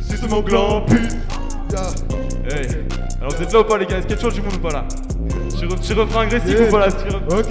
Si c'est mon gland, pute. Hey. Alors vous êtes là ou pas les gars? Est-ce qu'il y a du monde ou pas là? Tu refrain agressif Yeah. ou pas là? Ok,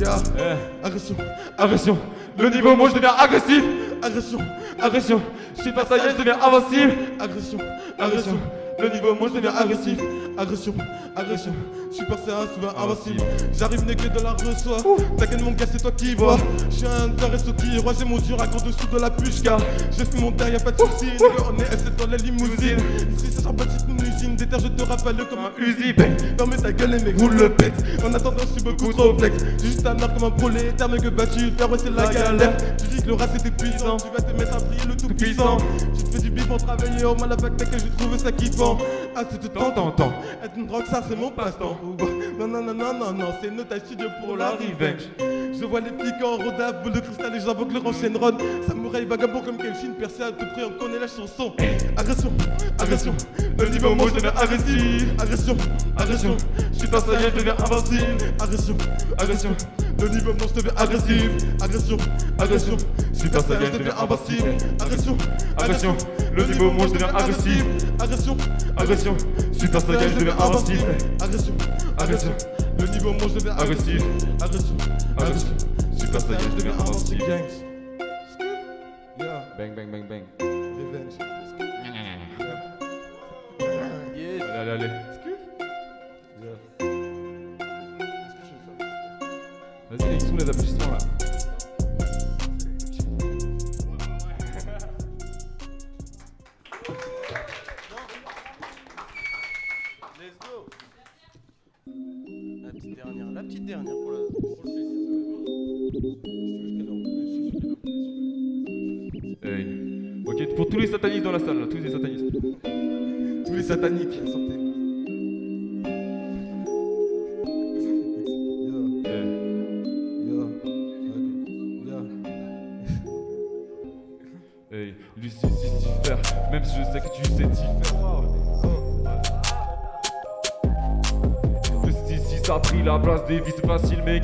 yeah. Eh. Agression. Agression. Le niveau, moi je deviens agressif. Agression. Agression. Super Saiyan, je deviens invincible. Agression. Agression. Le niveau, moi je deviens agressif. Agression, agression, super sérieux, souvent invincible. J'arrive négué de la reçoit. T'inquiète mon gars, c'est toi qui vois. Je suis un resto qui roi, j'ai mon dur à dessous de la pushka. J'ai fait mon terre, y'a pas de soucis. On est S7 dans la limousine. Ici, ça pas juste une usine. Des terres, je te rappelle comme un Uzi. Fermez ta gueule, les mecs, roule le pète. En attendant, je suis beaucoup trop flex. J'ai juste un art comme un prolétaire, mais que vas-tu faire? Ouais, c'est la galère. Tu dis que le rap c'est épuisant. Tu vas te mettre à prier le tout puissant. Tu te fais du bif pour travailler au mal à que je trouve ça kiffant. Ah, c'est tout temps, temps, temps. Être une drogue, ça c'est mon passe-temps. Non, non, non, non, non, non, c'est notre studio pour la revenge. Je vois les flics en rodave, boule de cristal et j'invoque leur enchaîne run. Samouraï vagabond comme Kenshin, percé à tout prix, on connaît la chanson. Agression, agression, le niveau moi je deviens agressif. Agression, agression, je suis pas sérieux, je deviens invincible. Agression, agression, le niveau moi je deviens agressif. Agression, agression, je suis pas sérieux, je deviens invincible. Agression, agression, le niveau moi je deviens agressif. Agression, agression, je suis je deviens invincible. Agression, le niveau moi je deviens agressif. Je suis pas sérieux, je deviens invincible. Gangs. Yeah. Bang, bang, bang, bang. Revenge. Yes. Allez, allez, allez. Vas-y, ils sont les applaudissements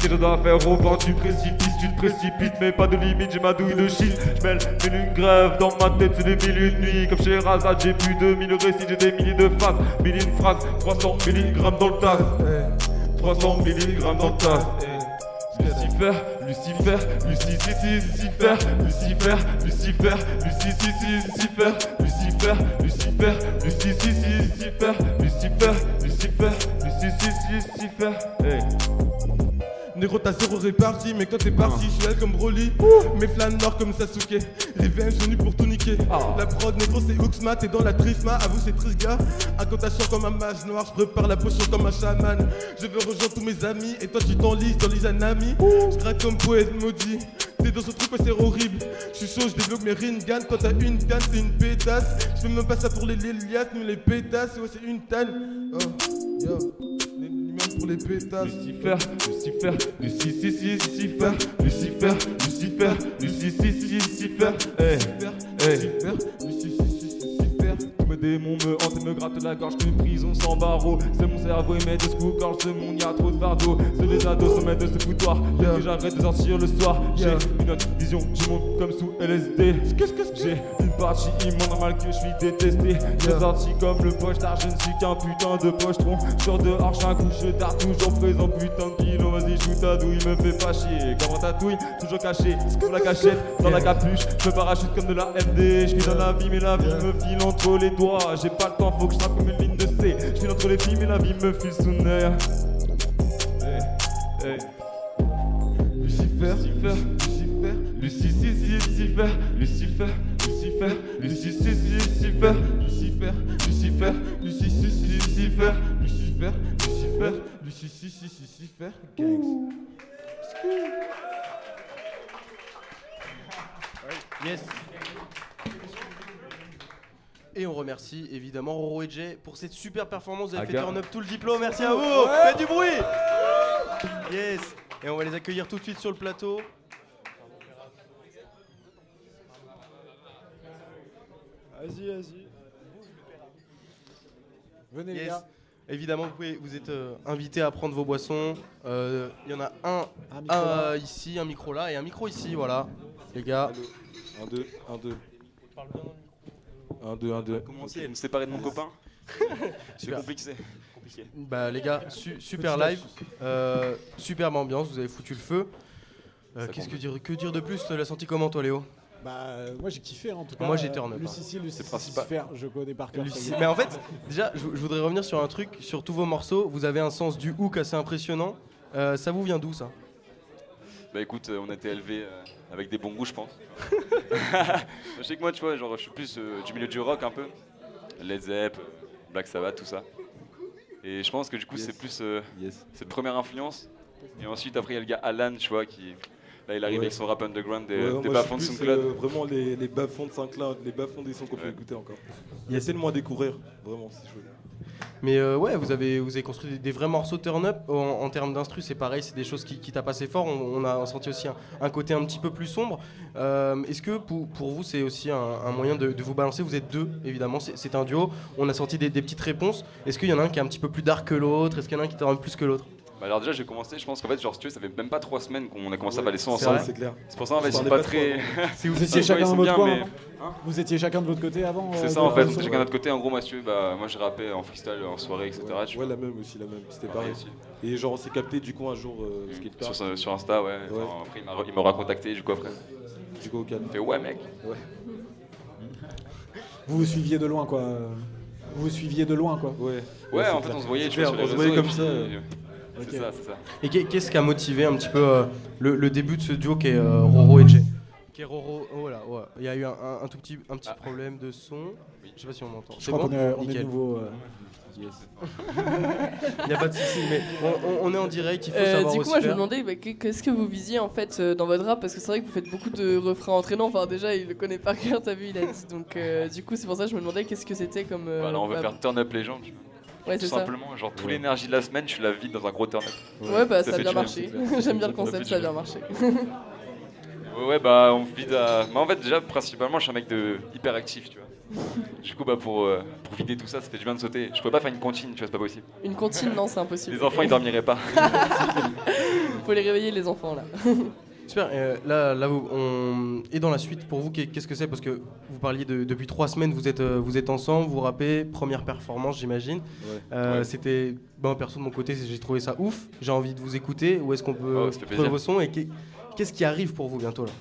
dois faire au vent Tu précipices, tu te précipites, mais pas de limite, j'ai ma douille de shit. J'mêle mille une grève dans ma tête, c'est des mille une nuits. Comme chez Razad, j'ai plus de mille récits, j'ai des milliers de phrases, mille une phrases, 300 milligrammes dans le tas. 300 milligrammes dans le tas. Lucifer, Lucifer, Lucifer, Lucifer, Lucifer, Lucifer, Lucifer, Lucifer, Lucifer, Lucifer, Lucifer, Lucifer, Lucifer, Lucifer, Lucifer, hey. Négro t'as zéro réparti, mais quand t'es parti, je suis elle comme Broly. Mes flammes noirs comme Sasuke. Revenge venu pour tout niquer. La prod négro c'est Uxma, t'es dans la trisma. Avoue c'est triste gars. Incantation comme un mage noir, je prépare la potion comme un chaman. Je veux rejoindre tous mes amis, et toi tu t'enlises dans les anamis. Je craque comme poète maudit. T'es dans ce truc, ouais, c'est horrible. Je suis chaud, je développe mes ringan. Toi t'as une canne, c'est une pétasse. Je fais même pas ça pour les Lilias, nous les pétasses, ouais, c'est une tanne. Oh. Yo, pour les pétasses. Lucifer, Lucifer, Lucifer, Lucifer, Lucifer, Lucifer, Lucifer, Lucifer, eh, eh. Lucifer, tous mes démons me hantent et me grattent la gorge qu'une prison sans barreaux. C'est mon cerveau et mes deux scouts quand ce monde y a trop de fardeaux. C'est les ados sommet de ce foutoir. Yeah. Que j'arrête de sortir le soir. J'ai une autre vision du monde comme sous LSD. J'ai une partie immonde normal que je suis détesté. J'ai sorti comme le poche d'art, je ne suis qu'un putain de pochetron. Sur dehors, un couche d'art, toujours présent, putain de kilo. Vas-y, joue ta douille, me fais pas chier. Comme un tatouille, toujours caché, sous la cachette, dans la capuche. Je me parachute comme de la MD. Je vis dans la vie, mais la vie me file entre les J'ai pas le temps, faut que je comme une ligne de C. Je entre les filles, mais la vie me file sous nerf. Hey, hey. Lucifer, Lucifer, Lucifer, Lucifer, Lucifer, Lucifer, Lucifer, Lucifer, Lucifer, Lucifer, Lucifer, Lucifer, Lucifer, Lucifer, Lucifer, Lucifer, gangs. Yes. Et on remercie évidemment Roro et Jay pour cette super performance. Vous avez fait turn up tout le diplôme. Merci à vous. Ouais. Faites du bruit. Yes. Et on va les accueillir tout de suite sur le plateau. Vas-y, vas-y. Venez, les Yes. gars. Évidemment, vous, pouvez, vous êtes euh, invités à prendre vos boissons. Euh, Il y en a un, Un micro un, euh, ici, un micro là et un micro ici. Voilà, les gars. 1, 2, 1, 2. 1, 2, 1, 2. Commencer à me séparer de mon copain. [LAUGHS] C'est compliqué. compliqué. Bah les gars, su- super Petit live, euh, superbe ambiance, vous avez foutu le feu. Euh, Qu'est-ce que dire, que dire de plus Tu l'as senti comment toi Léo? Bah, euh, moi j'ai kiffé en tout cas. Moi, j'ai Euh, turn up, Lucici. Lucici, C'est principal. Lucifer, je connais par cœur. Mais en fait, déjà, je, je voudrais revenir sur un truc, sur tous vos morceaux, vous avez un sens du hook assez impressionnant. Euh, ça vous vient d'où ça? Bah écoute, euh, on a été élevés euh, avec des bons goûts, je pense. [LAUGHS] je sais que moi, tu vois, genre, je suis plus euh, du milieu du rock un peu. Led Zepp, euh, Black Sabbath, tout ça. Et je pense que du coup, Yes. c'est plus euh, cette première influence. Et ensuite, après, il y a le gars Alan, tu vois, qui. Là, il arrive Ouais. avec son rap underground des, Ouais, des bas-fonds de SoundCloud. euh, vraiment les, les bas-fonds de SoundCloud, les bas-fonds des sons qu'on peut écouter encore. Il y a tellement à découvrir, vraiment, c'est chouette. Mais euh, ouais, vous avez, vous avez construit des, vrais morceaux turn-up. En, termes d'instru, c'est pareil, c'est des choses qui, tapent assez fort. On, a senti aussi un, côté un petit peu plus sombre. Euh, Est-ce que pour, vous, c'est aussi un, moyen de, vous balancer? Vous êtes deux, évidemment, c'est un duo. On a sorti des, petites réponses. Est-ce qu'il y en a un qui est un petit peu plus dark que l'autre? Est-ce qu'il y en a un qui t'en plus que l'autre? Bah alors déjà j'ai commencé, je pense qu'en fait genre si tu veux, ça fait même pas trois semaines qu'on a commencé à c'est ensemble. c'est clair. C'est pour ça en On fait c'est pas très. avant. [LAUGHS] Si vous étiez chacun de votre mais- avant Hein Vous étiez chacun de votre côté avant C'est euh, ça de- en fait, de- on était chacun de notre côté. En gros, veux, bah, moi j'ai rappé en freestyle, en soirée, etc. tu Ouais, la même aussi, la même, c'était Pareil. Et genre, on s'est capté du coup un jour euh, skatepark. Sur, sur Insta, ouais. Enfin, après, il m'a- il m'aura contacté, du coup, après. Du coup, au calme. Il fait ouais, mec. Ouais. [LAUGHS] Vous vous suiviez de loin quoi. Vous vous suiviez de loin quoi. Ouais. Ouais, en fait, on se voyait, tu vois, sur les comme ça. Ok. C'est ça, c'est ça. Et qu'est- qu'est-ce qui a motivé un petit peu euh, le, le début de ce duo qui est euh, Roro et Jay Qui est Roro, oh là, ouais. Il y a eu un, un- un tout petit, un petit problème de son. Je sais pas si on m'entend. Je C'est crois bon qu'on est, on est nouveau. euh, [LAUGHS] Il n'y a pas de souci, mais on, on- on est en direct, il faut Euh, savoir du coup, moi, je me demandais bah, qu'est- qu'est-ce que vous visiez en fait euh, dans votre rap? Parce que c'est vrai que vous faites beaucoup de refrains entraînants. Enfin, déjà, il le connaît par cœur, t'as vu, il a dit. Donc, euh, du coup, c'est pour ça que je me demandais qu'est-ce que c'était comme. euh, Voilà, on veut bah, faire turn up les gens, tu vois. Ouais, Tout simplement, genre, toute l'énergie de la semaine, je la vide dans un gros turn. Ouais, bah ça a bien marché. [LAUGHS] J'aime bien le concept, ça a bien. marché. [LAUGHS] Ouais, bah on vide à. Mais en fait, déjà, principalement, je suis un mec de hyper actif, tu vois. [LAUGHS] Du coup, bah pour, euh, pour vider tout ça, ça fait du bien de sauter. Je pourrais pas faire une comptine, tu vois, c'est pas possible. Une comptine, non, c'est impossible. Les enfants, ils dormiraient pas. Faut les réveiller, les enfants, là. Super, euh, là, là on... et dans la suite, pour vous, qu'est- qu'est-ce que c'est? Parce que vous parliez de, depuis trois semaines, vous êtes, euh, vous êtes ensemble, vous rappez, première performance, j'imagine. Ouais. Euh, Ouais. C'était, bon, perso de mon côté, j'ai trouvé ça ouf. J'ai envie de vous écouter. Où est-ce qu'on peut Oh, trouver vos sons? Et qu'est- qu'est-ce qui arrive pour vous bientôt là?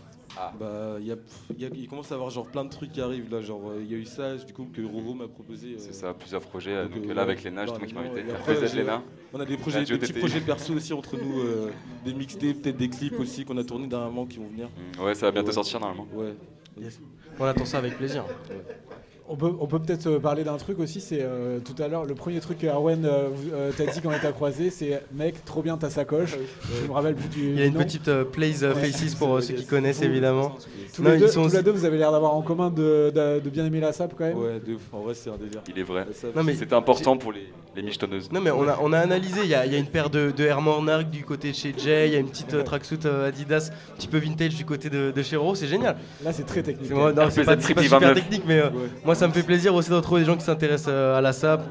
Bah, il y a- il y a- il commence à y avoir genre plein de trucs qui arrivent là. Genre, euh, il y a eu ça, du coup, que Roro m'a proposé. euh, C'est ça, plusieurs projets. euh, Donc, euh, là, avec Léna, justement, qui m'a invité. On a des projets, des petits projets perso aussi entre nous, euh, des mixtapes, peut-être des clips aussi qu'on a tournés dernièrement qui vont venir. Ouais, ça va bientôt Ouais. sortir normalement. Ouais. On attend ça avec plaisir. On peut, on peut peut-être euh, parler d'un truc aussi, c'est euh, tout à l'heure, le premier truc que Arwen euh, t'a dit quand on était croisé, c'est mec, trop bien ta sacoche. Je me rappelle plus du. Il y a une nom. petite euh, plays Ouais. faces pour euh, ceux qui connaissent évidemment. Tous, Non, les ils deux, sont tous aussi- les deux, vous avez l'air d'avoir en commun de, de- de bien aimer la sap quand même. Ouais, de ouf. En vrai, c'est un délire. Il est vrai. C'était important pour les, les michetonneuses. Non mais on a, on a analysé, il y a, il y a une paire de, de Air Monarch du côté de chez Jay, il y a une petite euh, tracksuit euh, Adidas un petit peu vintage du côté de, de chez Roro, c'est génial. Là c'est très technique. C'est c'est pas, c'est pas super technique mais moi ça me fait plaisir aussi de retrouver des gens qui s'intéressent euh, à la SAP.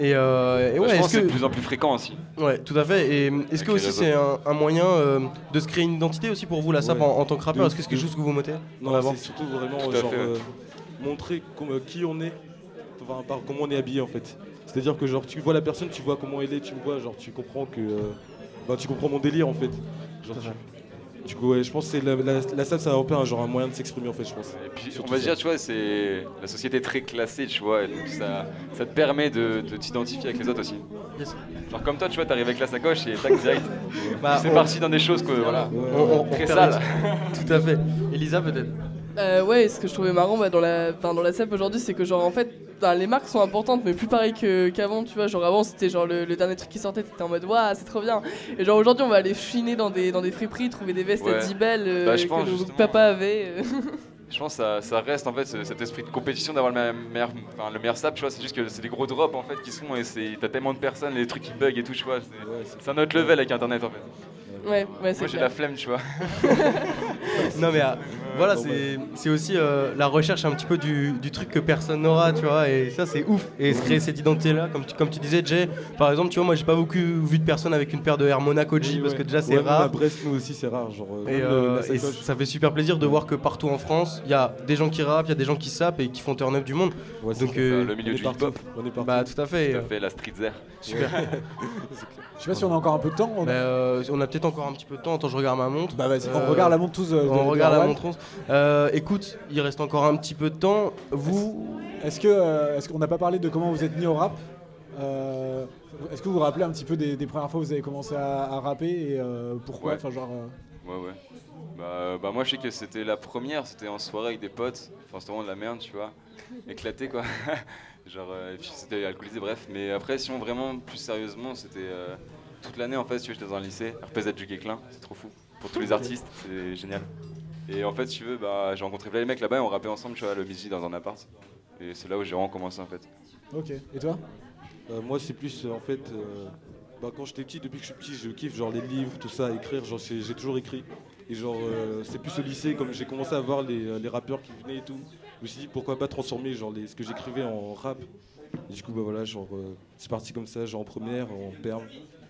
Et, euh, et Ouais, pense est-ce que c'est de plus en plus fréquent aussi. Ouais, tout à fait. Et est-ce que aussi c'est un, un moyen euh, de se créer une identité aussi pour vous la SAP Ouais. en, en tant que rappeur? Est-ce que c'est quelque chose que vous mettez Non, avant? c'est surtout vraiment genre fait, ouais. euh, montrer euh, qui on est, enfin, par comment on est habillé en fait. C'est-à-dire que genre tu vois la personne, tu vois comment elle est, tu me vois, genre tu comprends que, euh, bah, tu comprends mon délire en fait. Genre, tu- du coup ouais, je pense que la, la, la salle, c'est un peu un genre un moyen de s'exprimer en fait, je pense. Et puis on va ça. dire, tu vois, c'est la société est très classée, tu vois, et donc ça, ça te permet de, de t'identifier avec les autres aussi. Genre comme toi, tu vois, t'arrives avec la sacoche et tac direct. [LAUGHS] Bah, c'est on- parti dans des choses que voilà, On- très sales. Tout à fait. Elisa peut-être Euh, ouais, ce que je trouvais marrant bah, dans la, enfin, dans la SAP aujourd'hui, c'est que genre en fait, bah, les marques sont importantes, mais plus pareil que- qu'avant, tu vois. Genre avant, c'était genre le, le dernier truc qui sortait, t'étais en mode waouh, c'est trop bien. Et genre aujourd'hui, on va aller chiner dans des, dans des friperies, trouver des vestes Ouais. à 10 belles euh, Bah, que nos papa avait. euh. Je pense que ça, ça reste en fait ce- cet esprit de compétition d'avoir le meilleur, enfin, le meilleur sap, tu vois, c'est juste que c'est des gros drops en fait qui sont et c'est t'as tellement de personnes, les trucs qui bug et tout, tu vois, c'est c'est un autre level avec internet en fait. Ouais, ouais, c'est Moi j'ai la flemme, tu vois. [LAUGHS] Non mais euh, voilà, c'est c'est aussi euh, la recherche un petit peu du, du truc que personne n'aura, tu vois, et ça c'est ouf. Et se créer cette identité-là, comme tu, comme tu disais, Jay, par exemple, tu vois, moi j'ai pas beaucoup vu de personnes avec une paire de Air Monaco G, Oui, parce ouais. que déjà c'est Ouais, rare. À Brest, nous aussi, c'est rare. Genre, euh, Et, euh, et sacoche. ça fait super plaisir de voir que partout en France, il y a des gens qui rappent, il y a des gens qui sapent et qui font turn up du monde. Donc, euh, le milieu on est du partout. hip-hop. On est partout. bah tout à fait. Tout à euh, fait, la street zer. Super. [LAUGHS] [LAUGHS] Je sais pas si on a encore un peu de temps. On, Bah, euh, on a peut-être encore un petit peu de temps. Attends, je regarde ma montre. Bah, vas-y, on regarde la montre tous, euh, on de regarde la montre 11. Euh, écoute, il reste encore un petit peu de temps. Vous, Est-ce que euh, est-ce qu'on n'a pas parlé de comment vous êtes mis au rap Euh, Est-ce que vous vous rappelez un petit peu des, des premières fois où vous avez commencé à, à rapper et euh, pourquoi Ouais. Enfin genre. euh, Ouais, ouais. Bah, bah moi je sais que c'était la première, c'était en soirée avec des potes. Enfin, c'était vraiment de la merde, tu vois. Éclaté quoi. [LAUGHS] Genre, euh, et puis c'était alcoolisé, bref. Mais après, sinon vraiment plus sérieusement, c'était euh, toute l'année en fait. Si tu veux, j'étais dans un lycée, RPZ du Guéclin, c'est trop fou. Pour tous les artistes, c'est génial. Et en fait, si tu veux, bah, j'ai rencontré plein de mecs là-bas et on rappait ensemble, tu vois, le midi dans un appart. Et c'est là où j'ai vraiment commencé en fait. Ok. Et toi? Euh, moi, c'est plus euh, en fait. euh, bah, quand j'étais petit, depuis que je suis petit, je kiffe genre les livres, tout ça, écrire. Genre, j'ai toujours écrit. Et genre, euh, c'est plus au lycée, comme j'ai commencé à voir les, les rappeurs qui venaient et tout. Je me suis dit pourquoi pas transformer genre les, ce que j'écrivais en rap. Et du coup, bah voilà, genre, euh, c'est parti comme ça, genre en première, en perme,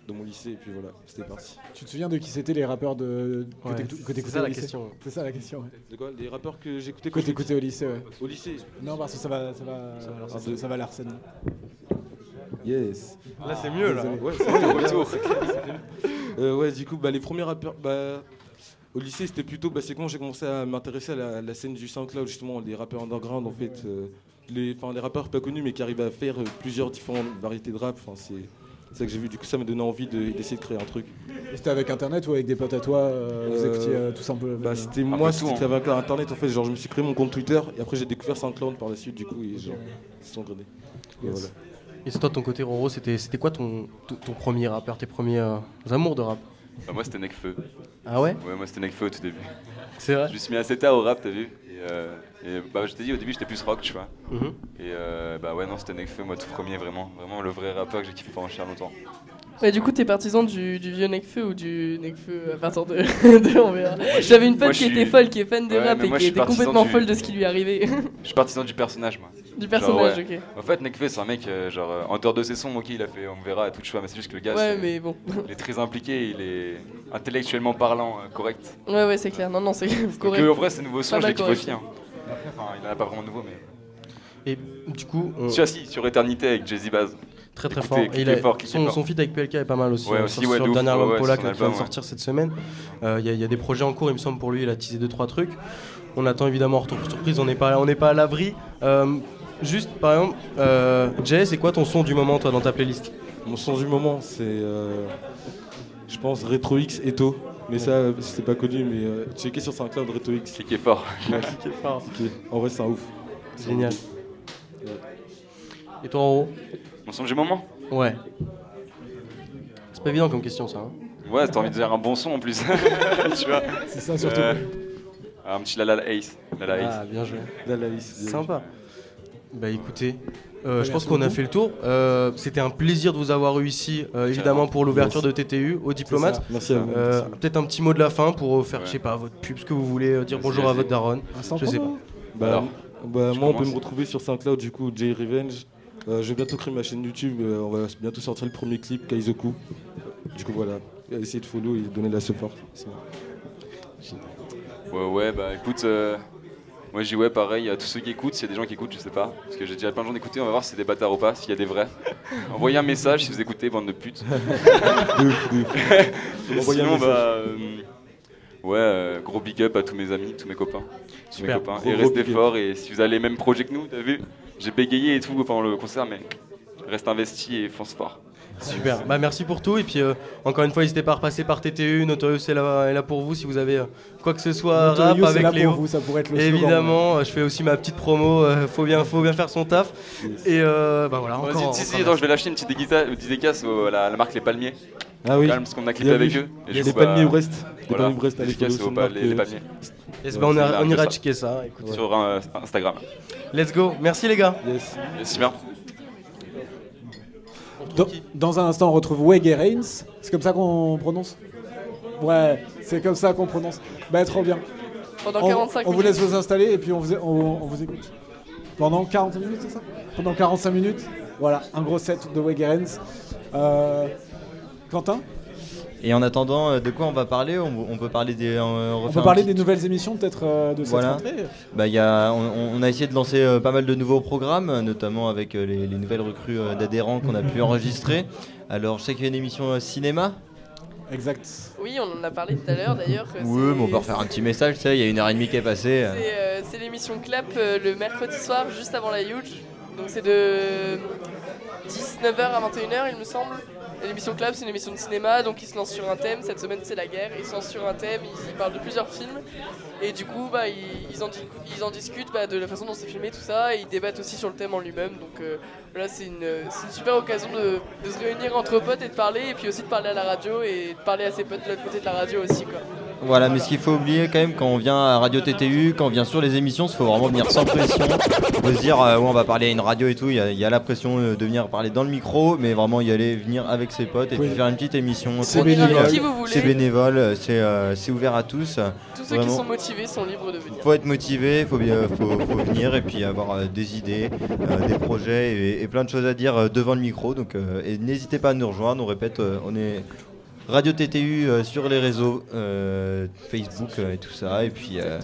dans mon lycée, et puis voilà, c'était parti. Tu te souviens de qui c'était les rappeurs de que Ouais, t'écoutais- c'est ça au la lycée question. C'est ça la question. Ouais. De quoi Les rappeurs que j'écoutais Que t'écoutais au lycée, ouais. Au lycée Non, parce que ça va, ça va, Ça va à ça, l'arsène. ça va à l'arsène. Yes. Là, c'est mieux, là. Ouais, C'est. [LAUGHS] Euh, ouais, du coup, bah, les premiers rappeurs, bah, au lycée, c'était plutôt, bah, c'est quand j'ai commencé à m'intéresser à la, la scène du SoundCloud, justement, les rappeurs underground, en fait, euh, les, enfin, les rappeurs pas connus, mais qui arrivent à faire euh, plusieurs différentes variétés de rap. Enfin, c'est ça que j'ai vu. Du coup, ça m'a donné envie de- d'essayer de créer un truc. C'était avec internet ou avec des potes à toi euh, Vous écoutiez euh, un peu. Bah, c'était moi, tout, c'était hein. avec internet en fait. Genre, je me suis créé mon compte Twitter et après j'ai découvert SoundCloud par la suite, du coup, et genre, ils sont grenés. Et Yes. voilà. Et c'est toi, de ton côté, Roro, c'était c'était quoi ton, ton, premier rappeur, tes premiers euh, amours de rap? Bah, moi c'était Necfeu. Ah ouais Ouais, moi c'était Necfeu au tout début. C'est vrai Je me suis mis assez tard au rap, t'as vu Et, euh, et, bah, je t'ai dit au début j'étais plus rock, tu vois. Mhm. Et euh, bah ouais, non, c'était Necfeu, moi tout premier, vraiment. Vraiment le vrai rappeur que j'ai kiffé pendant cher longtemps. Ouais, du coup, t'es partisan du, du vieux Necfeu ou du Necfeu à partir de, [LAUGHS] de on verra. J'avais une pote qui suis- était folle, qui est fan de Ouais, rap mais et moi, qui était complètement du- folle de ce qui lui arrivait. Je suis partisan du personnage, moi. Du Genre, personnage, ouais. ok. En fait, Nekfeu, c'est un mec, euh, genre, euh, en dehors de ses sons, ok, il a fait On verra et tout, vois, mais c'est juste que le gars, Ouais, mais bon. [LAUGHS] il est très impliqué, il est intellectuellement parlant, euh, correct. Ouais, ouais, c'est clair. Non, non, c'est [LAUGHS] correct. en vrai, ces nouveaux sons, je les kiffe aussi. Hein. Enfin, il en a pas vraiment de nouveaux, mais. Et du coup. ah, si, sur Éternité avec Jay-Z Baz. Très très Écoutez, fort. Et cliquez il a- fort, son, son feat avec PLK est pas mal aussi. Ouais, hein, aussi, sur, ouais, sur de le dernier ouais, album Polak qui vient de sortir cette semaine. Euh, Il y, a- il y a des projets en cours, il me semble, pour lui. Il a teasé 2-3 trucs. On attend évidemment retour surprise, on n'est pas, on n'est pas à l'abri. Euh, juste par exemple, euh, Jay, c'est quoi ton son du moment toi dans ta playlist? Mon son du moment, c'est. euh, je pense Retro X Eto. Mais ça, euh, c'est pas connu, mais euh, checker sur SoundCloud Retro X. Cliquez fort. Ouais, [LAUGHS] Cliquez fort. cliquez. En vrai, c'est un ouf. Génial. Et toi, en haut? Mon son du moment Ouais. C'est pas évident comme question, ça. hein. Ouais, t'as envie de dire un bon son en plus. [LAUGHS] tu vois C'est ça, surtout. un petit la la ace. La la ace. Ah, bien joué. Sympa. Bah écoutez, euh, je pense qu'on a fait le tour. Euh, C'était un plaisir de vous avoir eu ici, euh, évidemment pour l'ouverture de TTU aux diplomates. Merci à vous. Euh, Peut-être un petit mot de la fin pour euh, faire, je sais pas, votre pub, ce que vous voulez, euh, dire Vas-y, bonjour à vas-y. votre daronne. Instant Je sais pas. Bah, Alors, bah, moi, on peut commence. me retrouver sur SoundCloud, du coup, Jay Revenge. Euh, je vais bientôt créer ma chaîne YouTube. euh, on va bientôt sortir le premier clip, Kaizoku. Du coup, voilà. Essayez de follow et donner la support. Ouais, ouais, bah écoute, euh, moi dis ouais, pareil, à tous ceux qui écoutent, s'il y a des gens qui écoutent, je sais pas, parce que j'ai déjà plein de gens d'écouter, on va voir si c'est des bâtards ou pas, s'il y a des vrais. [LAUGHS] Envoyez un message si vous écoutez, bande de putes. [LAUGHS] [LAUGHS] De de Sinon, message. bah. euh, ouais, euh, gros big up à tous mes amis, tous mes copains. Tous Super. mes copains. Gros, et restez forts, et si vous avez les mêmes projets que nous, t'as vu, j'ai bégayé et tout pendant le concert, mais reste investi et fonce fort. Super, bah merci pour tout et puis euh, encore une fois n'hésitez pas à repasser par TTU, Notorious est là, est là pour vous si vous avez euh, quoi que ce soit rap Notorious avec là pour Léo. vous, ça pourrait être le slogan, Évidemment, euh, je fais aussi ma petite promo, euh, faut, bien, faut bien faire son taf. Et euh, bah voilà, Vas-y, encore. si, si, encore attends, je vais lâcher une petite déguisa- une petite dédicace à la, la marque Les Palmiers. Ah oui. Même, parce qu'on a clippé avec eux. Et Les du coup, Palmiers bah, Brest. Les Palmiers Brest, allez les, les Palmiers. Yes, bah, on, a- on ira ça. checker ça. écoute. Sur euh, Instagram. Let's go, merci les gars. Yes. Yes, bien. Dans, dans un instant, on retrouve Wege Reigns. C'est comme ça qu'on prononce? Ouais, c'est comme ça qu'on prononce. Bah, trop bien. Pendant on, 45 on vous laisse vous installer et puis on vous, on, on vous écoute. Pendant 40 minutes, c'est ça? Pendant 45 minutes. Voilà, un gros set de Wege Reigns. Euh, Quentin? Et en attendant, euh, de quoi on va parler on, on peut parler des. euh, On refaire peut un parler petit- des nouvelles émissions peut-être euh, de cette Voilà. rentrée Bah, il y a, on, on a essayé de lancer euh, pas mal de nouveaux programmes, notamment avec euh, les, les nouvelles recrues euh, d'adhérents qu'on a pu [LAUGHS] enregistrer. Alors, je sais qu'il y a une émission euh, cinéma. Exact. Oui, on en a parlé tout à l'heure d'ailleurs. Oui, mais on peut refaire un petit message, tu sais, il y a une heure et demie qui est passée. C'est euh, l'émission Clap euh, le mercredi soir, juste avant la Huge. Donc c'est de 19h à 21h, il me semble. L'émission Clap, c'est une émission de cinéma, donc ils se lancent sur un thème. Cette semaine, c'est la guerre. Ils se lancent sur un thème, ils, parlent de plusieurs films. Et du coup, bah, ils, en, ils en discutent bah, de la façon dont c'est filmé, tout ça. Et ils débattent aussi sur le thème en lui-même. Donc euh, voilà, c'est une, une super occasion de, de se réunir entre potes et de parler. Et puis aussi de parler à la radio et de parler à ses potes de l'autre côté de la radio aussi. Quoi. Voilà, mais ce qu'il faut oublier quand même quand on vient à Radio TTU, quand on vient sur les émissions, il faut vraiment venir sans pression. On peut se dire, euh, ouais, on va parler à une radio et tout, il y, a- il y a la pression euh, de venir parler dans le micro, mais vraiment y aller, venir avec ses potes et Oui. puis faire une petite émission. C'est bénévole. Voulez. C'est bénévole, euh, c'est euh, ouvert à tous. Tous ceux Vraiment. qui sont motivés sont libres de venir. faut être motivé, faut, bien- faut, faut venir et puis avoir euh, des idées, euh, des projets et, et plein de choses à dire euh, devant le micro. Donc, euh, et n'hésitez pas à nous rejoindre. On répète, euh, on est Radio TTU euh, sur les réseaux, euh, Facebook euh, et tout ça. Et puis euh,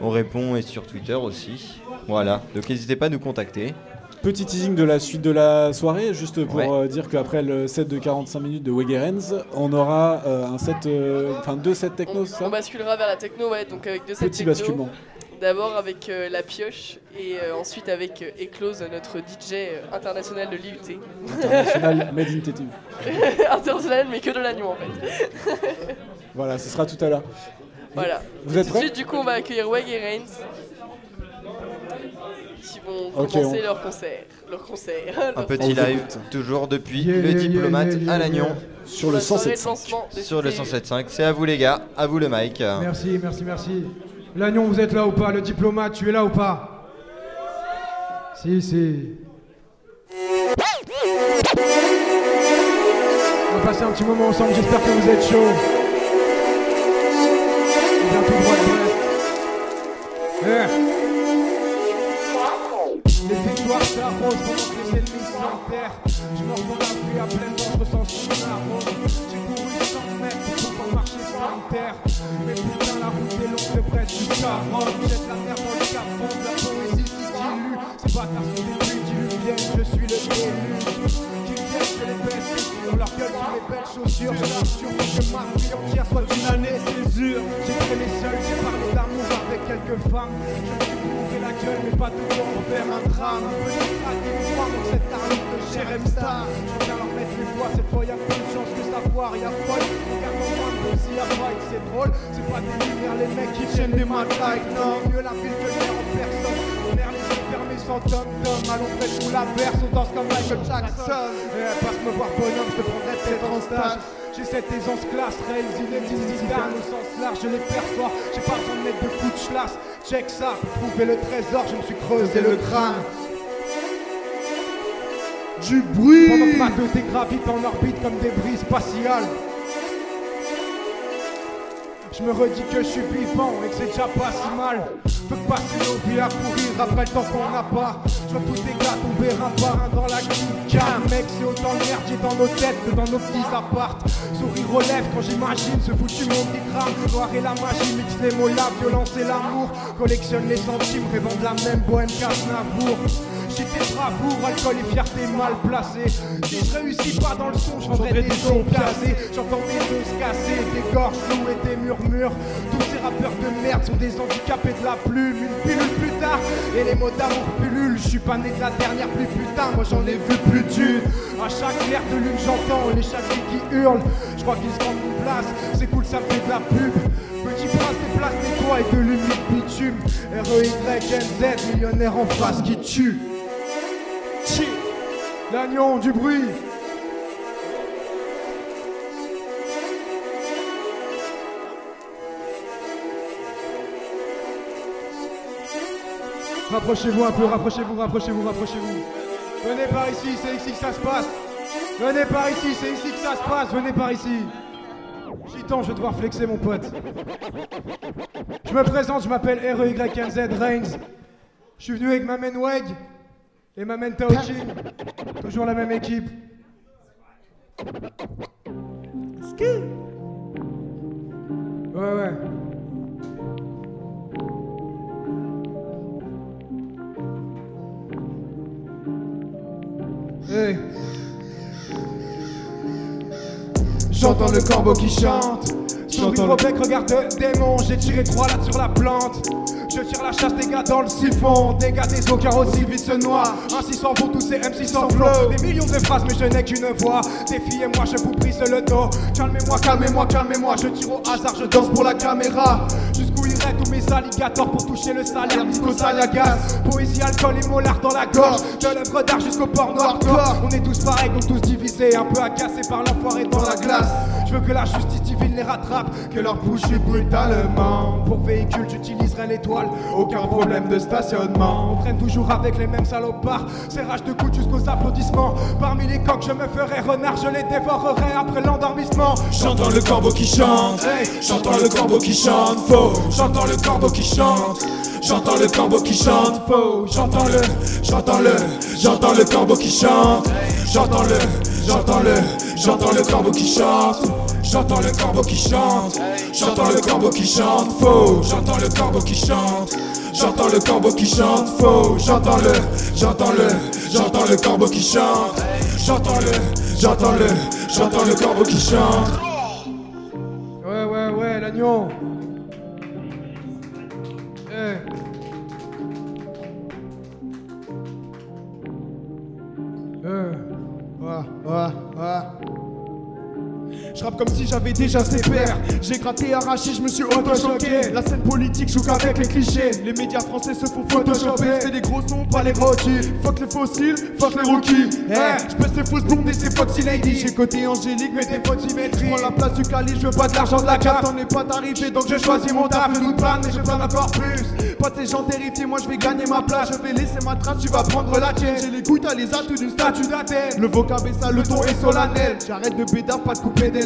on répond et sur Twitter aussi. Voilà. Donc n'hésitez pas à nous contacter. Petit teasing de la suite de la soirée, juste pour Ouais. euh, dire qu'après le set de 45 minutes de Wegerens, on aura euh, un set, euh, enfin deux sets techno, ça? On basculera vers la techno, ouais, donc avec deux sets Petit techno. basculement. D'abord avec euh, La Pioche et euh, ensuite avec euh, Eclose, notre DJ euh, international de l'IUT. International Made in TTU. [LAUGHS] international, mais que de l'agneau en fait. [LAUGHS] Voilà, ce sera tout à l'heure. voilà. Vous Et êtes Tout de prêts suite, du coup, on va accueillir Weg et Reigns qui vont Ok, commencer on- leur concert. Leur concert. [LAUGHS] Un petit concert. live, toujours depuis Yeah, le yeah, diplomate yeah, yeah, à yeah. Lannion. Sur le soirée de 107.5. lancement de Sur le TTU. 107.5. C'est à vous les gars, à vous le mic. Merci, merci, merci. L'agnon, vous êtes là ou pas? Le diplomate, tu es là ou pas? Si, si. On va passer un petit moment ensemble, j'espère que vous êtes chaud. Les victoires s'arrosent pendant que les ennemis s'enterrent. Je mors dans la rue à pleine dents, je ressens son arôme. J'ai couru 100 mètres pour pouvoir marcher sans terre. Mais putain, la route est longue, prêtre du la terre dans le la poésie s'y dilue. Ces bâtards sont des nuits diluviennes, je suis le déluge. Qui viennent, je les baisse. On leur gueule sur les belles chaussures. J'ai l'assurance que ma vie entière soit une année césure. J'ai traîné seul, j'ai parlé d'amour avec quelques femmes. Je me suis la gueule, mais pas quoi en faire un drame. Et croire dans cette arme de Jerem Star. Je viens leur mettre les voix, cette fois y'a plus de chance que ça foire. Y'a folle, c'est drôle. C'est pas des lumières, les mecs qui tiennent des matraques. Non, mieux la ville que l'air en personne. On air les yeux fermés sans tom tom, allons près sous la verse, on danse comme Michael Jackson. Eh, passe me voir bonhomme, je te prendrai peut-être en stage. J'ai cette aisance classe, Reigns, il est au sens large, je les perçois. J'ai pas besoin de mettre de coups de schlass. Check ça, pour trouver le trésor, je me suis creusé le crâne. Du bruit Pendant que ma tête gravite en orbite comme des brises spatiales. Je me redis que je suis vivant et que c'est déjà pas si mal. Que passer nos vies à courir après le temps qu'on n'a pas. Je tous les gars tomber un par un dans la calme. Mec, c'est autant le merdier dans nos têtes que dans nos petits apparts. Sourire relève quand j'imagine ce foutu monde qui crame. Le noir et la magie, mixe les mots, la violence et l'amour. Collectionne les centimes, rêvant de la même bohème qu'Aznavour. J'étais bravoure, alcool et fierté mal placée. Si je réussis pas dans le son, je vendrai des sons placés. J'entends des os se casser, des gorges nouées, des murmures. Tous ces rappeurs de merde sont des handicapés de la plume. Une pilule plus tard, et les mots d'amour pullulent. Je suis pas né de la dernière pluie, putain, moi j'en ai vu plus d'une. À chaque clair de lune, j'entends les châssis qui hurlent. Je crois qu'ils se rendent une place, c'est cool, ça fait de la pub. Petit prince des places des toits et de l'humide bitume. R-E-Y-N-Z, millionnaire en face qui tue. L'agnon du bruit. Rapprochez-vous un peu, rapprochez-vous, rapprochez-vous, rapprochez-vous. Venez par ici, c'est ici que ça se passe. Venez par ici, c'est ici que ça se passe. Venez par ici. Gitan, je vais devoir flexer mon pote. Je me présente, je m'appelle R-E-Y-N-Z Reigns. Je suis venu avec ma main Weg et ma main Taokin. Toujours la même équipe. Ski Ouais, ouais. Hey. J'entends le corbeau qui chante. Souris au bec, regarde démon. J'ai tiré trois lattes sur la plante. Je tire la chasse des gars dans le siphon. Des gars des eaux carrossiers vite se noient. Ainsi s'en vont tous ces MC sans flow. Des millions de phrases, mais je n'ai qu'une voix. Défiez-moi, je vous brise le dos. Calmez-moi, calmez-moi, calmez-moi. Je tire au hasard, je danse pour la caméra. Jusqu'où iraient tous mes alligators pour toucher le salaire. Disco gaz. Poésie, alcool et molar dans la gorge. De l'œuvre d'art jusqu'au porno hardcore. On est tous pareils, donc tous divisés. Un peu agacés par l'enfoiré dans la glace. Que la justice divine les rattrape. Que leur bouche brutalement. Pour véhicule, j'utiliserai l'étoile. Aucun problème de stationnement. On traîne toujours avec les mêmes salopards. Serrage de coude jusqu'aux applaudissements. Parmi les coqs, je me ferai renard. Je les dévorerai après l'endormissement. J'entends le corbeau qui chante. J'entends le corbeau qui chante faux. J'entends le corbeau qui chante. J'entends le corbeau qui chante faux. J'entends le, j'entends le, j'entends le corbeau qui chante. J'entends le, j'entends le, j'entends le corbeau qui chante. J'entends le corbeau qui chante. J'entends le corbeau qui chante faux. J'entends le corbeau qui chante. J'entends le corbeau qui chante faux. J'entends le, j'entends le, j'entends le corbeau qui chante. J'entends le, j'entends le, j'entends le corbeau qui chante. Ouais, ouais, ouais, l'agneau. Ouais, ouais, ouais. Je rappe comme si j'avais déjà ses pères. J'ai gratté, arraché, je me suis auto-choqué. La scène politique joue qu'avec les clichés. Les médias français se font photoshopper. C'est des gros sons, pas les types. Fuck les fossiles, fuck les rookies. Eh, je pèse les fausses blondes et ces foxy ladies. J'ai côté angélique, mais des symétriques. Prends la place du calice, je veux pas de l'argent de la carte. T'en es pas d'arriver, donc je choisis mon taf. Le doute mais je plains encore plus. Pas ces gens terrifiés, moi je vais gagner ma place. Je vais laisser ma trace, tu vas prendre la tienne. J'ai les couilles, t'as les atouts d'une statue d'Athènes. Le vocab est sale, le ton est solennel. J'arrête de bédard, pas de couper des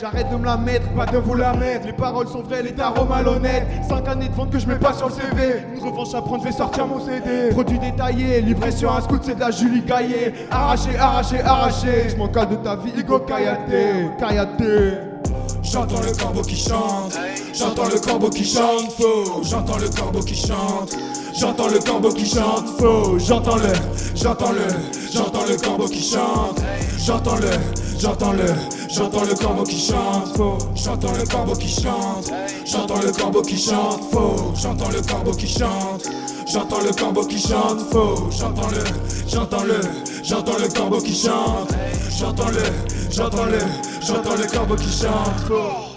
J'arrête de me la mettre, pas de vous la mettre. Les paroles sont vraies, les tarots malhonnêtes. 5 années de vente que je mets pas sur le CV. Une revanche à prendre, je vais sortir mon CD. Produit détaillé, livré sur un scout, c'est de la Julie Gaillet. Arraché, arraché, arraché. Je m'en de ta vie, Igo Kayate. Kayate. J'entends le corbeau qui chante, j'entends le corbeau qui chante faux, j'entends le corbeau qui chante, j'entends le corbeau qui chante faux, j'entends le, j'entends le, j'entends le corbeau qui chante, j'entends le, j'entends le, j'entends le corbeau qui chante faux, j'entends le corbeau qui chante, j'entends le corbeau qui chante faux, j'entends le corbeau qui chante, j'entends le corbeau qui chante faux, j'entends le, j'entends le, j'entends le corbeau qui chante, j'entends le, j'entends le, j'entends le corbeau qui chante faux.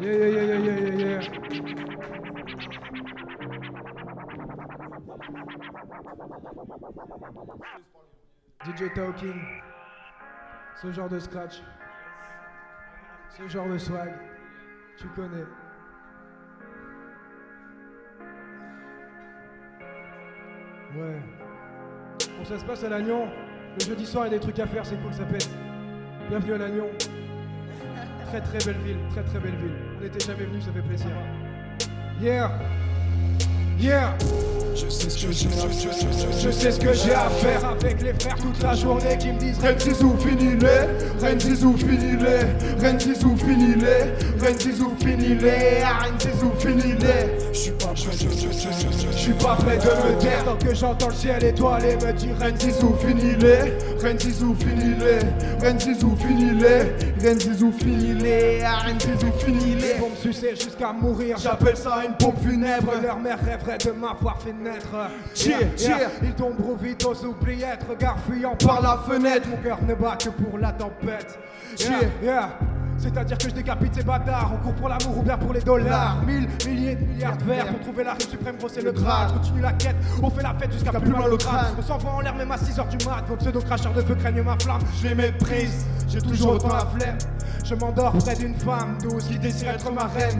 Yeah, yeah, yeah, yeah, yeah, yeah. DJ Talking. Ce genre de scratch. Ce genre de swag. Tu connais. Ouais. Bon, ça se passe à Lannion. Le jeudi soir, il y a des trucs à faire, c'est cool, ça pète. Bienvenue à Lannion. Très très belle ville, très très belle ville. On n'était jamais venu, ça fait plaisir. Yeah! Yeah! Je sais ce que j'ai à faire. Je sais ce que j'ai à faire avec les frères toute la journée qui me disent Ren Zizou finis-les, Ren Zizou finis-les, Ren Zizou finis-les, Ren Zizou finis-les, ah, Ren Zizou finis-les. Je suis pas prêt Je suis pas prêt de me taire tant que j'entends le ciel étoilé me dire Ren Zizou finis-les, Ren Zizou finis-les, Ren Zizou finis-les, Ren Zizou finis-les, ah, Ren Zizou finis-les. Pour me sucer jusqu'à mourir, j'appelle ça une pompe funèbre. Leur mère rêverait de m'avoir fait naître. Cheer, cheer. Ils tomberont vite aux oubliettes, regard fuyant par la fenêtre. Mon cœur ne bat que pour la tempête. Yeah, yeah. C'est-à-dire que je décapite ces bâtards, on court pour l'amour ou bien pour les dollars. Mille, milliers de milliards de verres pour trouver la rime suprême, gros c'est le Graal. Je continue la quête, on fait la fête jusqu'à plus loin le crâne. On s'envoie en l'air même à 6h du mat, vos pseudo-cracheurs de feu craignent ma flamme. Je les méprise, j'ai toujours autant la flemme. Je m'endors près d'une femme douce qui désire être ma reine.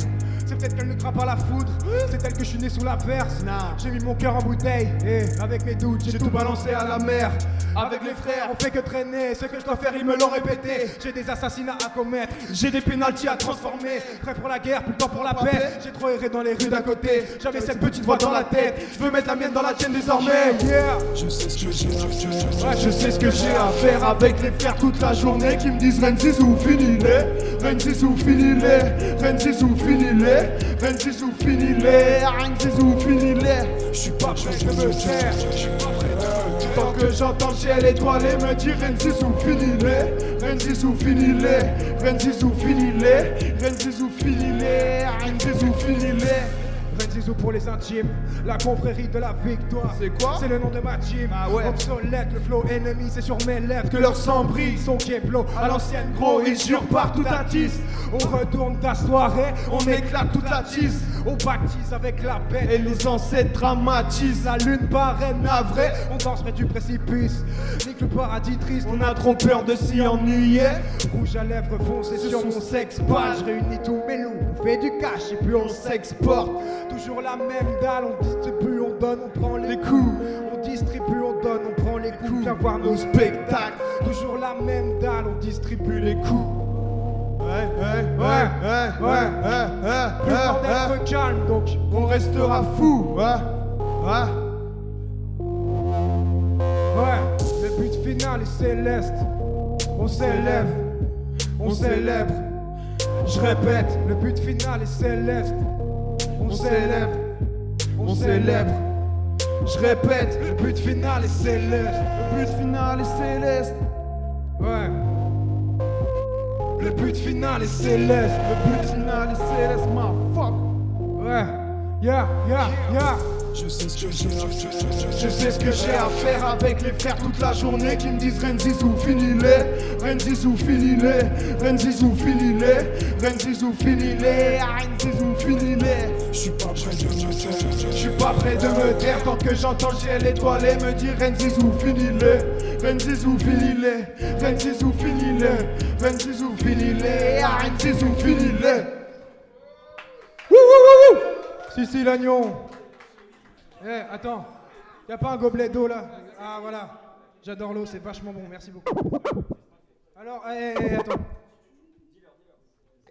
C'est peut-être qu'elle ne craint pas la foudre, c'est elle que je suis né sous la verse. J'ai mis mon cœur en bouteille, et avec mes doutes, j'ai tout balancé à la mer. Avec les frères, on fait que traîner, ce que je dois faire, ils me l'ont répété. J'ai des assassinats à commettre, j'ai des pénalties à transformer. Prêt pour la guerre, plus temps pour la paix. J'ai trop erré dans les rues d'à côté, j'avais cette petite voix dans la tête. Je veux mettre la mienne dans la tienne désormais. Yeah. Je sais ce que j'ai à faire. Ouais, je sais ce que j'ai à faire avec les frères toute la journée qui me disent Ren Zizou finis-les, Ren Zizou finis-les, Ren Zizou finis-les, Ren Zizou finis-les, Ren Zizou finis-les. Je suis pas prêt de me taire, de Tant que j'entends le ciel étoilé me dire Ren Zizou finis-les, Ren Zizou finis-les, Ren Zizou finis-les, Ren Zizou finis-les, Ren Zizou finis-les. Ren Zizou pour les intimes, la confrérie de la victoire. C'est quoi? C'est le nom de ma team. Ah ouais. Obsolète, le flow ennemi, c'est sur mes lèvres que leur sang brille. Son Keplo, à l'ancienne gros, ils jurent partout à 10. On retourne ta soirée, on éclate toute la tisse. On baptise avec la bête et les ancêtres dramatisent. La lune paraît navrée, on danse près du précipice. Nique le paradis triste, on a trop peur de s'y ennuyer. Rouge à lèvres foncé sur mon sexe page. Je réunis tous mes loups, fait du cash et puis on s'exporte. Toujours la même dalle, on distribue, on donne, on prend les coups. On distribue, on donne, on prend les coups. Viens voir nos spectacles. Toujours la même dalle, on distribue les coups. Ouais, ouais, ouais, ouais, ouais, ouais, ouais. Plus d'être calme, donc on restera fou. Ouais, ouais. Ouais, le but final est céleste. On s'élève, on célèbre. Je répète, le but final est céleste. On s'élève, on célèbre. Je répète, le but final est céleste. Le but final est céleste. Ouais. Le but final est céleste. Le but final est céleste, ma fuck. Ouais. Yeah, yeah, yeah. Je sais ce que j'ai à faire. Avec les frères toute la journée qui me disent Ren Zizou finis-les, Ren Zizou finis-les, Ren Zizou finis-les, Ren Zizou finis-les, ah, Ren Zizou finis-les. Je suis pas prêt. Je suis pas prêt de me taire tant que j'entends le ciel étoilé me dire Ren Zizou finis-les, Ren Zizou finis-les, Ren Zizou finis-les, Ren Zizou finis-les, ah, Ren Zizou finis-les. Wouh, wouh, wouh, wouh. Si, si, l'agnon. Eh, attends, y a pas un gobelet d'eau là? Ah voilà, j'adore l'eau, c'est vachement bon, merci beaucoup. Alors, eh, eh, eh, attends.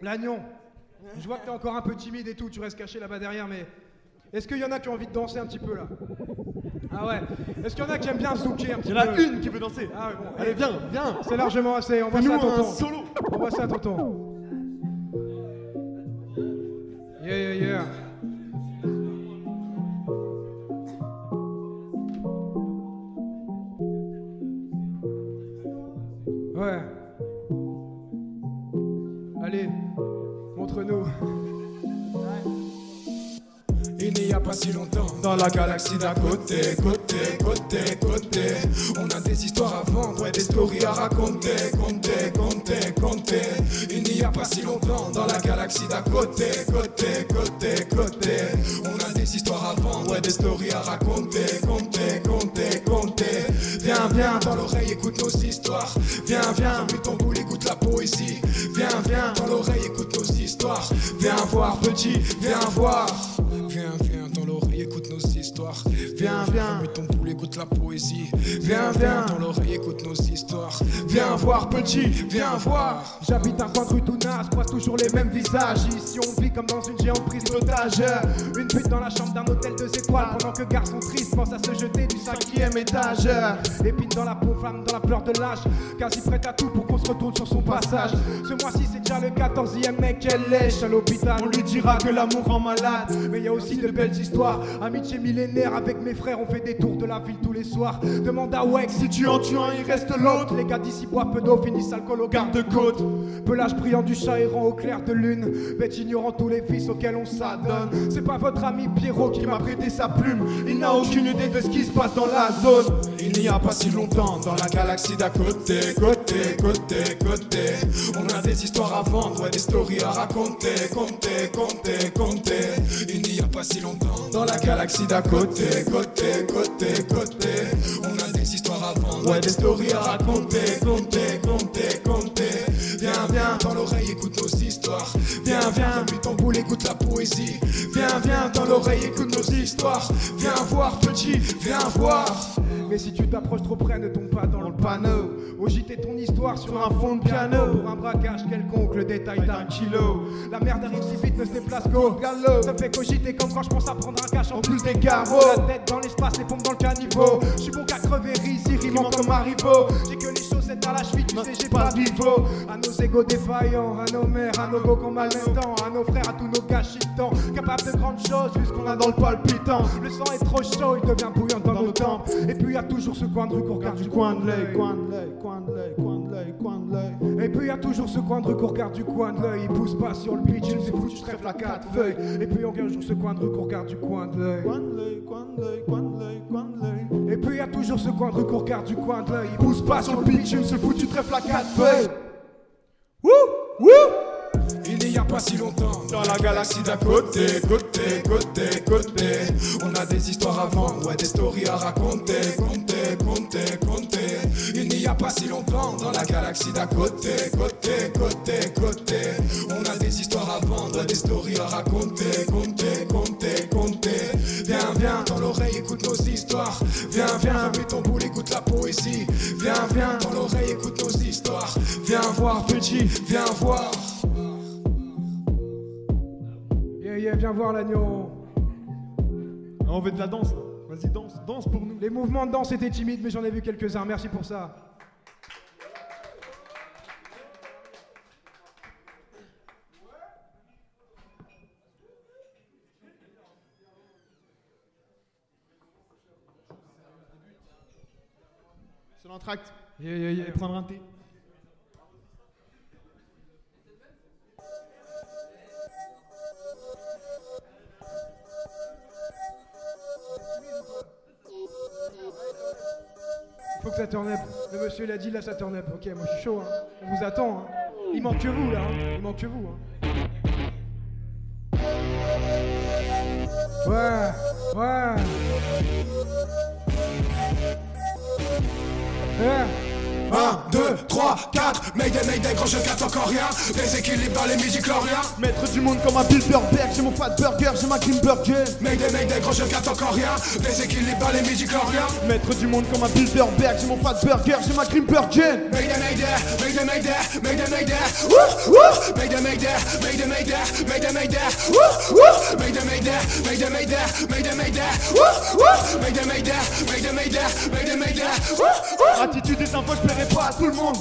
L'agnon, je vois que t'es encore un peu timide et tout, tu restes caché là-bas derrière, mais est-ce qu'il y en a qui ont envie de danser un petit peu là? Ah ouais Est-ce qu'il y en a qui aiment bien zouker un petit Il peu y en a une qui veut danser. Ah ouais, bon, Allez, viens, viens. C'est largement assez, on voit ça à tonton. solo. On voit ça à tonton. Yeah, yeah, yeah. Ouais. Allez, Il n'y a pas si longtemps, dans la galaxie d'à côté, côté, côté, côté. On a des histoires à vendre et des stories à raconter, compter, compter, compter. Il n'y a pas si longtemps, dans la galaxie d'à côté, côté, côté, côté. On a des histoires à vendre et des stories à raconter, viens, dans l'oreille, écoute nos histoires. Viens, viens, mets ton boule, écoute la poésie. Viens, viens, dans l'oreille, écoute nos histoires. Viens voir, petit, viens voir. Viens, viens, nos histoires. Viens, viens, mets ton boule, écoute la poésie. Viens, viens, dans l'oreille, écoute nos histoires. Viens voir, petit, viens voir. J'habite un coin de rue tout naze, croise toujours les mêmes visages. Ici on vit comme dans une géante prise d'otage. Une pute dans la chambre d'un hôtel deux étoiles. Pendant que garçon triste pense à se jeter du cinquième étage. Épine dans la peau, femme dans la pleure de l'âge. Quasi prête à tout pour qu'on se retourne sur son passage. Ce mois-ci c'est déjà le 14e mec qu'elle lèche à l'hôpital. On lui dira que l'amour rend malade. Mais y a aussi de belles histoires. Amitié millénaire avec mes frères, on fait des tours de la ville tous les soirs. Demande à Wex si tu en tues un, il reste l'autre. Les gars d'ici boivent peu d'eau, finissent alcool au garde-côte. Pelage brillant du chat errant au clair de lune. Bête ignorant tous les fils auxquels on s'adonne. C'est pas votre ami Pierrot qui m'a prêté sa plume. Il n'a aucune idée de ce qui se passe dans la zone. Il n'y a pas si longtemps dans la galaxie d'à côté, côté, côté, côté. On a des histoires à vendre, ouais, des stories à raconter, compter, compter, compter. Il n'y a pas si longtemps dans la galaxie d'à côté, côté, côté, côté. On a des histoires à vendre, ouais, des stories à raconter, compter, compter, compter. Viens, viens, dans l'oreille, écoute nos histoires. Viens, viens, mets ton boule, écoute la poésie. Viens, viens, dans l'oreille, écoute nos histoires. Viens voir, petit, viens voir. Mais si tu t'approches trop près, ne tombe pas dans le panneau. Au JT ton histoire sur un fond de piano. Pour un braquage quelconque, le détail d'un kilo. La merde arrive si vite, ne se déplace qu'au galop. Ça fait cogiter comme quand je pense à prendre un cash en plus des carreaux. La tête dans l'espace, les pompes dans le caniveau. Je suis bon qu'à crever, ici, rimant comme Marivaux. J'ai que les chaussettes à la cheville, tu sais, j'ai pas de niveau. À nos égaux défaillants, à nos mères, à nos go qu'on mal temps, à nos frères, à tous nos gars chitants. Capables de grandes choses, vu qu'on a dans le palpitant. Le sang est trop chaud, il devient bouillant dans nos tempes. Et puis a toujours ce coin de rue qu'on regarde du coin de l'œil, coin de l'œil, coin de l'œil, coin de l'œil, coin de l'œil. Et puis y a toujours ce coin de rue qu'on regarde du coin de l'œil. Il pousse pas sur le pitch, il foutu, je trèfle la quatre feuilles. Et puis on toujours ce coin de rue qu'on regarde du coin de l'œil. Coin de l'œil, coin de l'œil, coin de l'œil, coin de l'œil. Et puis y a toujours ce coin de rue qu'on regarde du coin de l'œil. Il pousse pas sur le pitch, il se foutu, trèfle la quatre feuilles. Wouh, wouh. N'y a pas si longtemps dans la galaxie d'à côté, côté, côté, côté. On a des histoires à vendre, ouais, des stories à raconter, compter, compter, compter. Il n'y a pas si longtemps dans la galaxie d'à côté, côté, côté, côté. On a des histoires à vendre, des stories à raconter, compter, compter, compter. Viens, viens, dans l'oreille, écoute nos histoires. Viens, viens, mets ton boule, écoute la poésie. Viens, viens, dans l'oreille, écoute nos histoires. Viens voir, petit, viens voir. Viens voir l'agneau. On veut de la danse. Vas-y, danse, danse pour nous. Les mouvements de danse étaient timides, mais j'en ai vu quelques-uns. Merci pour ça. Sur l'entracte. Et prendre un thé. Faut que ça turn up. Le monsieur l'a dit, là ça turn up. Ok, moi je suis chaud. Hein. On vous attend. Hein. Il manque que vous là. Hein. Il manque que vous. Hein. Ouais, ouais. Ouais. 1, 2, 3, 4, Mayday, Mayday, quand je capte encore rien Déséquilibre dans les midi-chloriens Maître du monde comme un Bilderberg, j'ai mon fat burger, j'ai ma green burger Mayday, Mayday, quand je capte encore rien Déséquilibre dans les midi-chloriens Maître du monde comme un Bilderberg, j'ai mon fat burger, j'ai ma green burger Mayday, Mayday, Mayday, Mayday, Mayday, Mayday Wouh, wouh Mayday, Mayday, Mayday, Mayday, Mayday, Mayday Wouh, wouh Mayday, Mayday, Mayday, Mayday, Mayday, Mayday Wouh, wouh Mayday, Mayday, Mayday, Mayday, Mayday, Mayday Attitude des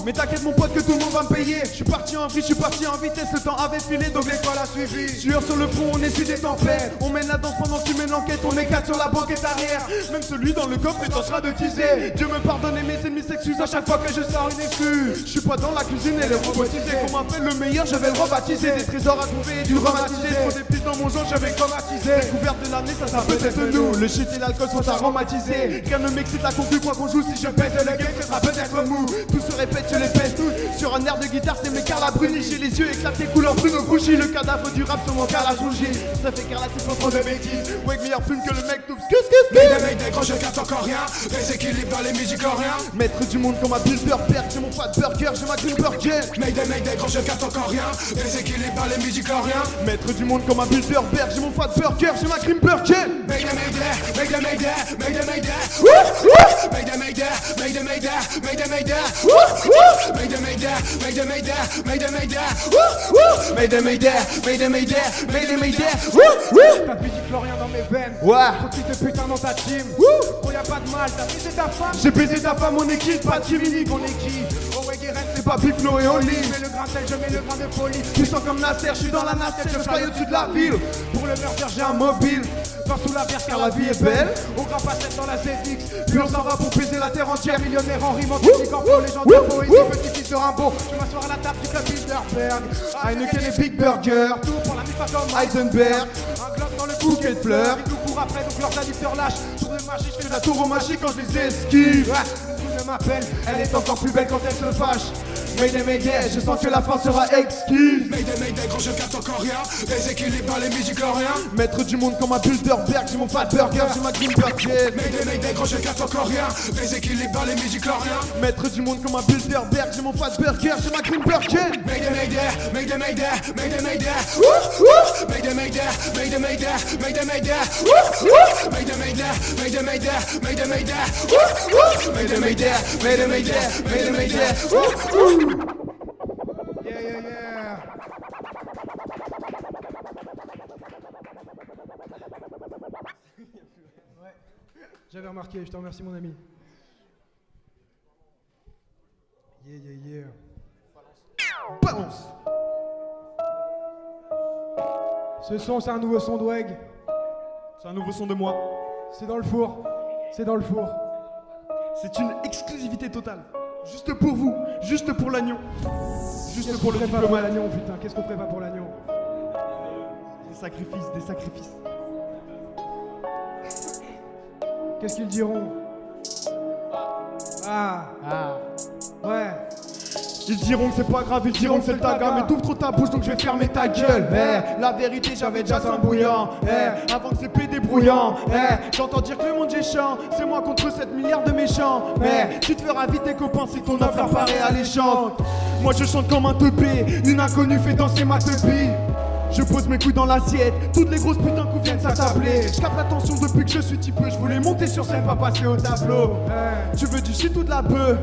Mais t'inquiète mon pote que tout le monde va me payer. Je suis parti en vie, je suis parti en vitesse. Le temps avait filé donc l'école a suivi. Sueur sur le front, on essuie des tempêtes. On mène la danse pendant que tu mènes l'enquête. On est quatre sur la banquette arrière. Même celui dans le coffre est en train de teaser. Dieu me pardonne et mes ennemis s'excusent à chaque fois que je sors une excuse. Je suis pas dans la cuisine et les robotisés Qu'on m'appelle le meilleur, je vais le rebaptiser. Des trésors à trouver et du romantiser Trop d'épices dans mon genre, je vais chromatiser Découverte de l'année, ça ça peut être nous. Le shit et l'alcool sont aromatisés. Rien ne m'excite la concu quoi qu'on joue. Si je pèse le game, ce sera peut-être mou Tout se répète, je les pèse tous. Sur un air de guitare, c'est mes Carla Bruni J'ai les yeux éclatés, couleur Bruno Grouchy Le cadavre du rap sur mon calage rougi Ça fait carla, c'est pas trop de bêtises. Ouais, meilleur plume que le mec tout. Scus, scus Mayday, mayday, gros je capte encore rien. Déséquilibre dans les midi-coréens Maître du monde comme un Bilderberg, j'ai mon fat burger, j'ai ma green burger. Mayday, mayday, gros je capte encore rien. Déséquilibre dans les midi-coréens Maître du monde comme un Bilderberg, j'ai mon fat burger, j'ai ma green burger. Mayday, mayday Wouh, wouh Mayday, mayday, mayday, mayday, mayday, mayday Wouh, wouh Mayday, mayday, mayday, mayday, mayday, mayday Wouh, wouh Mayday, mayday, mayday, mayday, mayday, mayday Wouh, wouh T'as midi chlorien dans mes veines. Ouais. Trop de putain dans ta team. Oh, y'a pas de mal, t'as baisé ta femme. J'ai baisé ta femme, mon équipe, pas de On est qui Oh, ouais, Guérin, c'est pas Big Flo et Oli. Je mets le grain sel, je mets le grain de folie. Tu sens comme Nasser, je suis dans la nacelle, je fly au-dessus de la ville. Pour le meurtre, j'ai un mobile. Pas sous la verse car la vie est belle. Au grand facette dans la ZX. Puis on s'en va pour baiser la terre entière. Millionnaire en rime, en technique, en flow, légendaire, poésie, petit fils de Rimbaud. Je m'asseoir à la table du club Bilderberg. Heineken et Big Burger. Tout pour la comme Heisenberg. Un globe dans le Bouquet de fleurs. Courent après, donc leurs addicteurs lâchent. Tour de magie, je fais La tour au magique quand je les esquive. Tout ne m'appelle. Elle est encore plus belle quand elle se fâche. Mayday, mayday, je sens que la fin sera exquise. Mayday, mayday, gros je capte encore rien Déséquilibre dans les midi-coréens Maître du monde comme un Bilderberg, j'ai mon fat burger, j'ai ma green burger. Mayday, mayday, gros je capte encore rien Déséquilibre dans les midi-coréens Maître du monde comme un Bilderberg, j'ai mon fat burger, j'ai ma green burger. Mayday, mayday, mayday, mayday, mayday, mayday Wouh, wouh Mayday, mayday, mayday, mayday, mayday, mayday Wouh, wouh Mayday, mayday, mayday, mayday, mayday, mayday Wouh, wouh Mayday, mayday, mayday, mayday, mayday, mayday Wouh, wouh Yeah, yeah, yeah. Ouais, j'avais remarqué, je te remercie mon ami. Yeah, yeah, yeah. Balance. Ce son, c'est un nouveau son de Weg. C'est un nouveau son de moi. C'est dans le four. C'est dans le four. C'est une exclusivité totale. Juste pour vous, juste pour l'agneau. Juste pour le pour diplomate. l'agneau, putain Qu'est-ce qu'on ferait pas pour l'agneau? Des sacrifices, des sacrifices. Qu'est-ce qu'ils diront? Ah, ah, ouais. Ils diront que c'est pas grave, ils diront que c'est le taga, mais t'ouvres trop ta bouche donc je vais fermer ta gueule. Eh, la vérité, j'avais déjà un bouillant. Eh, avant que c'est pédé brouillant. Eh, j'entends dire que le monde est chiant, c'est moi contre 7 milliards de méchants. Mais tu te feras vite tes copains si ton leur paraît alléchante. Moi je chante comme un teubé, une inconnue fait danser ma teubie. Je pose mes couilles dans l'assiette, toutes les grosses putains coups viennent s'attabler. Je capte l'attention depuis que je suis typeux, je voulais monter sur scène, pas passer au tableau. Tu veux du shit ou de la bœuf?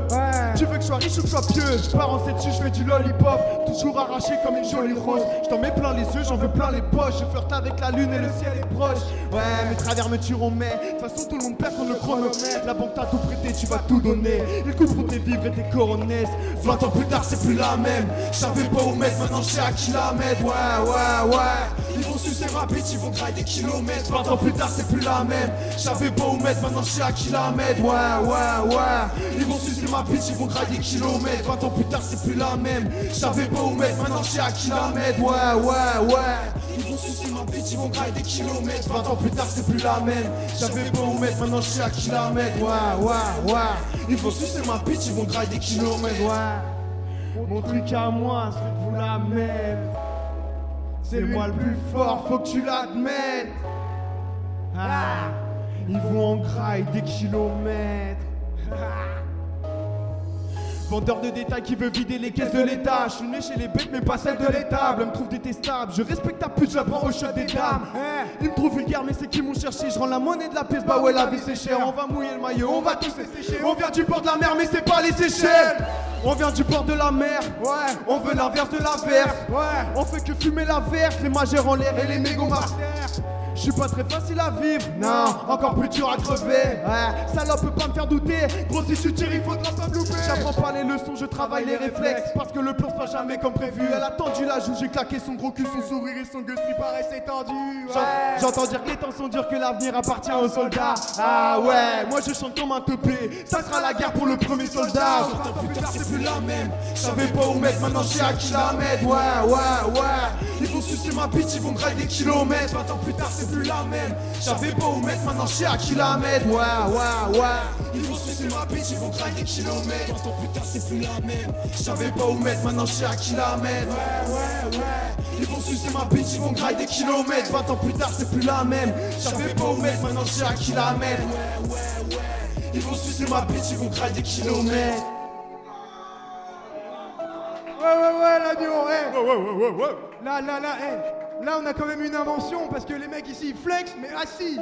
Tu veux que je sois riche ou que je sois pieux? Je pars en dessus, je fais du lollipop, toujours arraché comme une jolie rose. Je t'en mets plein les yeux, j'en veux plein les poches. Je flirte avec la lune et le ciel est proche. Ouais, mes travers me tueront, mais de toute façon tout le monde perd contre le chronomètre. La banque t'a tout prêté, tu vas tout donner. Ils couperont tes vivres et tes coronesses. 20 ans plus tard, c'est plus la même. Je savais pas où mettre, maintenant je sais à qui la mettre. Ouais, ouais, ouais. Ils vont sucer ma bite, ils vont grailler des kilomètres. 20 ans plus tard, c'est plus la même. Je savais pas où mettre, maintenant je sais à qui. Ouais, ouais, ouais. Ils vont sucer ma bite, ils vont grailler des kilomètres. 20 ans plus tard, c'est plus la même. Je savais pas où mettre, maintenant je sais à qui. Ouais, ouais, ouais. Ils vont sucer ma bite, ils vont grailler des kilomètres. 20 ans plus tard, c'est plus la même. Je savais pas où mettre, maintenant je sais à qui la mettre. Ouais, ouais, ouais. Ils vont sucer ma bite, ils vont grailler des kilomètres. Ouais. Mon truc à moi, c'est vous la mettre. C'est moi le plus fort, faut que tu l'admettes. Ah, ils vont en graille des kilomètres. Vendeur de détails qui veut vider les caisses de l'État. Je suis né chez les bêtes, mais pas celles de l'étable. Elle me trouve détestable. Je respecte ta pute, je la prends au shot des dames. Ils me trouvent vulgaire, mais c'est qui m'ont cherché. Je rends la monnaie de la pièce, bah ouais, la vie c'est cher. On va mouiller le maillot, on va tous les sécher. On vient du bord de la mer, mais c'est pas les Seychelles. On vient du bord de la mer, ouais. On veut l'inverse de la verse, ouais. On fait que fumer la verse, les majeurs en l'air et les mégots. Je suis pas très facile à vivre, non, encore plus dur à crever. Ouais, salope peut pas me faire douter. Gros, si tu tires, il faudra pas me louper. J'apprends pas les leçons, je travaille les réflexes. Parce que le plan se passe jamais comme prévu. Elle a tendu la joue, j'ai claqué son gros cul, son sourire et son gueule qui paraissait tendu. Ouais. J'entends dire que les temps sont durs, que l'avenir appartient aux soldats. Ah ouais, moi je chante comme un teupé. Ça sera la guerre pour le premier soldat. Pourtant, plus tard, c'est plus la même. Je savais pas où mettre, maintenant je sais à qui la mettre. Ouais, ouais, ouais. Ils vont sucer ma bite, ils vont grailler des kilomètres. 20 ans plus tard, c'est plus la même. Je savais pas où mettre, maintenant je sais à qui la mettre. Ouais, ouais, ouais. Ils vont sucer ma bite, ils vont des kilomètres. 20 ans plus tard, c'est plus la même. Je savais pas où mettre, maintenant je sais à qui la mettre. Ouais, ouais, ouais. Ils vont sucer ma bitch, ils vont grailler des kilomètres 20 ans plus tard c'est plus la même J'avais pas au mec, maintenant je sais à qui la mettre Ouais ouais ouais Ils vont sucer ma bitch, ils vont grailler des kilomètres Ouais, ouais, ouais, l'agneau, hey. Ouais, ouais, ouais, ouais, ouais. Là, là, là, hey. Là, on a quand même une invention parce que les mecs ici, ils flex, mais assis.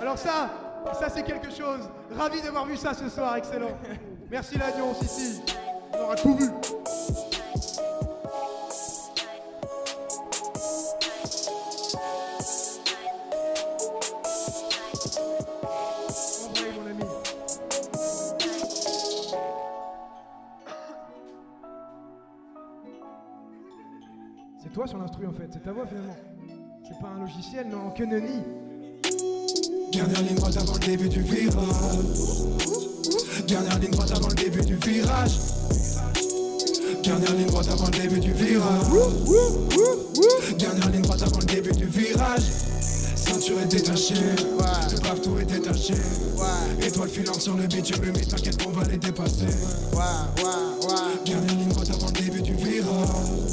Alors ça, ça c'est quelque chose. Ravi d'avoir vu ça ce soir, excellent. Merci l'agneau, Sissi. On aura tout vu. C'est toi sur l'instru en fait, c'est ta voix finalement. C'est pas un logiciel, non, que nenni. Dernière ligne droite avant le début du virage. Dernière ligne droite avant le début du virage. Dernière ligne droite avant le début du virage. Dernière ligne droite avant le début du virage. Ceinture est détachée, le partout est détaché. Étoile filante sur le bitume, mais t'inquiète qu'on va les dépasser. Dernière ligne droite avant le début du virage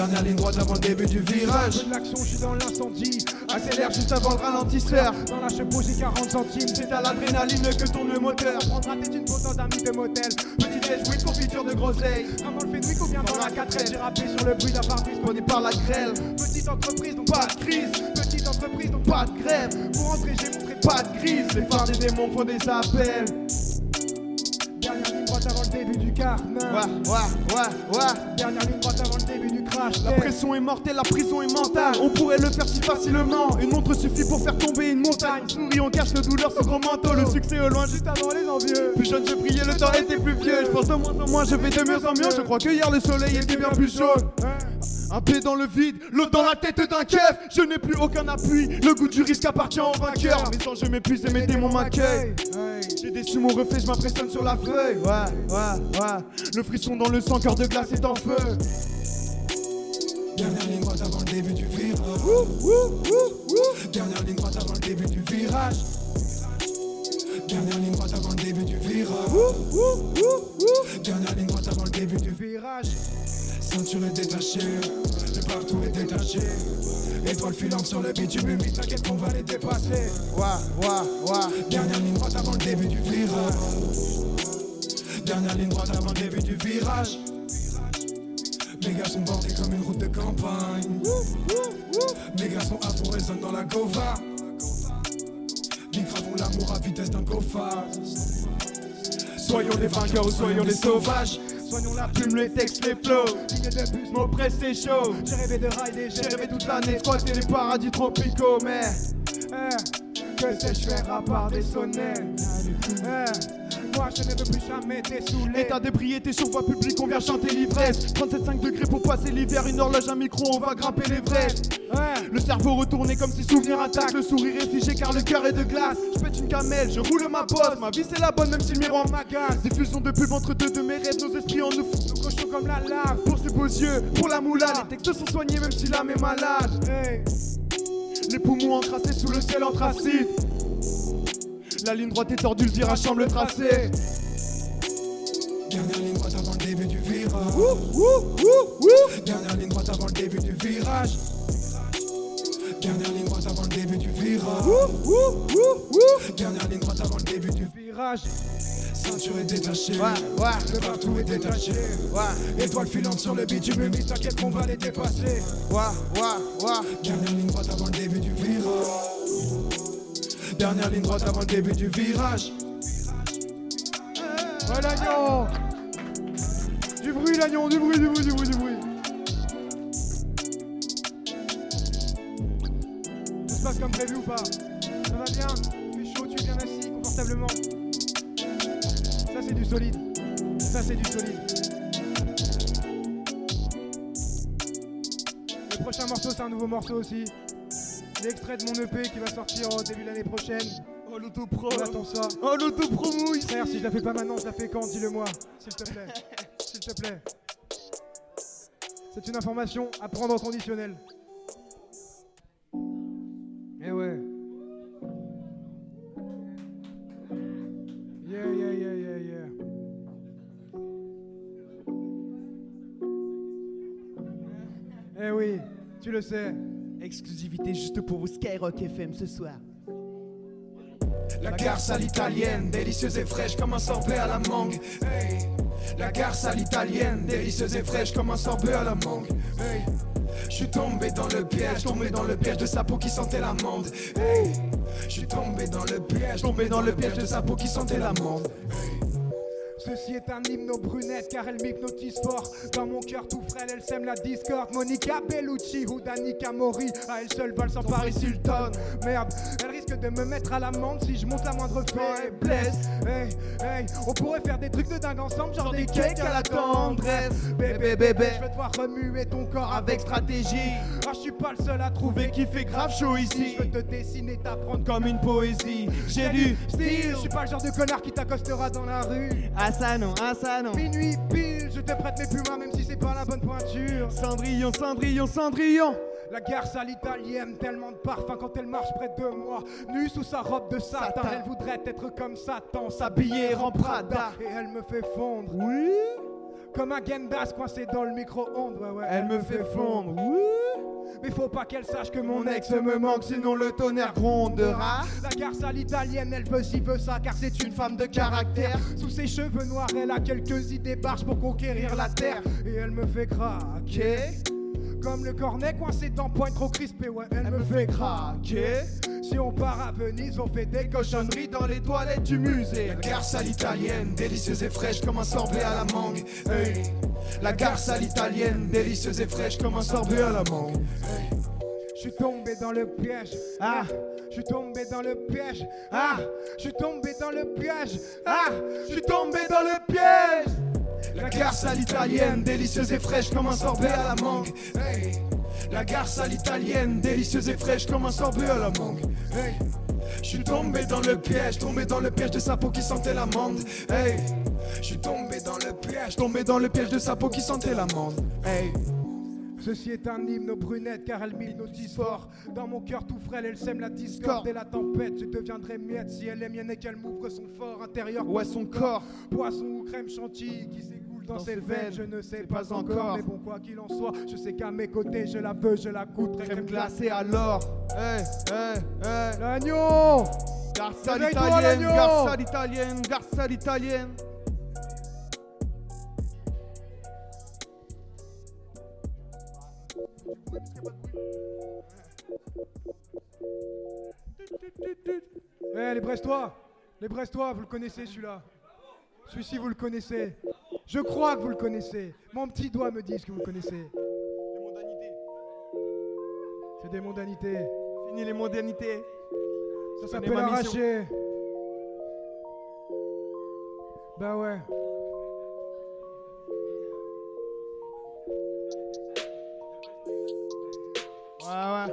Dernière ligne droite avant le début du virage de l'action, je suis dans l'incendie. Accélère juste avant le ralentisseur. Dans la chevaux, j'ai 40 centimes. C'est à l'adrénaline que tourne le moteur. Prendre un tête une un mythe de motel. Petit déj, oui, confiture de groseille. Comme dans le Fenwick ou bien dans la 4 J'ai rappé sur le bruit d'un pare-brise par la grêle. Petite entreprise, donc pas de crise. Petite entreprise, donc pas de grève. Pour entrer, j'ai montré pas de crise. Les phares des démons font des appels. Dernière ligne droite avant le début du carnage. Ouais, ouais, ouais, ouais. Dernière ligne droite avant le. La pression est mortelle, la prison est mentale. On pourrait le faire si facilement. Une montre suffit pour faire tomber une montagne. Souris, on cache le douleur sous gros manteau. Le succès au loin, juste avant les envieux. Plus jeune, je brillais, le temps était plus vieux. Je pense de moins en moins, je vais de mieux en mieux. Je crois que hier le soleil était bien plus chaud. Un pied dans le vide, l'autre dans la tête d'un keuf. Je n'ai plus aucun appui. Le goût du risque appartient au vainqueur. Mes anges m'épuisent et mes démons m'accueillent. J'ai déçu mon reflet, je m'impressionne sur la feuille. Ouais, ouais, ouais. Le frisson dans le sang, cœur de glace est en feu. Début du virage. Dernière ligne droite avant le début du virage. Dernière ligne droite avant le début du virage. Dernière ligne droite avant le début du virage. Ceinture est détachée, le partout est détaché. Étoile filante sur le bitume humide, t'inquiète qu'on va les dépasser. Ouais, ouais, ouais. Dernière ligne droite avant le début du virage. Dernière ligne droite avant le début du virage. Mes gars sont bordés comme une route de campagne. Mes gars sont afro résonnent dans la gova. Ils gravons l'amour à vitesse d'un cofard. Soyons les vainqueurs ou soyons les sauvages. Soignons la plume, les textes, les flows. Ligne de bus, mots presse, chaud. J'ai rêvé de rider, j'ai rêvé toute l'année. Squatter les paradis tropicaux, mais. Eh, que sais-je faire à part des sonnettes Eh, Moi je ne veux plus jamais dessoulé État d'ébriété sur voie publique, on vient chanter l'ivresse. 37,5 degrés pour passer l'hiver, une horloge, un micro, on va grimper l'Everest. Le cerveau retourné comme si souvenir attaque Le sourire est figé car le cœur est de glace. Je pète une camelle, je roule ma bosse. Ma vie c'est la bonne même si le miroir m'agace. Diffusion de pub entre deux de mes rêves Nos esprits en nous font Nos cochons comme la lave. Pour ces beaux yeux, pour la moulade Les textes sont soignés même si l'âme est malade. Hey. Les poumons encrassés sous le ciel anthracite La ligne droite est tordue, le virage semble tracé. Dernière ligne droite avant le début du virage. Dernière ligne droite avant le début du virage. Dernière ligne droite avant le début du virage. Dernière ligne droite avant le début du Virage. Ceinture est détachée, le partout est détaché. Étoile filante sur le bitume humide, t'inquiète qu'on va les dépasser. Dernière ligne droite avant le début du virage. Dernière ligne droite avant le début du virage. Ouais l'agneau. Du bruit l'agneau, du bruit, du bruit, du bruit, du bruit. Ça se passe comme prévu ou pas? Ça va bien? Tu es chaud, tu es bien assis, confortablement c'est du solide. Ça c'est du solide. Le prochain morceau c'est un nouveau morceau aussi. L'extrait de mon EP qui va sortir au début de l'année prochaine. Oh l'autopro On attend ça. Oh l'autopromouille Frère, si je la fais pas maintenant, je la fais quand Dis-le moi, s'il te plaît. [LAUGHS] S'il te plaît. C'est une information à prendre en conditionnel. Eh oui, tu le sais. Exclusivité juste pour vous Skyrock FM ce soir. La garce à l'italienne, délicieuse et fraîche comme un sorbet à la mangue. La garce à l'italienne, délicieuse et fraîche comme un sorbet à la mangue. Hey. Je suis tombé dans le piège, tombé dans le piège de sa peau qui sentait l'amande. Hey. Je suis tombé dans le piège, tombé dans le piège de sa peau qui sentait l'amande. Ceci est un hymne aux brunettes car elle m'hypnotise fort. Dans mon cœur tout frêle, elle sème la discorde. Monica Bellucci ou Danica Mori, à elle seule vole sans Paris Hilton. Merde, elle risque de me mettre à l'amende si je monte la moindre fait blesse. Hey, hey, on pourrait faire des trucs de dingue ensemble, genre des cakes à la tendresse. Bébé, bébé, je vais devoir remuer ton corps avec stratégie. Ah, je suis pas le seul à trouver qui fait grave chaud ici. Je veux te dessiner, t'apprendre comme une poésie. J'ai du style, je suis pas le genre de connard qui t'accostera dans la rue. Ça non, ah ça non. Minuit pile, je te prête mes pumas même si c'est pas la bonne pointure. Cendrillon, Cendrillon, Cendrillon. La garce à l'italienne, tellement de parfum quand elle marche près de moi. Nue sous sa robe de satin, elle voudrait être comme Satan, s'habiller en Prada. Et elle me fait fondre. Oui. Comme un Gendas coincé dans le micro-ondes, ouais, ouais. Elle me fait fondre. Mais faut pas qu'elle sache que mon ex me manque, sinon le tonnerre grondera. La garce à l'italienne, elle veut si veut ça, car c'est une femme de caractère. Sous ses cheveux noirs, elle a quelques idées barges pour conquérir la terre. Et elle me fait craquer. Comme le cornet coincé dans pointe trop crispé, ouais, elle, me fait craquer. Si on part à Venise, on fait des cochonneries dans les toilettes du musée. La garce à l'italienne, délicieuse et fraîche comme un sorbet à la mangue. Hey. La garce à l'italienne, délicieuse et fraîche comme un sorbet à la mangue. Hey. Je suis tombé dans le piège. Ah, je suis tombé dans le piège. Ah, je suis tombé dans le piège. Ah, je suis tombé dans le piège. La garce à l'italienne, délicieuse et fraîche comme un sorbet à la mangue. Hey. La garce à l'italienne, délicieuse et fraîche comme un sorbet à la mangue. Hey. Je suis tombé dans le piège, tombé dans le piège de sa peau qui sentait l'amande. Hey. Je suis tombé dans le piège, tombé dans le piège de sa peau qui sentait l'amande. Hey. Ceci est un hymne aux brunettes car elle m'hypnotise fort. Dans mon cœur tout frêle, elle sème la discorde et la tempête. Je deviendrai miette si elle est mienne et qu'elle m'ouvre son fort intérieur. Ouais, son corps? Poisson ou crème chantilly qui dans, ses veines. Je ne sais pas encore, mais bon, quoi qu'il en soit, je sais qu'à mes côtés, je la veux, je la goûte. Crème glacée alors. Hey, hey, hey. L'agneau Garce à l'italienne, garce à l'italienne, garce à l'italienne. Eh les Brestois Les Brestois, vous le connaissez celui-là Celui-ci, vous le connaissez Je crois que vous le connaissez. Mon petit doigt me dit que vous le connaissez. Les mondanités. C'est des mondanités. Fini les mondanités. Ça s'appelle arracher. Bah ouais. Ouais, ouais.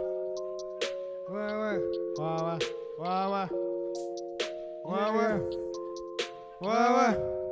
Ouais, ouais. Ouais, ouais. Ouais, ouais. Ouais, ouais. Ouais, ouais. Ouais, ouais.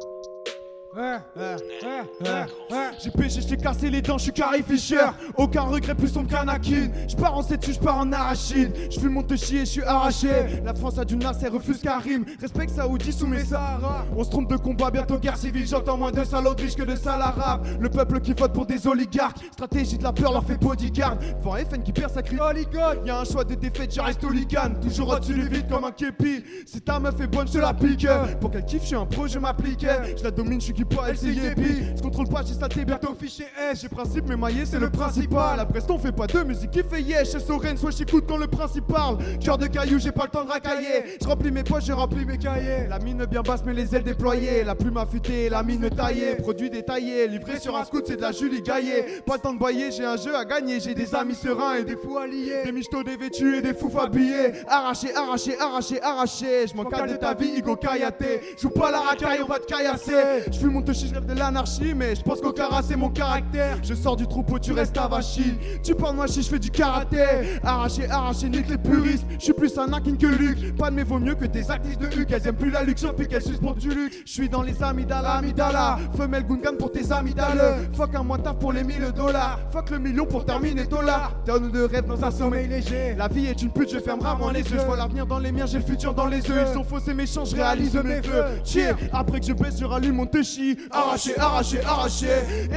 J'ai péché, j'ai cassé les dents, je suis Carrie Fisher. Aucun regret plus sombre qu'un Akin. Je pars en sétu, je pars en arachide. Je fume mon chier, je suis arraché. La France a du nas, elle refuse Karim. Respecte Saoudi sous mes Sahara. On se trompe de combat, bientôt guerre civile. J'entends moins de salauds riches que de sales arabes. Le peuple qui vote pour des oligarques. Stratégie de la peur leur fait bodyguard. Devant FN qui perd sa crie oligarque. Y'a un choix de défaite, je reste hooligan. Toujours au-dessus du vide comme un képi. Si ta meuf est bonne, je la pique. Pour qu'elle kiffe, je suis un pro, je m'applique. Je la domine, je suis pas. Je contrôle pas, j'ai saleté, bientôt fiché S. J'ai principe, mais maillé, c'est le principal. Brest, on fait pas de musique qui fait yesh. Chez Soren, soit j'écoute quand le principe parle. Cœur de caillou, j'ai pas le temps de racailler. Je remplis mes poches, j'ai rempli mes cahiers. La mine bien basse, mais les ailes déployées. La plume affûtée, la mine taillée. Produit détaillé, livré sur un scout, c'est de la Julie Gaillet. Pas le temps de bailler, j'ai un jeu à gagner. J'ai des amis sereins et des fous alliés. Des michtos dévêtus et des fous habillés. Arraché, arraché, arraché, arraché. Je m'en de ta vie, Igo Kayate. Joue pas la racaille, on va te caillasser. Je fume mon touchy, je rêve de l'anarchie, mais je pense qu'au cara, c'est mon caractère. Je sors du troupeau, tu restes avachi. Tu parles moi, si je fais du karaté. Arraché, arraché, nique les puristes. Je suis plus un Anakin que Luke. Pas de mes vaut mieux que des actrices de Huck. Elles aiment plus la luxe, puis qu'elles pour du luxe. Je suis dans les amygdala, amygdala. Femelle Gungan pour tes amygdales. Fuck un mois taf pour les 1000 dollars. Fuck le million pour terminer dollar. Tonne de rêve dans un sommeil léger. La vie est une pute, je ferme rarement les yeux. Je vois l'avenir dans les miens, j'ai le futur dans les yeux. Ils sont faux et méchants, je réalise mes vœux. Tiens, après que je baisse, je rallume mon te Arraché, arraché, arraché.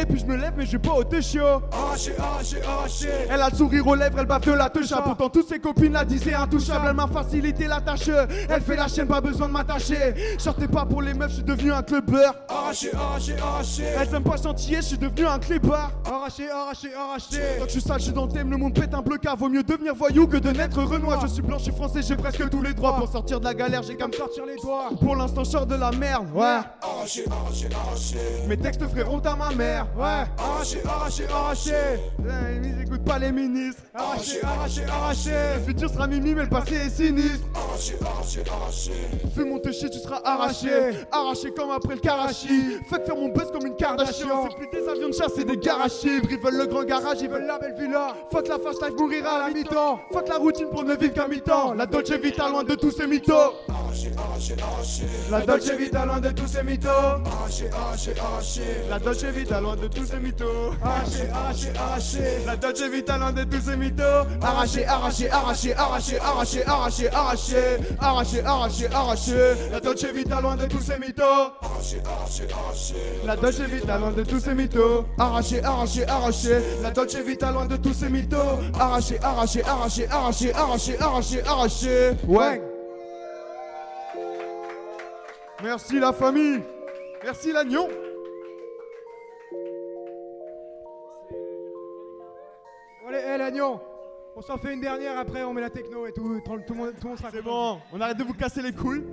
Et puis je me lève, mais je vais pas au téchio. Arraché, arraché, arraché. Elle a le sourire aux lèvres, elle bave de la touche. Pourtant, toutes ses copines la disaient intouchable. Elle m'a facilité la tâche. Elle fait la chaîne, pas besoin de m'attacher. Sortez pas pour les meufs, je suis devenu un clubbeur. Arraché, arraché, arraché. Elle aime pas chantier, je suis devenu un clébard. Arraché, arraché, arraché. Tant que je suis sale, je suis dans le thème, le monde pète un bleu car vaut mieux devenir voyou que de naître renois. Je suis blanc, je suis français, j'ai presque tous les droits. Pour sortir de la galère, j'ai qu'à me sortir les doigts. Pour l'instant, je sors de la merde, ouais. Arraché, arraché, arraché. Mes textes feront à ma mère, ouais. Arraché, arraché, arraché. Ils écoutent pas les ministres. Arraché, arraché, arraché. Le futur sera mimi, mais le passé est sinistre. Arraché, arraché, arraché. Fais mon chier, tu seras arraché. Arraché comme après le Karachi. Faites faire mon buzz comme une Kardashian. C'est plus des avions de chasse, c'est des garachibles. Ils veulent le grand garage, ils veulent la belle villa. Fuck la fast life, mourira à la mi-temps. Fuck la routine pour ne vivre qu'à mi-temps. La Dolce Vita loin de tous ces mythos. Arraché, arraché, arraché. La Dolce Vita loin de tous ces mythos. Arraché, arraché, arraché. La Dolce Vita loin de tous ces mythos. Arraché, arraché, arraché. La Dolce Vita loin de tous ces mythos. Arraché, arraché, arraché, arraché, arraché, arraché, arraché. Arraché, arraché, arraché. La Dolce Vita loin de tous ces mythos. Arraché, arraché, arraché. La Dolce Vita loin de tous ces mythos. Arraché, arraché, arraché. La Dolce Vita loin de tous ces mythos. Arraché, arraché, arraché, arraché, arraché, arraché, arraché. Ouais. Merci la famille. Merci l'agneau. Allez, On s'en fait une dernière, après on met la techno et tout, tout, le monde, tout le monde sera C'est bon, on arrête de vous casser les couilles.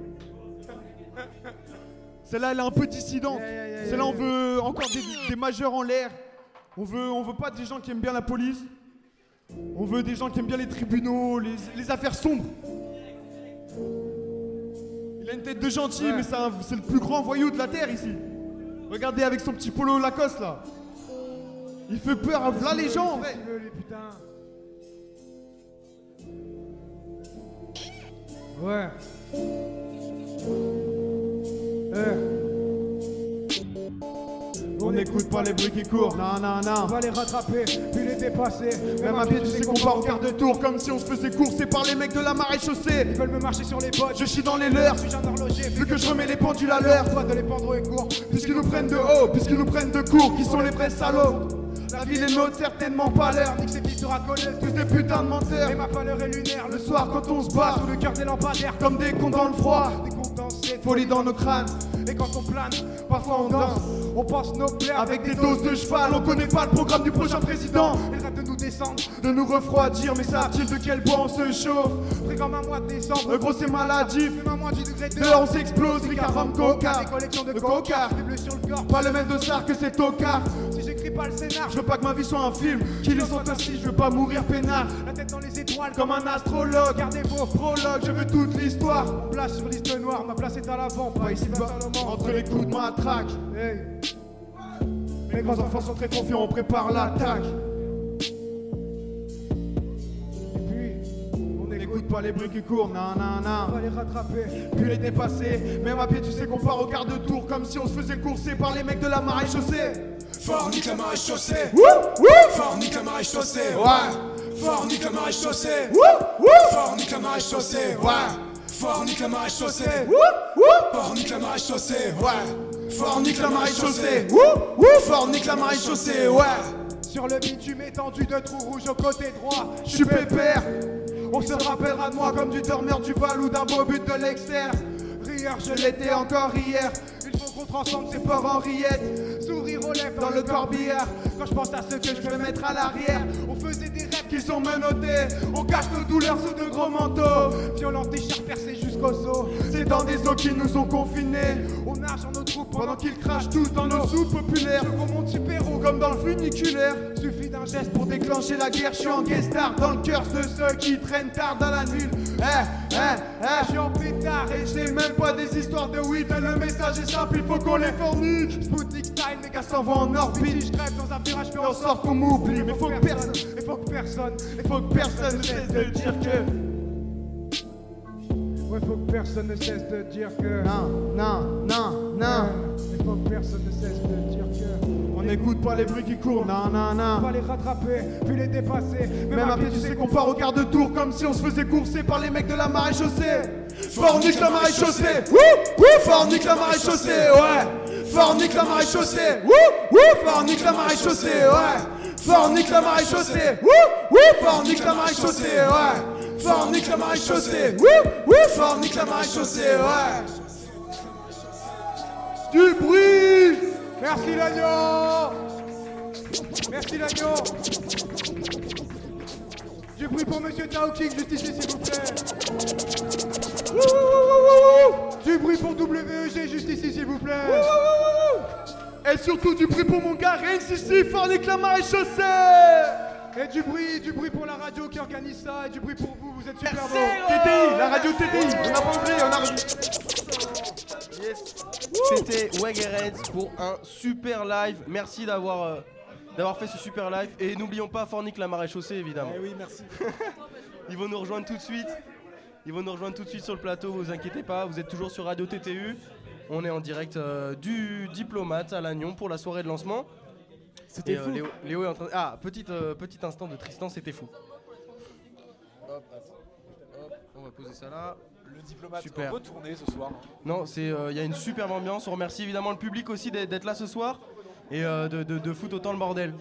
Celle-là, elle est un peu dissidente. Celle-là, on veut encore des, des majeurs en l'air. On veut, on veut pas des gens qui aiment bien la police. On veut des gens qui aiment bien les tribunaux, les, les affaires sombres. Il a une tête de gentil, mais c'est un- c'est le plus grand voyou de la terre ici. Regardez avec son petit polo Lacoste là. Il fait peur à là les gens en vrai. Ouais. N'écoute pas les bruits qui courent, non, non, non. On va les rattraper, puis les dépasser. Même à pied, tu sais qu'on part au quart de tour comme si on se faisait courser par les mecs de la marée chaussée. Ils veulent me marcher sur les bottes. Je chie dans les leurs. Suis-je un horloger Vu que je remets les pendules à l'heure. Toi de les pendre et court. Puisqu'ils nous prennent de haut, puisqu'ils nous prennent de court, qui sont les vrais salauds. La ville est nôtre, certainement pas leur. Nique ces fils de racoleuses. Tous des putains de menteurs. Et ma pâleur est lunaire. Le soir, quand on se bat, Sous le cœur des lampadaires. comme des cons dans le froid. Des condensés. Folie dans nos crânes. Et quand on plane, Parfois on danse. On pense nos plaies Avec des doses de cheval, on connaît pas le programme du prochain président. Ils rêvent de nous descendre. De nous refroidir, mais savent-ils de quel bois on se chauffe Près comme un mois de décembre. Le gros c'est maladif. Du degré de Dehors on s'explose, Ricard, rhum, coca. Des collections de De coca. sur le corps. Pas le même dossard que ces tocards. Si j'écris pas le scénar, Je veux pas que ma vie soit un film. Qu'ils sont assis, je veux pas mourir peinard. la tête dans les étoiles Comme un astrologue. Gardez vos Prologue, je veux toute l'histoire. place sur liste noire. Ma place est à l'avant, pas ici bas. Entre les coups de matraque. Hey. Les grands enfants sont très confiants, on prépare l'attaque. Et puis, On n'écoute pas les bruits qui courent, non, non, on non. va les rattraper. Puis les dépasser, même à pied, tu sais qu'on part au quart de tour, comme si on se faisait courser par les mecs de la marée chaussée. Fort nique la marée chaussée. Wouh, wouh, la marée chaussée. ouais. Fort nique la marée chaussée. Wouh, wouh, Fort nique la marée chaussée. ouais. Fort nique la marée chaussée. Wouh, wouh, Fort nique la marée chaussée. ouais. Fort nique la marée chaussée. Wouh, wouh, fort nique la marée chaussée, ouais. Sur le bitume étendu de trous rouges au côté droit. Je suis pépère. On se rappellera de moi comme du dormeur du Val ou d'un beau but de l'externe. Rieur, Je l'étais encore hier. Il faut qu'on transforme C'est port Henriette. Sourire aux lèvres Dans le corbillard. Quand je pense à ce que je vais mettre à l'arrière. On faisait des Qui sont menottés. On cache nos douleurs sous de gros manteaux. violents, des chars percés jusqu'aux os. C'est dans des eaux qui nous ont confinés. On nage dans nos troupes Pendant qu'ils crachent tous dans nos soupes populaires. qu'on monte super haut. Comme dans le funiculaire. Suffit d'un geste Pour déclencher la guerre, je suis en guest star dans le cœur de ceux qui traînent tard dans la nuit. Eh, eh, eh, Je suis en pétard Et j'ai même pas des histoires de weed, le message est simple, il faut qu'on les fournique. Sputnik style, les gars Gars s'en vont en orbite, Je crève dans un virage, fais on en sort sorte qu'on m'oublie, mais faut que personne, Il faut que personne, il faut que personne ne cesse de dire que. ouais, faut que personne ne cesse de dire que. Non, non, non, non. Il faut que personne ne cesse de dire que. On n'écoute pas les bruits qui courent, non, non, On non. va les rattraper, puis les dépasser. Même à pied, tu sais qu'on part au quart de tour comme si on se faisait courser par les mecs de la marée chaussée. Fort nique la marée chaussée. Wouh, wouh, fort nique la marée chaussée, ouais. Fort nique la marée chaussée. Wouh, wouh, fort nique la marée chaussée, ouais. Fort nique la marée chaussée. Wouh, wouh, fort nique la marée chaussée, ouais. Fort nique la marée chaussée. Wouh, wouh, fort nique la marée chaussée, ouais. Du bruit. Merci l'agneau Merci l'agneau Du bruit pour Monsieur Tao King, juste ici s'il vous plaît. Du bruit pour WEG, juste ici s'il vous plaît Et surtout du bruit pour mon gars, rien ici, fort nique la marée chaussée. Et du bruit, du bruit pour la radio qui organise ça, et du bruit pour vous, vous êtes super Merci, beaux TTI, la radio TTI, on n'a pas oublié, on a Yes. C'était Wagerens pour un super live. Merci d'avoir euh, d'avoir fait ce super live. Et n'oublions pas Fornic la marée chaussée évidemment. Eh oui, merci. [LAUGHS] Ils vont nous rejoindre tout de suite. Ils vont nous rejoindre tout de suite sur le plateau, vous inquiétez pas, vous êtes toujours sur Radio TTU. On est en direct euh, du diplomate à Lannion pour la soirée de lancement. C'était euh, fou. Léo, Léo est en train. Ah, petit, euh, petit instant de Tristan, c'était fou. Hop, hop, on va poser ça là. Le diplomate Super. retourné ce soir. Non, c'est il y a une superbe ambiance. On remercie évidemment le public aussi d'être là ce soir et euh, de, de, de foutre autant le bordel.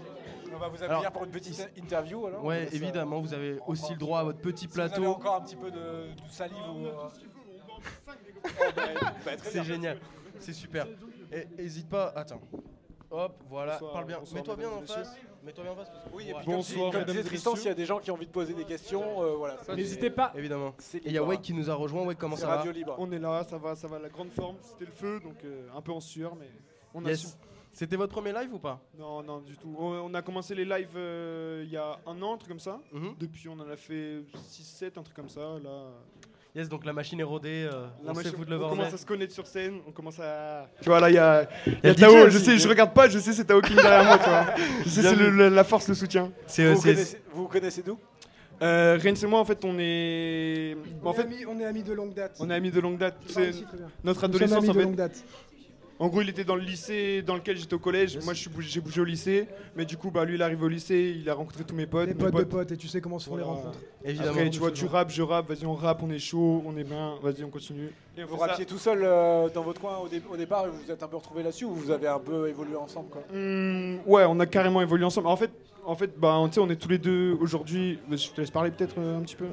On va vous Alors, accueillir pour une petite interview alors. Ouais, évidemment, vous avez aussi le droit à votre petit Si vous avez plateau. encore un petit peu de, de salive ou. euh, [LAUGHS] [LAUGHS] bah, C'est génial, c'est super. Et hésite pas, attends. Hop, voilà, Bonsoir, parle bien. bonsoir, Mets-toi bien en face. Mets-toi bien en face. parce que- Oui, et puis comme disait- comme disait Tristan, s'il y a des gens qui ont envie de poser des questions, euh, voilà. N'hésitez pas. Évidemment. C'est Et il y a. Wake qui nous a rejoint. Wake, comment ça va Radio Libre. On est là, ça va, ça va, la grande forme. C'était le feu, donc euh, un peu en sueur, mais on a Yes. su. C'était votre premier live ou pas? Non, non, du tout. On, on a commencé les lives euh, il y a un an, un truc comme ça. Mhm. Depuis, on en a fait 6-7, un truc comme ça. Là, Yes, donc la machine est rodée. euh, La on foutre le on commence à se connaître sur scène, on commence à. Tu vois, là, il y a, y a Tao, je sais, je regarde pas, je sais, c'est Tao King derrière moi, tu vois. Je sais, c'est la force, le soutien. Vous connaissez- vous connaissez d'où? Euh, Rennes et moi, en fait, on est. On, en est fait, amis, on est amis de longue date. on est amis de longue date. Ah, C'est notre adolescence, en de fait. En gros, il était dans le lycée dans lequel j'étais au collège. Moi, je suis bougé- j'ai bougé au lycée. Mais du coup, bah, lui, il arrive au lycée, il a rencontré tous mes potes. Les mes potes de potes, et tu sais comment se font les rencontres. Évidemment. Après, tu vois, tu rappes, je rappe, vas-y, on rappe, on est chaud, on est bien, vas-y, on continue. Et on Vous rappiez tout seul euh, dans votre coin au, dé- au départ et vous vous êtes un peu retrouvés là-dessus ou vous avez un peu évolué ensemble quoi? Hum, ouais, on a carrément évolué ensemble. En fait, en fait bah, on est tous les deux aujourd'hui. Je te laisse parler peut-être euh, un petit peu.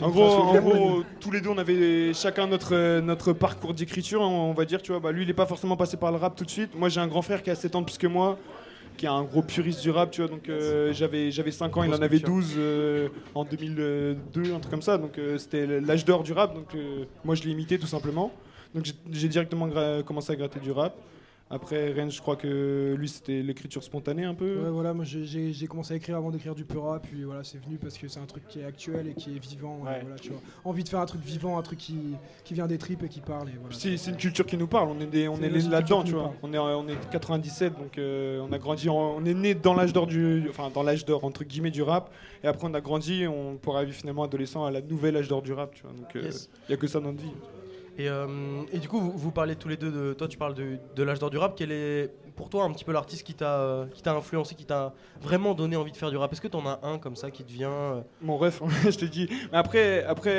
En gros, en tous les deux, on avait chacun notre, euh, notre parcours d'écriture, on va dire. Tu vois, bah, lui, il est pas forcément passé par le rap tout de suite. Moi, j'ai un grand frère qui a 7 ans de plus que moi, qui est un gros puriste du rap, tu vois. Donc, euh, j'avais, j'avais 5 ans, il en avait culture. 12 euh, en 2002, un truc comme ça. Donc, euh, c'était l'âge d'or du rap. Donc, euh, moi, je l'ai imité tout simplement. Donc, j'ai, directement commencé à gratter du rap. Après, Rennes, je crois que lui, c'était l'écriture spontanée un peu. Ouais, voilà, moi j'ai- commencé à écrire avant d'écrire du pura, puis voilà, c'est venu parce que c'est un truc qui est actuel et qui est vivant. et Ouais. voilà, tu vois. Envie de faire un truc vivant, un truc qui, qui vient des tripes et qui parle. Et voilà. C'est une culture qui nous parle, on est, des- on C'est est là-dedans, tu vois. On est, on est 97, donc euh, on a grandi, en- on est né dans l'âge d'or du, enfin dans l'âge d'or entre guillemets du rap, et après on a grandi, on pourra vivre finalement adolescent à la nouvelle âge d'or du rap, tu vois. Donc il Yes. y a que ça dans notre vie. Et, euh, et du coup, vous, vous parlez tous les deux de. Toi, tu parles de, de l'âge d'or du rap. Quel est pour toi un petit peu l'artiste qui t'a euh, qui t'a influencé, qui t'a vraiment donné envie de faire du rap? Est-ce que t'en as un comme ça qui te vient euh, Mon ref, [LAUGHS] je te dis. Mais après, après.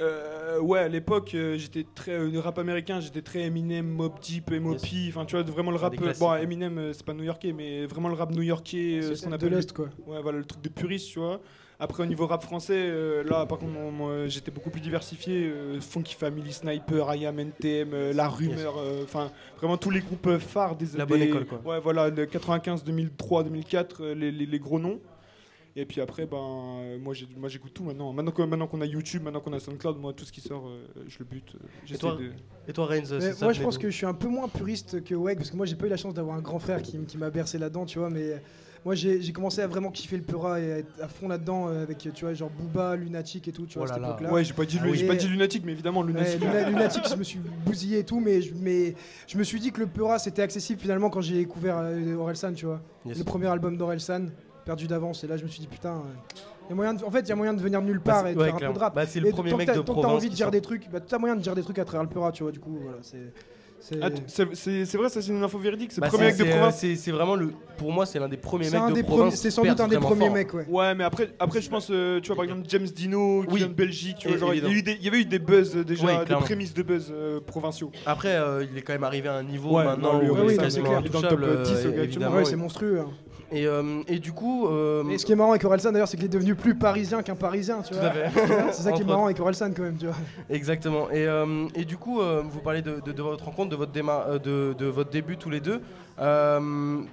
euh, ouais, à l'époque, j'étais très le rap américain, j'étais très Eminem, Mob Deep, M.O.P. Enfin, tu vois, vraiment le rap. bon. Eminem, c'est pas new-yorkais, mais vraiment le rap new-yorkais, ce qu'on de appelle l'Est, le- quoi. Ouais, voilà, le truc de puriste, tu vois. Après, au niveau rap français, euh, là, par contre, moi, moi, j'étais beaucoup plus diversifié. euh, Funky Family, Sniper, IAM, NTM, euh, La Rumeur, euh, enfin, vraiment tous les groupes euh, phares des La bonne des- école, quoi. Ouais, voilà, le 95, 2003, 2004, euh, les, les- les gros noms. Et puis après, ben, euh, moi, j'ai- moi j'écoute tout maintenant. Maintenant qu'on maintenant qu'on a YouTube, maintenant qu'on a SoundCloud, moi, tout ce qui sort, euh, je le bute. euh, Et toi, de- et toi, Reigns, ça moi, je pense que je suis un peu moins puriste que Weg, parce que moi, j'ai pas eu la chance d'avoir un grand frère qui, qui m'a bercé là-dedans, tu vois. Mais moi, j'ai j'ai commencé à vraiment kiffer le Pura et à être à fond là-dedans euh, avec, tu vois, genre Booba, Lunatic et tout, tu vois, Oh à cette là époque-là. Ouais, j'ai pas dit, Ah oui. j'ai pas dit lunatique, mais évidemment, Ouais, lunatique. Luna- Lunatic, je me suis bousillé et tout, mais je, mais je me suis dit que le Pura c'était accessible finalement quand j'ai découvert euh, Orelsan, tu vois. Yes. Le premier album d'Orelsan, perdu d'avance, et là je me suis dit putain. euh, y a moyen de- en fait, il y a moyen de venir de nulle Bah, part et de ouais, faire un peu de rap. Bah, c'est le Et premier mec de tant que t'as province envie de dire sort. des trucs, bah, t'as moyen de dire des trucs à travers le Pura, tu vois, du coup, voilà, c'est. C'est- Ah, C'est vrai, ça c'est une info véridique. C'est Bah, le premier mec de euh, province. C'est vraiment le. Pour moi, c'est l'un des premiers mecs un de des province. premiers- c'est sans doute un des premiers fort. mecs, ouais. Ouais, mais après, après je pense, euh, tu vois, par exemple, James Dino qui Oui. vient de Belgique, tu vois, Et- genre, il, y des- il avait eu des buzz euh, déjà, Oui, des prémices de buzz euh, provinciaux. Après, euh, il est quand même arrivé à un niveau Ouais, maintenant non, lui, où oui, c'est clair, il est dans le top, intouchable, euh, 10, euh, actuellement. évidemment. Ouais, c'est monstrueux. Et, euh, et du coup. euh, Et ce qui est marrant avec Orelsan d'ailleurs, c'est qu'il est devenu plus parisien qu'un parisien, tu Tout vois. [LAUGHS] c'est ça qui est marrant avec Orelsan quand même, tu vois. Exactement. Et, euh, et du coup, vous parlez de, de- de votre rencontre, de votre, déma- de, de votre début tous les deux.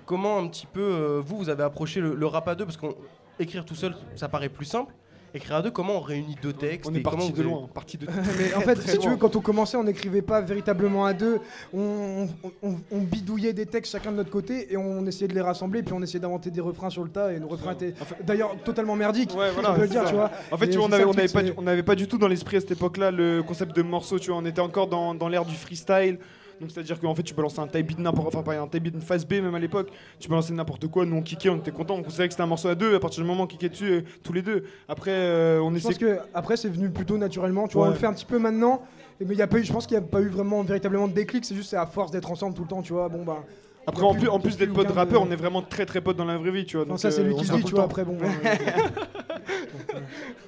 Comment un petit peu, vous, vous avez approché le, le rap à deux? Parce qu'écrire tout seul, ça paraît plus simple. Écrire à deux, comment on réunit deux textes On est et comment parti de loin, parti de [LAUGHS] Mais en fait, si tu veux, quand on commençait, on n'écrivait pas véritablement à deux. On, on- on- on bidouillait des textes chacun de notre côté et on essayait de les rassembler. Puis on essayait d'inventer des refrains sur le tas. Et nos refrains étaient d'ailleurs totalement merdiques. Ouais, voilà, on peut le dire, ça. tu vois. En fait, tu vois, n'avait pas, on n'avait pas du tout dans l'esprit à cette époque-là le concept de morceau, tu vois. On était encore dans, dans l'ère du freestyle. Donc, c'est-à-dire qu'en fait, tu balançais un type beat n'importe enfin, pas un type beat, une phase B même à l'époque. Tu balançais n'importe quoi. Nous, on kickait, on était contents. On considérait que c'était un morceau à deux. À partir du moment où on kickait dessus, euh, tous les deux. Après, euh, on Je essaie. pense que après c'est venu plutôt naturellement. Tu vois, on le fait un petit peu maintenant. Mais il y a pas eu, je pense qu'il n'y a pas eu vraiment véritablement de déclic. C'est juste c'est à force d'être ensemble tout le temps, tu vois. Bon bah. Après, en plus, en plus d'être potes rappeurs, de- on est vraiment très très potes dans la vraie vie, tu vois. Enfin, donc, ça c'est euh, lui qui se le dit, tu vois. Après bon. [LAUGHS] euh,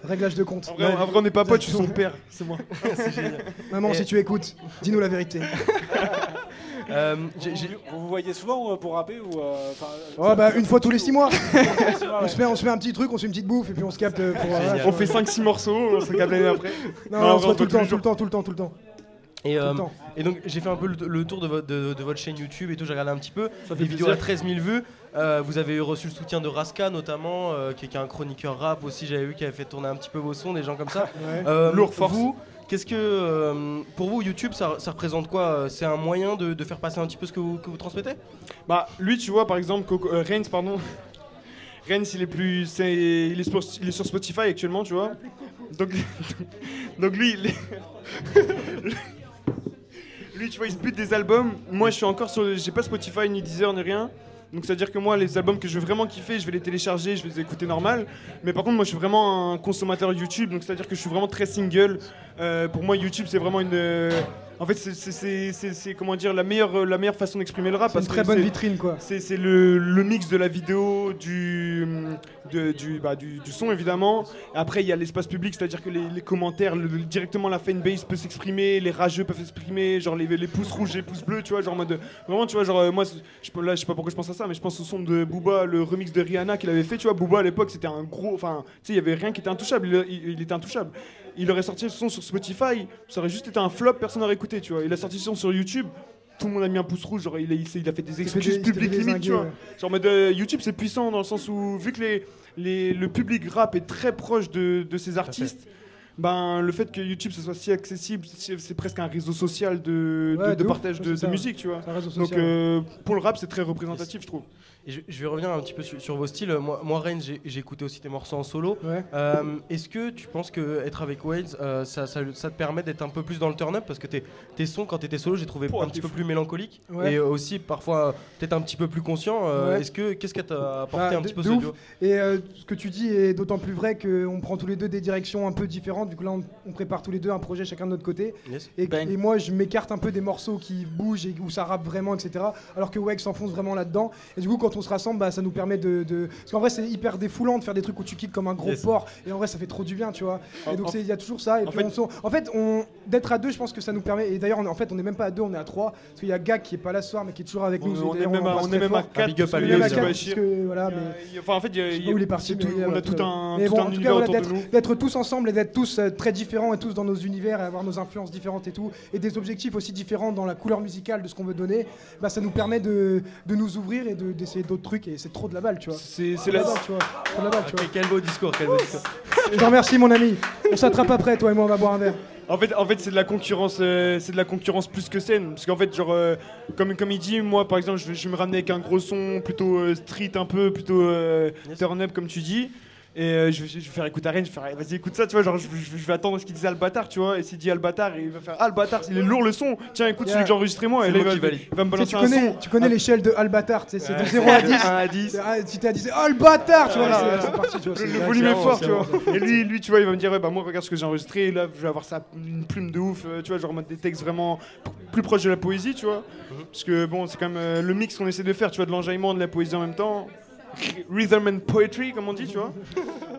Réglage de compte. En vrai, en vrai, on n'est pas potes, je suis son père, c'est moi. [LAUGHS] Maman, Et- si tu écoutes, dis-nous la vérité. [LAUGHS] Euh, Vous, vous vous voyez souvent euh, pour rapper ou euh, Oh bah une fois tous les six mois. ouais. on, se fait, on se fait un petit truc, on se fait une petite bouffe et puis on se capte euh, pour. On fait vois. 5-6 morceaux, on se capte l'année après. Non, Non, on se voit tout le temps, tout le temps, tout le temps, tout le temps. Et, euh, et donc j'ai fait un peu le, le tour de, votre- de- de votre chaîne YouTube et tout, j'ai regardé un petit peu. Ça fait Les vidéos à plaisir. 13 000 vues. Euh, vous avez reçu le soutien de Raska notamment, euh, qui, est- qui est un chroniqueur rap aussi, j'avais vu qui avait fait tourner un petit peu vos sons, des gens comme ça. [LAUGHS] Ouais. Lourd, force. Vous, qu'est-ce que pour vous YouTube ça, ça représente quoi C'est un moyen de, de faire passer un petit peu ce que vous, que vous transmettez? Bah, lui, tu vois, par exemple, Coco, Reigns, pardon. [LAUGHS] Reigns, il est plus. il, est sur, il est sur Spotify actuellement, tu vois. Donc, [LAUGHS] donc lui, il est- lui, tu vois, il se bute des albums. Moi, je suis encore sur. J'ai pas Spotify, ni Deezer, ni rien. Donc, c'est-à-dire que moi, les albums que je veux vraiment kiffer, je vais les télécharger, je vais les écouter normal. Mais par contre, moi, je suis vraiment un consommateur YouTube. Donc, c'est-à-dire que je suis vraiment très single. Euh, pour moi, YouTube, c'est vraiment une. En fait, c'est- comment dire la meilleure, euh, la meilleure façon d'exprimer le rap. C'est une très bonne vitrine quoi. c'est le, le mix de la vidéo, du, de- du, bah, du, du son évidemment. Après, il y a l'espace public, c'est-à-dire que les, les commentaires, le- directement la fanbase peut s'exprimer, les rageux peuvent s'exprimer, genre les, les pouces rouges, les pouces bleus, tu vois, genre en mode. Vraiment, tu vois, genre euh, moi, je, là, je sais pas pourquoi je pense à ça, mais je pense au son de Booba, le remix de Rihanna qu'il avait fait, tu vois. Booba à l'époque, c'était un gros. Enfin, tu sais, il y avait rien qui était intouchable, il, il- il était intouchable. Il aurait sorti ce son sur Spotify, ça aurait juste été un flop, personne n'aurait écouté, tu vois. Il a sorti ce son sur YouTube. Tout le monde a mis un pouce rouge, genre il a, il a fait des excuses publiques limite, tu vois. Genre en mode euh, YouTube c'est puissant dans le sens où vu que les, les- le public rap est très proche de, de ces artistes, ben le fait que YouTube ce soit si accessible, c'est presque un réseau social de, Ouais, de, de de ouf, partage de, musique, tu vois. Donc euh, pour le rap c'est très représentatif, je trouve. Et je, je vais revenir un petit peu sur, sur vos styles. Moi, moi Reigns, j'ai écouté aussi tes morceaux en solo. Ouais. Euh, Est-ce que tu penses que être avec Wales, euh, ça, ça- ça te permet d'être un peu plus dans le turn-up? Parce que tes, tes sons, quand tu étais solo, j'ai trouvé Pouah, un petit peu fou. plus mélancolique. Ouais. Et euh, aussi, parfois, euh, peut-être un petit peu plus conscient. Euh, Ouais. Est-ce que Qu'est-ce que t'a apporté Bah, un de- petit peu ce duo? Et euh, ce que tu dis est d'autant plus vrai qu'on prend tous les deux des directions un peu différentes. Du coup, là, on, on prépare tous les deux un projet chacun de notre côté. Yes. Et, et moi, je m'écarte un peu des morceaux qui bougent et où ça rappe vraiment, etc. Alors que Weg s'enfonce vraiment là-dedans. Et du coup, quand on se rassemble, bah, ça nous permet de. de- Parce qu'en vrai, c'est hyper défoulant de faire des trucs où tu kicks comme un gros Yes. porc. Et en vrai, ça fait trop du bien, tu vois. Et donc, il y a toujours ça. Et en puis fait- on en fait, on... d'être à deux, je pense que ça nous permet. Et d'ailleurs, en fait, on n'est même pas à deux, on est à trois. Parce qu'il y a Gag qui est pas là ce soir, mais qui est toujours avec On- nous. on est même à- on est même à quatre, big up parce à lui Enfin en fait il est parti, on a tout un, Mais tout bon, un en tout cas, univers autour de d'être- nous. d'être tous ensemble et d'être tous euh, très différents et tous dans nos univers et avoir nos influences différentes et tout, et des objectifs aussi différents dans la couleur musicale de ce qu'on veut donner, bah, ça nous permet de, de nous ouvrir et de- d'autres trucs et c'est trop de la balle, tu vois. C'est de la, balle, tu vois. Trop de la balle, tu vois. Quel beau discours, quel beau discours. Je te remercie, mon ami. On s'attrape après, toi et moi, on va boire un verre. En fait, en fait c'est de la concurrence, euh, c'est de la concurrence plus que saine. Parce qu'en fait, genre, euh, comme, comme il dit, moi par exemple, je vais, je vais me ramener avec un gros son plutôt euh, street un peu, plutôt euh, turn up comme tu dis. Et euh, je, vais- je vais faire écouter à Rennes, je vais faire eh, vas-y écoute ça, tu vois, genre je, je- je vais attendre ce qu'il disait Albatar, tu vois, et s'il dit Albatar, il va faire ah Albatar, il est lourd le son, tiens écoute Yeah. celui que j'ai enregistré moi, et là il va, il va me Tu sais, balancer tu un connais, son. tu connais l'échelle de Albatar, tu sais, c'est de Ouais. 0 [LAUGHS] à 10. 1 à 10. C'est- ah, Si t'es à 10, c'est oh le bâtard, tu vois, Voilà, c'est- parti, tu vois. Le, c'est- le ouais, volume est fort, tu vois. Et lui, lui, tu vois, il va me dire, ouais, bah moi, regarde ce que j'ai enregistré. Là, je vais avoir ça, une plume de ouf, euh, tu vois, genre en mode des textes vraiment p- plus proches de la poésie, tu vois. Parce que bon, c'est quand même euh, le mix qu'on essaie de faire, tu vois, de l'enjaillement, de la poésie en même temps. Rhythm and poetry, comme on dit, tu vois.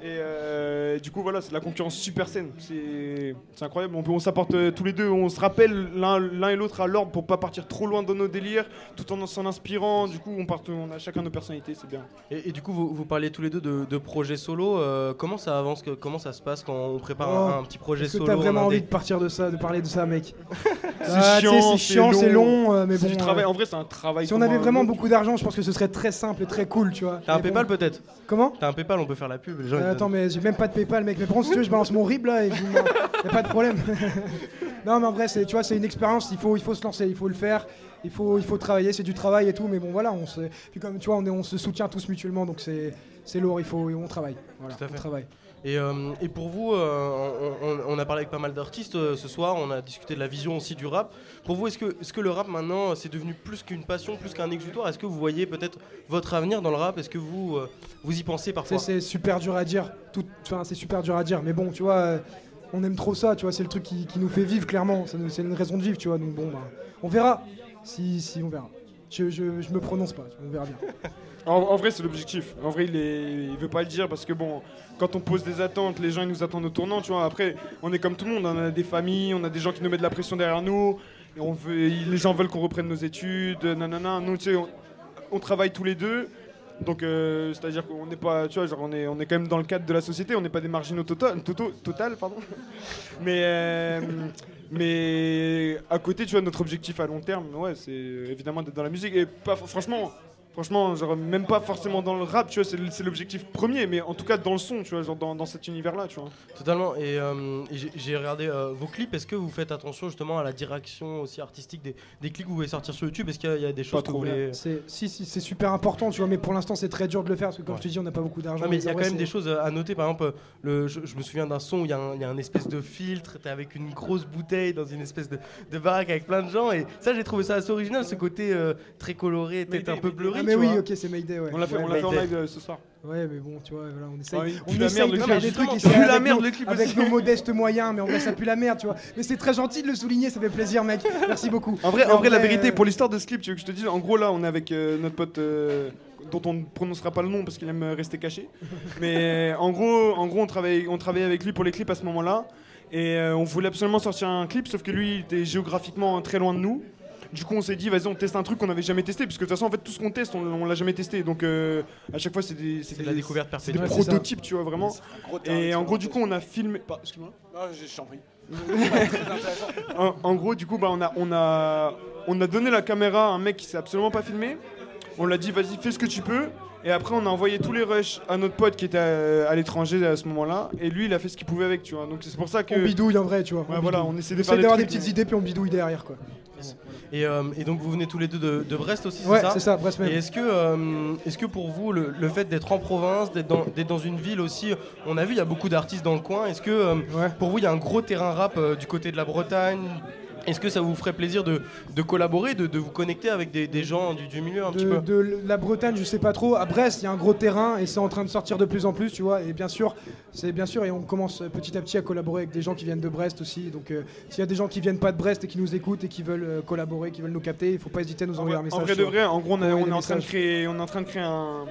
Et euh, du coup, voilà, c'est de la concurrence super saine. C'est incroyable. On, peut- on s'apporte euh, tous les deux, on se rappelle l'un l'un et l'autre à l'ordre pour pas partir trop loin dans nos délires, tout en s'en inspirant. Du coup, on, part, on a chacun nos personnalités, c'est bien. Et, et du coup, vous, vous parliez tous les deux de, de projets solo. euh, comment ça avance que- Comment ça se passe quand on prépare un, Oh, un petit projet solo t'as vraiment en envie de partir de ça, de parler de ça, mec [LAUGHS] C'est Ah, chiant, c'est chiant, c'est long, euh, mais C'est bon. du travail. euh, En vrai, c'est un travail. Si on avait vraiment beaucoup d'argent, je pense que ce serait très simple et très cool, tu vois. T'as un bon. PayPal peut-être Comment T'as un PayPal, on peut faire la pub. Les gens, ils Euh, te attends, mais j'ai même pas de PayPal, mec. Mais contre, si tu veux, je balance mon RIB là et vous- y a pas de problème. [LAUGHS] non, mais en vrai, tu vois, c'est une expérience. Il faut, il faut se lancer, il faut le faire. Il faut, il faut travailler. C'est du travail et tout. Mais bon, voilà, on se, puis comme tu vois, on, est, on se soutient tous mutuellement, donc c'est, lourd. Il faut, on travaille. Voilà, Tout à on fait. travaille. Et, euh, et pour vous, euh, on, a parlé avec pas mal d'artistes euh, ce soir, on a discuté de la vision aussi du rap. Pour vous, est-ce que, est-ce que le rap maintenant c'est devenu plus qu'une passion, plus qu'un exutoire? Est-ce que vous voyez peut-être votre avenir dans le rap? Est-ce que vous, vous y pensez parfois? c'est super dur à dire. Enfin, c'est super dur à dire. Mais bon, tu vois, on aime trop ça. Tu vois, c'est le truc qui, qui nous fait vivre clairement. C'est une raison de vivre, tu vois. Donc bon, bah, on verra. Si, si, on verra. Je, me prononce pas. On verra bien. [LAUGHS] En, en vrai, c'est l'objectif. En vrai, il, est, veut pas le dire parce que bon, quand on pose des attentes, les gens ils nous attendent au tournant, tu vois. Après, on est comme tout le monde. On a des familles, on a des gens qui nous mettent de la pression derrière nous. Les gens veulent qu'on reprenne nos études, nanana. Nous, tu sais, on, travaille tous les deux. Donc, euh, c'est-à-dire qu'on n'est pas, tu vois, genre on est, quand même dans le cadre de la société. On n'est pas des marginaux total, total, pardon. [LAUGHS] Mais, euh, mais à côté, tu vois, notre objectif à long terme, ouais, c'est évidemment d'être dans la musique. Et pas, franchement, franchement, genre, même pas forcément dans le rap, tu vois, c'est l'objectif premier, mais en tout cas dans le son, tu vois, genre dans, dans cet univers-là, tu vois. Totalement. Et, euh, et j'ai- regardé euh, vos clips. Est-ce que vous faites attention justement à la direction aussi artistique des, des clips que vous voulez sortir sur YouTube? Est-ce qu'il y, a- il y a des choses que vous voulez C'est, si, si, c'est super important, tu vois, mais pour l'instant, c'est très dur de le faire parce que, comme Ouais. je te dis, on n'a pas beaucoup d'argent. Non, mais il y a quand même des choses à noter. Par exemple, le, je, je me souviens d'un son où il y, a un- il y a un espèce de filtre, t'es avec une grosse bouteille dans une espèce de, de baraque avec plein de gens. Et ça, j'ai trouvé ça assez original, ce côté euh, très coloré, peut-être un peu blurry. Ah, mais tu oui, vois. ok, c'est Mayday, ouais. On l'a fait, Ouais, on l'a fait en live euh, ce soir. Ouais, mais bon, tu vois, voilà, on essaye, Ouais, il on pue la essaye merde, de le faire clip. des trucs ici il pue la avec merde, nos- le clip avec aussi. nos modestes moyens, mais en vrai, ça pue la merde, tu vois. Mais c'est très gentil de le souligner, ça fait plaisir, mec. Merci beaucoup. En vrai, Mais en vrai, la vérité, euh, pour l'histoire de ce clip, tu veux que je te dise, en gros, là, on est avec euh, notre pote euh, dont on ne prononcera pas le nom parce qu'il aime euh, rester caché. [LAUGHS] Mais en gros, en gros on, travaille, on travaillait avec lui pour les clips à ce moment-là. Et euh, on voulait absolument sortir un clip, sauf que lui, il était géographiquement très loin de nous. Du coup, on s'est dit, vas-y, on teste un truc qu'on n'avait jamais testé, parce que de toute façon, en fait, tout ce qu'on teste, on, on l'a jamais testé. Donc, euh, à chaque fois, c'est des, c'est C'est des- la découverte c'est des perpétuelle. prototypes, tu vois, vraiment. Et en gros, du coup, on a filmé. Pas- Excuse-moi. Non, je je t'en prie. en, en gros, du coup, bah, on, a, on, a, on a donné la caméra à un mec qui s'est absolument pas filmé. On l'a dit, vas-y, fais ce que tu peux. Et après, on a envoyé tous les rushs à notre pote qui était à, à l'étranger à ce moment-là. Et lui, il a fait ce qu'il pouvait avec, tu vois. Donc, c'est pour ça que. On bidouille en vrai, tu vois. Ouais, on voilà, on essaie de On faire des d'avoir des petites mais- idées, puis on bidouille derrière, quoi. Et, euh, et donc vous venez tous les deux de, de Brest aussi, Ouais, c'est ça c'est ça, Brest même. Et est-ce que, euh, est-ce que pour vous, le, le fait d'être en province, d'être dans, d'être dans une ville aussi, on a vu, il y a beaucoup d'artistes dans le coin, est-ce que euh, pour vous, il y a un gros terrain rap euh, du côté de la Bretagne? Est-ce que ça vous ferait plaisir de, de collaborer, de, de vous connecter avec des, des gens du, du milieu un petit de, peu de la Bretagne, je sais pas trop. À Brest, il y a un gros terrain et c'est en train de sortir de plus en plus, tu vois. Et bien sûr, c'est bien sûr, et on commence petit à petit à collaborer avec des gens qui viennent de Brest aussi. Donc, euh, s'il y a des gens qui viennent pas de Brest et qui nous écoutent et qui veulent euh, collaborer, qui veulent nous capter, il faut pas hésiter à nous En envoyer un message. en vrai de vrai, en gros, on, a- envoyer on est en train de créer, on est en train de créer un-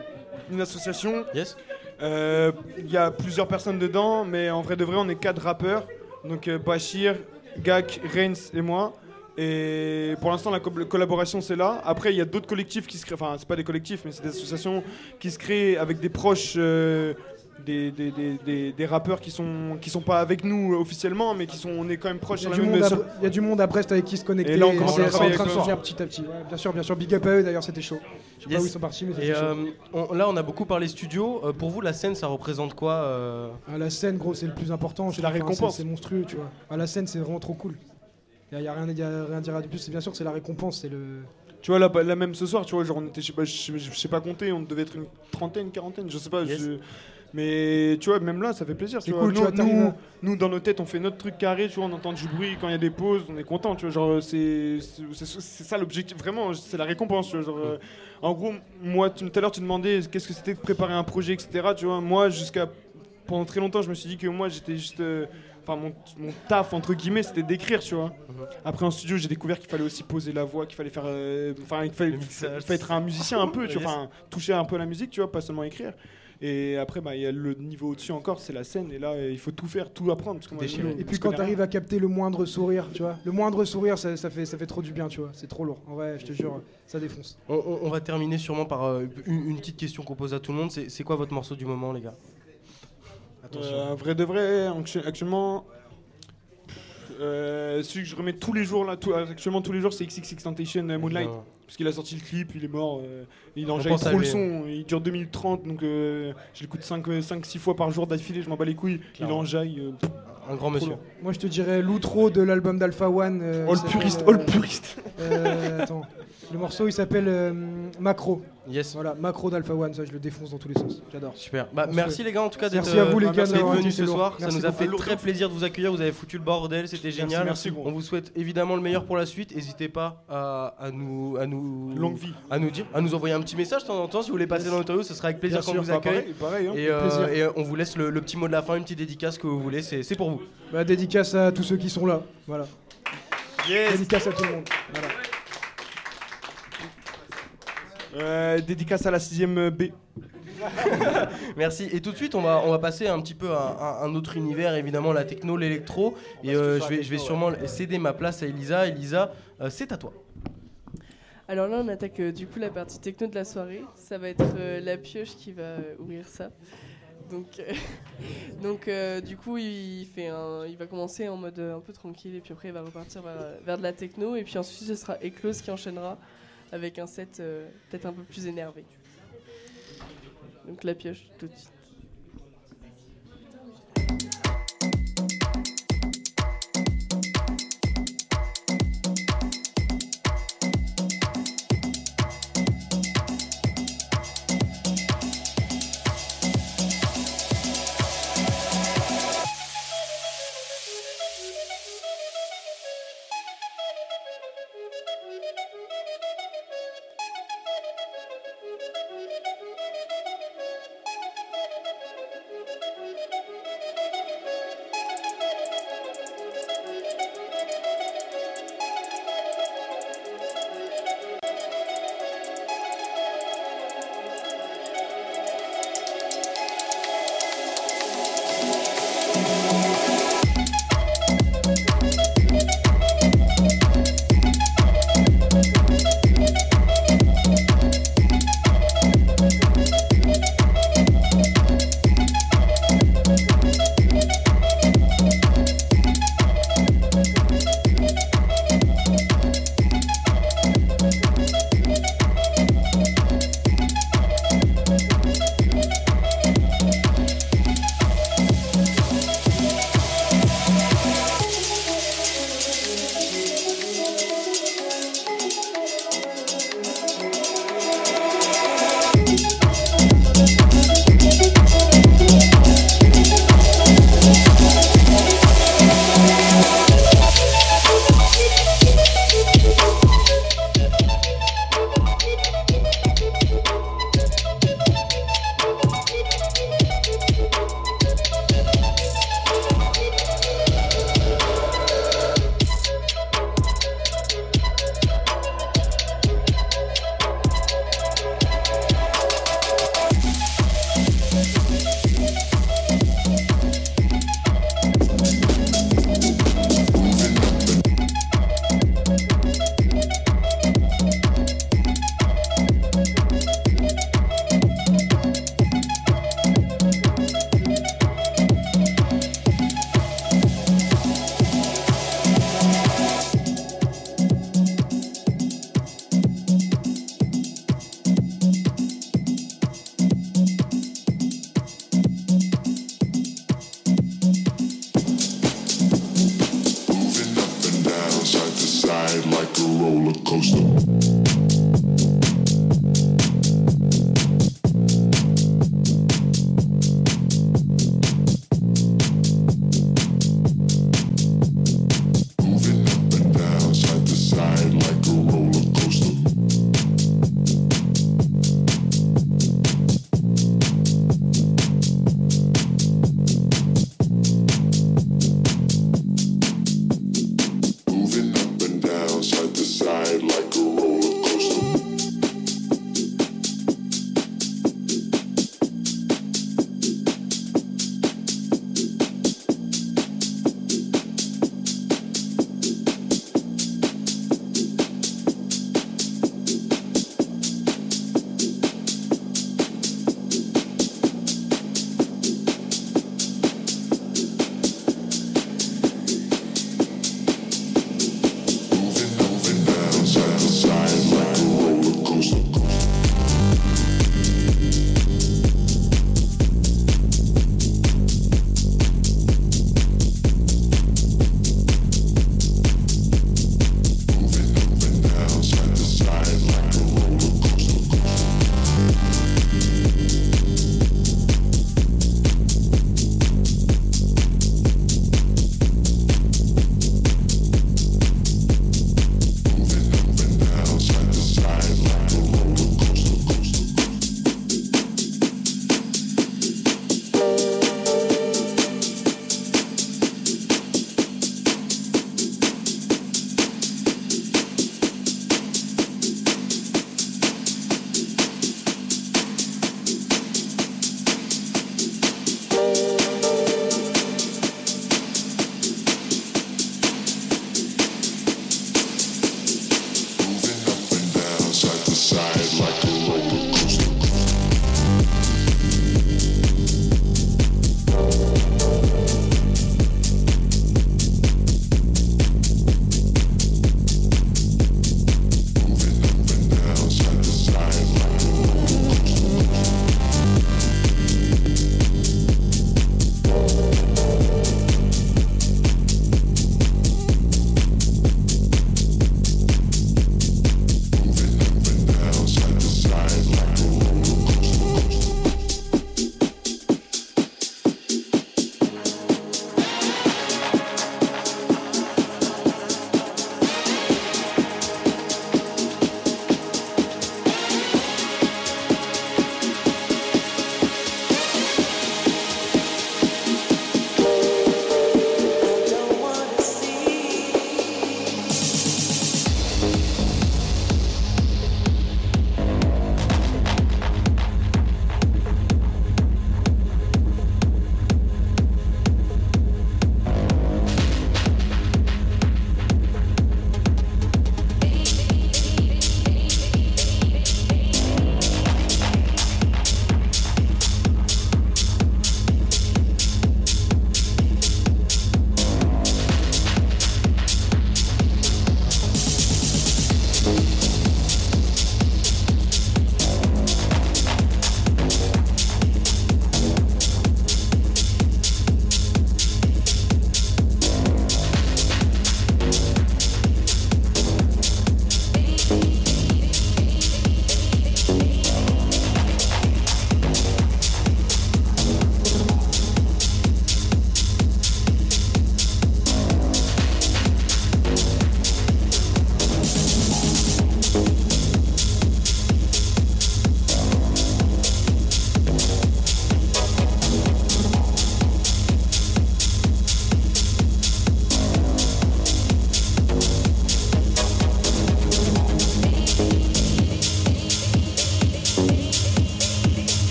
une association. Yes. Euh, Il y a plusieurs personnes dedans, mais en vrai de vrai, on est quatre rappeurs. Donc euh, Bachir, Gak, Reigns et moi. Et pour l'instant, la co- collaboration c'est là. Après, il y a d'autres collectifs qui se créent. Enfin, c'est pas des collectifs, mais c'est des associations qui se créent avec des proches. euh, des, des, des, des- des rappeurs qui sont qui sont pas avec nous euh, officiellement mais qui sont on est quand même proches Il y, a du même monde à, sur- y a du monde à Brest avec qui se connecter. Et là, on commence c'est à en train de sortir petit à petit. Ouais, bien sûr, bien sûr. Big up à eux, d'ailleurs, c'était chaud. Je sais pas Yes. où ils sont partis, mais chaud. euh, on- là, on a beaucoup parlé studio. Euh, pour vous, la scène, ça représente quoi euh À la scène, gros, c'est le plus important. C'est la récompense. C'est monstrueux, tu vois. À la scène, c'est vraiment trop cool. Il n'y a, rien y a rien à dire de plus. C'est bien sûr, c'est la récompense. C'est le. Tu vois, là, là même ce soir, tu vois, genre, on était, je sais pas, je sais- pas compter, on devait être une trentaine, quarantaine, je sais pas. je- Mais tu vois, même là, ça fait plaisir. Tu cool, vois. tu Nous, vois, nous, dans nos têtes, on fait notre truc carré, tu vois, on entend du bruit quand il y a des pauses, on est content, tu vois. Genre, c'est ça l'objectif, vraiment, c'est la récompense, tu vois. Genre, euh, en gros, moi, tout à l'heure, tu demandais qu'est-ce que c'était de préparer un projet, etc. Tu vois, moi, jusqu'à pendant très longtemps, je me suis dit que moi, j'étais juste. euh, Enfin, mon, mon taf, entre guillemets, c'était d'écrire, tu vois. Après, en studio, j'ai découvert qu'il fallait aussi poser la voix, qu'il fallait faire. euh, Enfin, il fallait, il fallait être un musicien un peu, tu vois. Toucher un peu la musique, tu vois, pas seulement écrire. Et après, bah, il y a le niveau au-dessus encore, c'est la scène. Et là, il faut tout faire, tout apprendre. Parce que moi, je- Et puis quand connais tu arrives rien. à capter le moindre sourire, tu vois, le moindre sourire, ça, ça fait, ça fait trop du bien, tu vois. C'est trop lourd. En vrai, je te jure, ça défonce. On, on- on va terminer sûrement par euh, une, une petite question qu'on pose à tout le monde. C'est quoi votre morceau du moment, les gars? Attention. Euh, vrai de vrai, actu- actuellement, euh, celui que je remets tous les jours là, tout- actuellement tous les jours, c'est XX Tentation euh, Moonlight. Évidemment. Parce qu'il a sorti le clip, il est mort, euh, il enjaille trop le son, il dure 2 minutes 30, donc euh, je l'écoute 5-6 fois par jour d'affilée, je m'en bats les couilles, Clairement. il enjaille. euh, Un grand monsieur. Moi, je te dirais l'outro de l'album d'Alpha One. euh, All puriste, euh, all puriste. euh, attends. [LAUGHS] Le morceau, il s'appelle euh, Macro. Yes. Voilà, Macro d'Alpha One, ça, je le défonce dans tous les sens. J'adore. Super. Bah, On merci les gars en tout cas d'être Merci à vous les euh, gars d'être venus ce lourd. soir. Ça Merci nous a beaucoup. fait très plaisir de vous accueillir. Vous avez foutu le bordel, c'était génial. merci, gros. On vous souhaite évidemment le meilleur pour la suite. N'hésitez pas à, à nous à nous Longue vie. à nous dire, à nous envoyer un petit message de temps en temps si vous voulez passer dans l'interview. Ce sera avec plaisir Bien qu'on sûr, vous bah, accueille. pareil, pareil, hein, et, euh, et, on vous laisse le, le petit mot de la fin, une petite dédicace que vous voulez. C'est pour vous. Bah, dédicace à tous ceux qui sont là. Voilà. Dédicace à tout le monde. Voilà. Euh, dédicace à la 6ème B. [LAUGHS] Merci. Et tout de suite, on va, on va passer un petit peu à, à un autre univers, évidemment, la techno, l'électro. Et euh, je vais, je vais sûrement céder ma place à Elisa. Elisa, euh, c'est à toi. Alors là, on attaque euh, du coup la partie techno de la soirée. Ça va être euh, la pioche qui va euh, ouvrir ça. Donc, euh, [LAUGHS] donc euh, du coup, il, fait un, il va commencer en mode euh, un peu tranquille et puis après, il va repartir vers, vers de la techno. Et puis ensuite, ce sera Eclose qui enchaînera avec un set euh, peut-être un peu plus énervé. Donc la pioche tout de suite.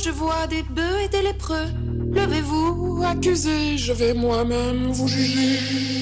Je vois des bœufs et des lépreux. Levez-vous, accusez, je vais moi-même vous juger.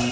Un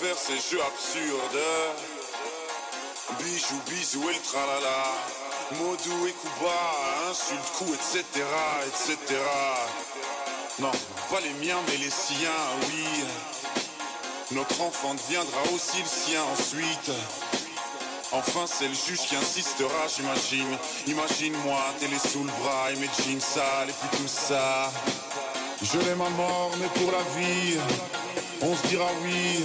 faire ces jeux absurdes. Bijou, bisou et le tralala. Modou et Kuba, insulte, coup, etc., etc. Non, pas les miens, mais les siens, oui. Notre enfant deviendra aussi le sien ensuite. Enfin, c'est le juge qui insistera, j'imagine. Imagine-moi, télé sous le bras et mes jeans sales et puis tout ça. Je l'aime à mort, mais pour la vie, on se dira oui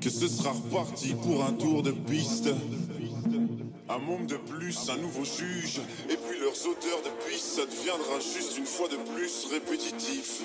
Que ce sera reparti pour un tour de piste. Un monde de plus, un nouveau juge. Et puis leurs auteurs de piste, ça deviendra juste une fois de plus répétitif.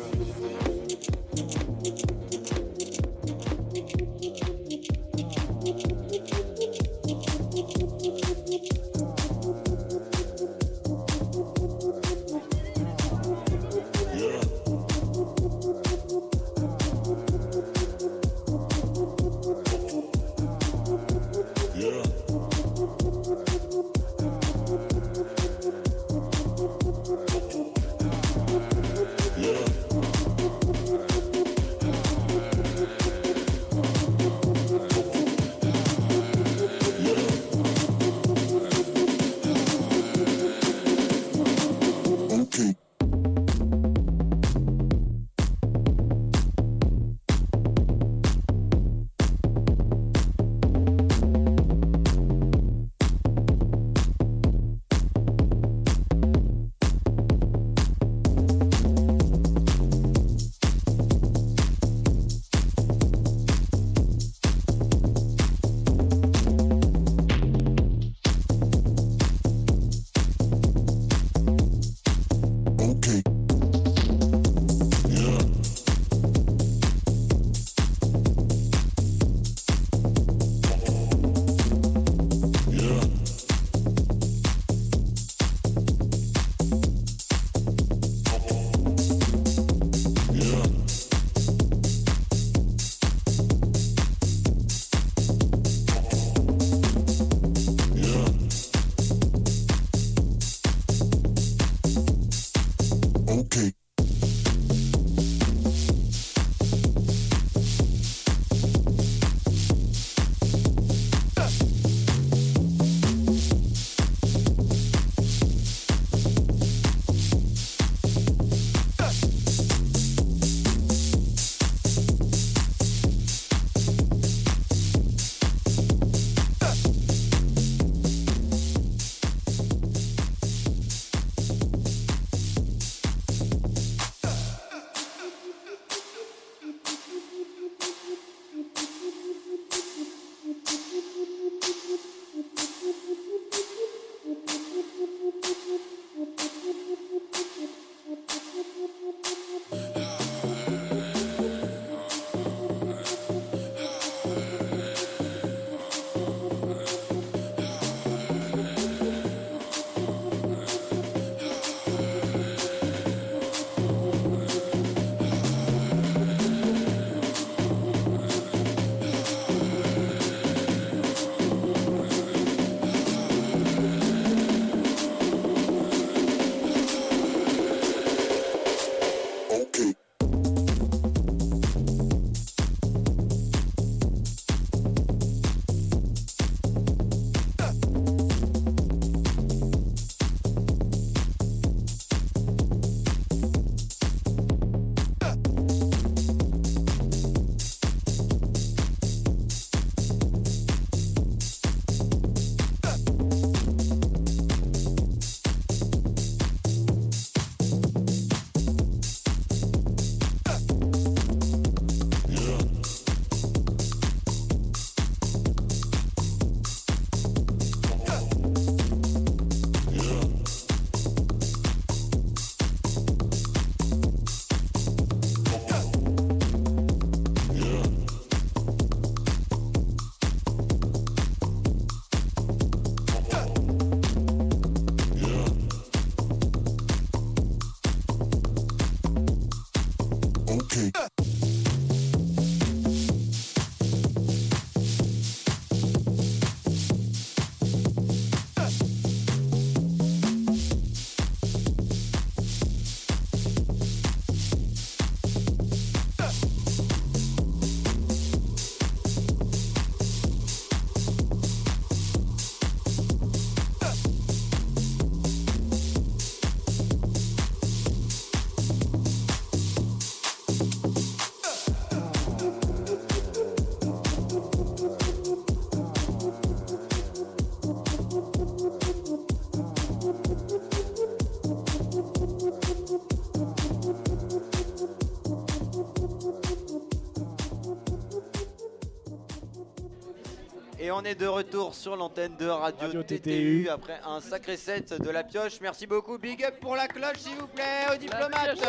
On est de retour sur l'antenne de Radio, TTU, après un sacré set de la pioche. Merci beaucoup. Big up pour la cloche, s'il vous plaît, aux diplomates.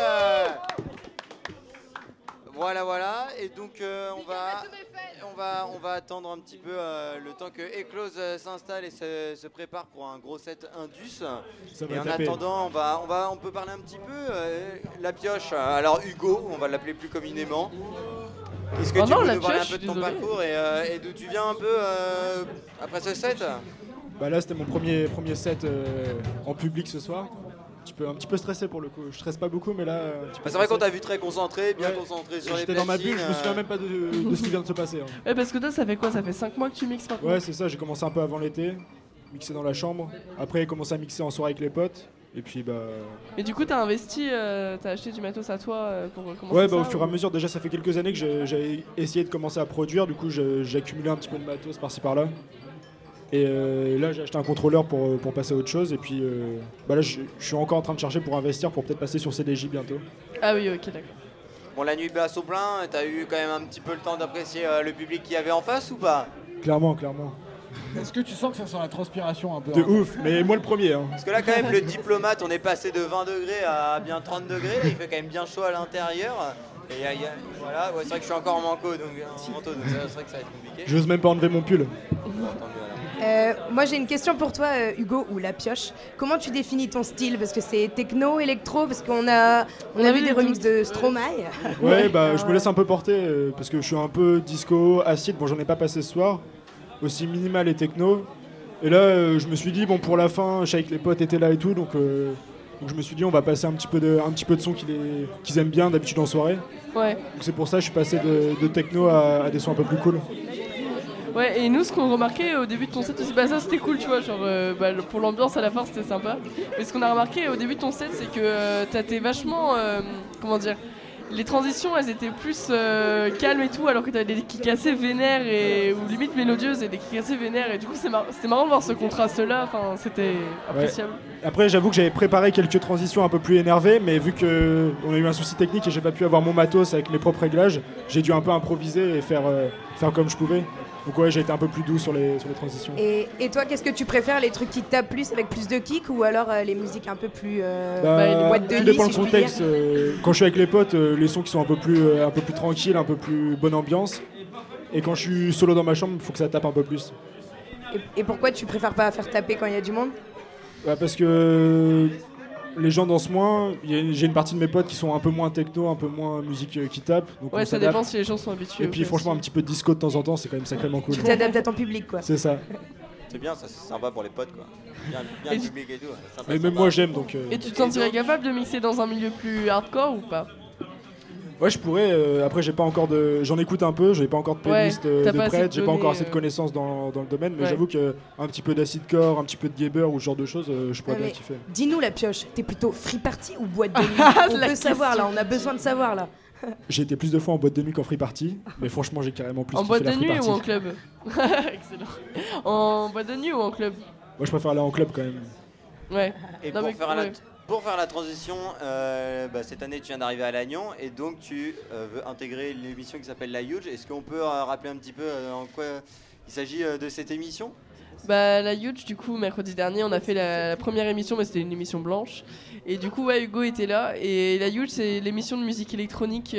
Voilà, voilà. Et donc, euh, on, va, on, va, on va attendre un petit peu euh, le temps que Eclose euh, s'installe et se, se prépare pour un gros set Indus. Ça et en taper. attendant, on, va, on, va, on peut parler un petit peu. euh, la pioche, alors Hugo, on va l'appeler plus communément. Est-ce que Oh tu non, peux nous parler un peu de ton désolé. parcours et, euh, et d'où tu viens un peu euh, après ce set Bah là, c'était mon premier, premier set euh, en public ce soir. Un petit peu, un petit peu stressé pour le coup. Je stresse pas beaucoup, mais là. euh, Bah, C'est vrai qu'on t'a vu très concentré, bien Ouais. concentré sur les J'étais dans ma bulle, je me souviens même pas de, de ce qui vient de se passer. hein. Ouais, parce que toi, ça fait quoi? Ça fait 5 mois que tu mixes maintenant? Ouais, c'est ça, j'ai commencé un peu avant l'été, mixer dans la chambre. Après, j'ai commencé à mixer en soirée avec les potes. Et puis, bah. Et du coup, t'as investi, euh, t'as acheté du matos à toi euh, pour commencer Ouais, bah, au fur et ou- à mesure, déjà, ça fait quelques années que j'ai- j'avais essayé de commencer à produire. Du coup, j'ai accumulé un petit peu de matos par-ci par-là. Et euh, là, j'ai acheté un contrôleur pour, pour passer à autre chose. Et puis, euh, bah là, je, je suis encore en train de chercher pour investir pour peut-être passer sur CDJ bientôt. Ah oui, ok, d'accord. Bon, la nuit basse au plein, t'as eu quand même un petit peu le temps d'apprécier euh, le public qu'il y avait en face ou pas? Clairement, clairement. Est-ce que tu sens que ça sent la transpiration un peu De hein ouf, mais moi le premier. Hein. Parce que là, quand même, le diplomate, on est passé de 20 degrés à bien 30 degrés. Là, il fait quand même bien chaud à l'intérieur. Et y a- y a- voilà, ouais, c'est vrai que je suis encore en manteau, donc, en manteau, donc c'est vrai que ça va être compliqué. J'ose même pas enlever mon pull. Euh, moi j'ai une question pour toi euh, Hugo ou la pioche. Comment tu définis ton style? Parce que c'est techno, électro, parce qu'on a, on a vu des remixes de Stromae. Ouais, bah [LAUGHS] je me laisse un peu porter euh, parce que je suis un peu disco, acide. Bon, j'en ai pas passé ce soir. Aussi minimal et techno. Et là, euh, je me suis dit, bon, pour la fin, je savais que les potes étaient là et tout, donc, euh, donc je me suis dit, on va passer un petit peu de, un petit peu de son qu'ils aiment bien d'habitude en soirée. Ouais. Donc c'est pour ça que je suis passé de, de techno à, à des sons un peu plus cool. Ouais, et nous, ce qu'on remarquait au début de ton set aussi, bah ça c'était cool, tu vois, genre euh, bah, pour l'ambiance à la fin c'était sympa. Mais ce qu'on a remarqué au début de ton set, c'est que euh, t'étais vachement. comment dire Les transitions elles étaient plus euh, calmes et tout, alors que t'avais des kicks assez vénères et, ou limite mélodieuses et des kicks assez vénères. Et du coup, mar- c'était marrant de voir ce contraste là, enfin c'était appréciable. Après, j'avoue que j'avais préparé quelques transitions un peu plus énervées, mais vu que on a eu un souci technique et j'ai pas pu avoir mon matos avec mes propres réglages, j'ai dû un peu improviser et faire, euh, faire comme je pouvais. Donc ouais, j'ai été un peu plus doux sur les, sur les transitions. Et, et toi, qu'est-ce que tu préfères Les trucs qui tapent plus avec plus de kick ou alors euh, les musiques un peu plus. euh, Bah, boîtes de tout dépend si le contexte. euh, quand je suis avec les potes, euh, les sons qui sont un peu plus, un peu plus tranquilles, un peu plus bonne ambiance. Et quand je suis solo dans ma chambre, il faut que ça tape un peu plus. Et, et pourquoi tu préfères pas faire taper quand il y a du monde? Bah, parce que les gens dansent moins. J'ai une partie de mes potes qui sont un peu moins techno, un peu moins musique euh, qui tape. Donc Ouais, ça dépend si les gens sont habitués. Et puis franchement, aussi. un petit peu de disco de temps en temps, c'est quand même sacrément cool. Tu t'adaptes à ton public, quoi. C'est ça. C'est bien, ça c'est sympa pour les potes quoi. Bien, bien Et public et tout. sympa, Mais même sympa. moi j'aime donc. euh, Et tu te sentirais capable de mixer dans un milieu plus hardcore ou pas? Ouais, je pourrais. euh, après, j'ai pas encore de. J'en écoute un peu. J'ai pas encore de Ouais, playlist euh, de prête. J'ai pas encore assez de euh. connaissances dans, dans le domaine. Mais Ouais. j'avoue que un petit peu d'acid core, un petit peu de Geber ou ce genre de choses, euh, je pourrais Ouais, bien kiffer. Dis-nous la pioche, t'es plutôt free party ou boîte de [LAUGHS] nuit On la veut savoir là, on a besoin de savoir là. [LAUGHS] J'ai été plus de fois en boîte de nuit qu'en free party, mais franchement, j'ai carrément plus En boîte la de nuit party. ou en club [LAUGHS] Excellent. En boîte de nuit ou en club? Moi, je préfère aller en club quand même. Ouais. Et Non, pour, mais- faire. Pour faire la transition, euh, bah, cette année tu viens d'arriver à Lannion et donc tu euh, veux intégrer l'émission qui s'appelle La Huge. Est-ce qu'on peut euh, rappeler un petit peu en quoi il s'agit de cette émission? Bah la Huge du coup mercredi dernier on a fait la, première émission mais c'était une émission blanche. Et du coup ouais, Hugo était là. Et la Huge c'est l'émission de musique électronique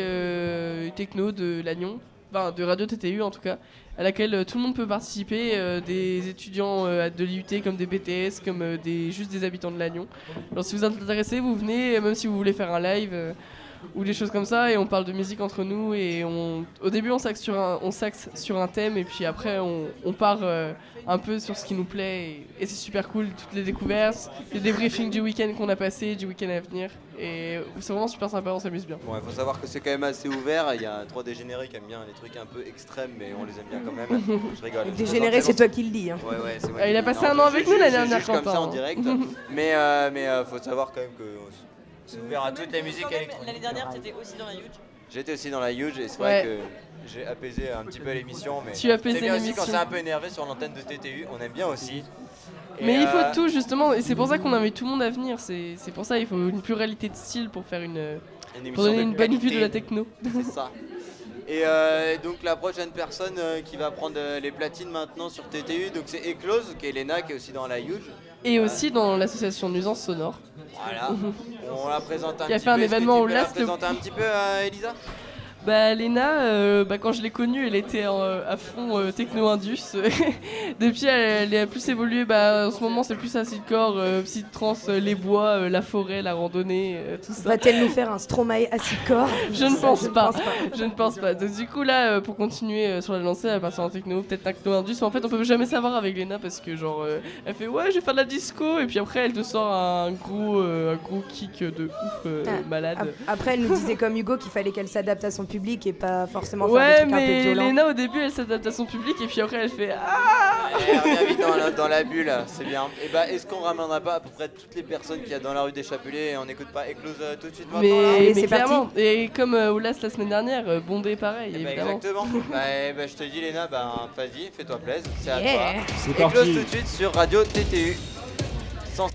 techno de Lannion, enfin de Radio TTU en tout cas à laquelle euh, tout le monde peut participer, euh, des étudiants euh, de l'IUT comme des BTS, comme des, juste des habitants de Lannion. Alors si vous êtes intéressé, vous venez, même si vous voulez faire un live ou des choses comme ça, et on parle de musique entre nous, et on, au début on s'axe sur un, on s'axe sur un thème, et puis après on, on part euh, un peu sur ce qui nous plaît, et, et c'est super cool, toutes les découvertes, les débriefings du week-end qu'on a passé, du week-end à venir, et c'est vraiment super sympa, on s'amuse bien. Bon, il faut savoir que c'est quand même assez ouvert. Il y a trois dégénérés qui aiment bien les trucs un peu extrêmes, mais on les aime bien quand même. [LAUGHS] Je rigole. Les dégénérés, c'est toi qui le dis. hein. Ouais, ouais, c'est moi Ah, qui il a passé Non, un an avec nous l'année je dernière, comme ça en hein. direct. [LAUGHS] mais euh, mais euh, faut savoir quand même que c'est ouvert à toutes les musiques électroniques. L'année dernière, t'étais aussi dans la Huge. J'étais aussi dans la Huge et c'est Ouais. vrai que j'ai apaisé un petit peu l'émission. Mais Tu as apaisé c'est bien aussi l'émission. quand c'est un peu énervé sur l'antenne de TTU, on aime bien aussi. Et, Mais il euh, faut tout justement, et c'est pour ça qu'on invite tout le monde à venir. C'est c'est pour ça il faut une pluralité de style pour faire une, Une pour donner de une bonne vue de la techno. [LAUGHS] C'est ça. Et euh, donc la prochaine personne euh, qui va prendre euh, les platines maintenant sur TTU, donc c'est Eclose, qui est Elena, qui est aussi dans la Huge. Et aussi dans l'association Nuisance Sonore. Voilà. [LAUGHS] On la présente un Qui a petit fait un événement tu au peux la présenter un petit peu, euh, Elisa? Bah Léna, euh, bah, quand je l'ai connue, elle était euh, à fond euh, techno-indus. [LAUGHS] Depuis, elle, elle a plus évolué. Bah, en ce moment, c'est plus acidcore, euh, psytrance, euh, les bois, la forêt, la randonnée, tout ça. Va-t-elle nous faire un Stromae acid corps [LAUGHS] Je ne pense pas. [LAUGHS] Je ne pense pas. Donc, du coup, là, pour continuer sur la lancée, elle va passer en techno, peut-être techno-indus. Mais en fait, on peut jamais savoir avec Léna parce que, genre, elle fait ouais, je vais faire de la disco. Et puis après, elle te sort un gros, un gros kick de ouf Ah, malade. ap- Après, elle nous disait comme Hugo qu'il fallait qu'elle s'adapte à son public et pas forcément faire Ouais, des trucs un peu mais violents. Léna, au début, elle s'adapte à son public. Et puis après, elle fait ah Elle vite dans la, dans la bulle, c'est bien. Et bah, est-ce qu'on ramènera pas à peu près toutes les personnes qu'il y a dans la rue des Chapelets et on n'écoute pas Eclose euh, tout de suite maintenant là Mais, mais clairement, et comme euh, Oulas la semaine dernière, euh, bondé pareil, Bah, évidemment. exactement. [LAUGHS] bah, eh bah, je te dis, Léna, bah, vas-y, fais-toi plaisir, c'est à Yeah. toi. C'est Eclose parti. tout de suite sur Radio TTU. Sans-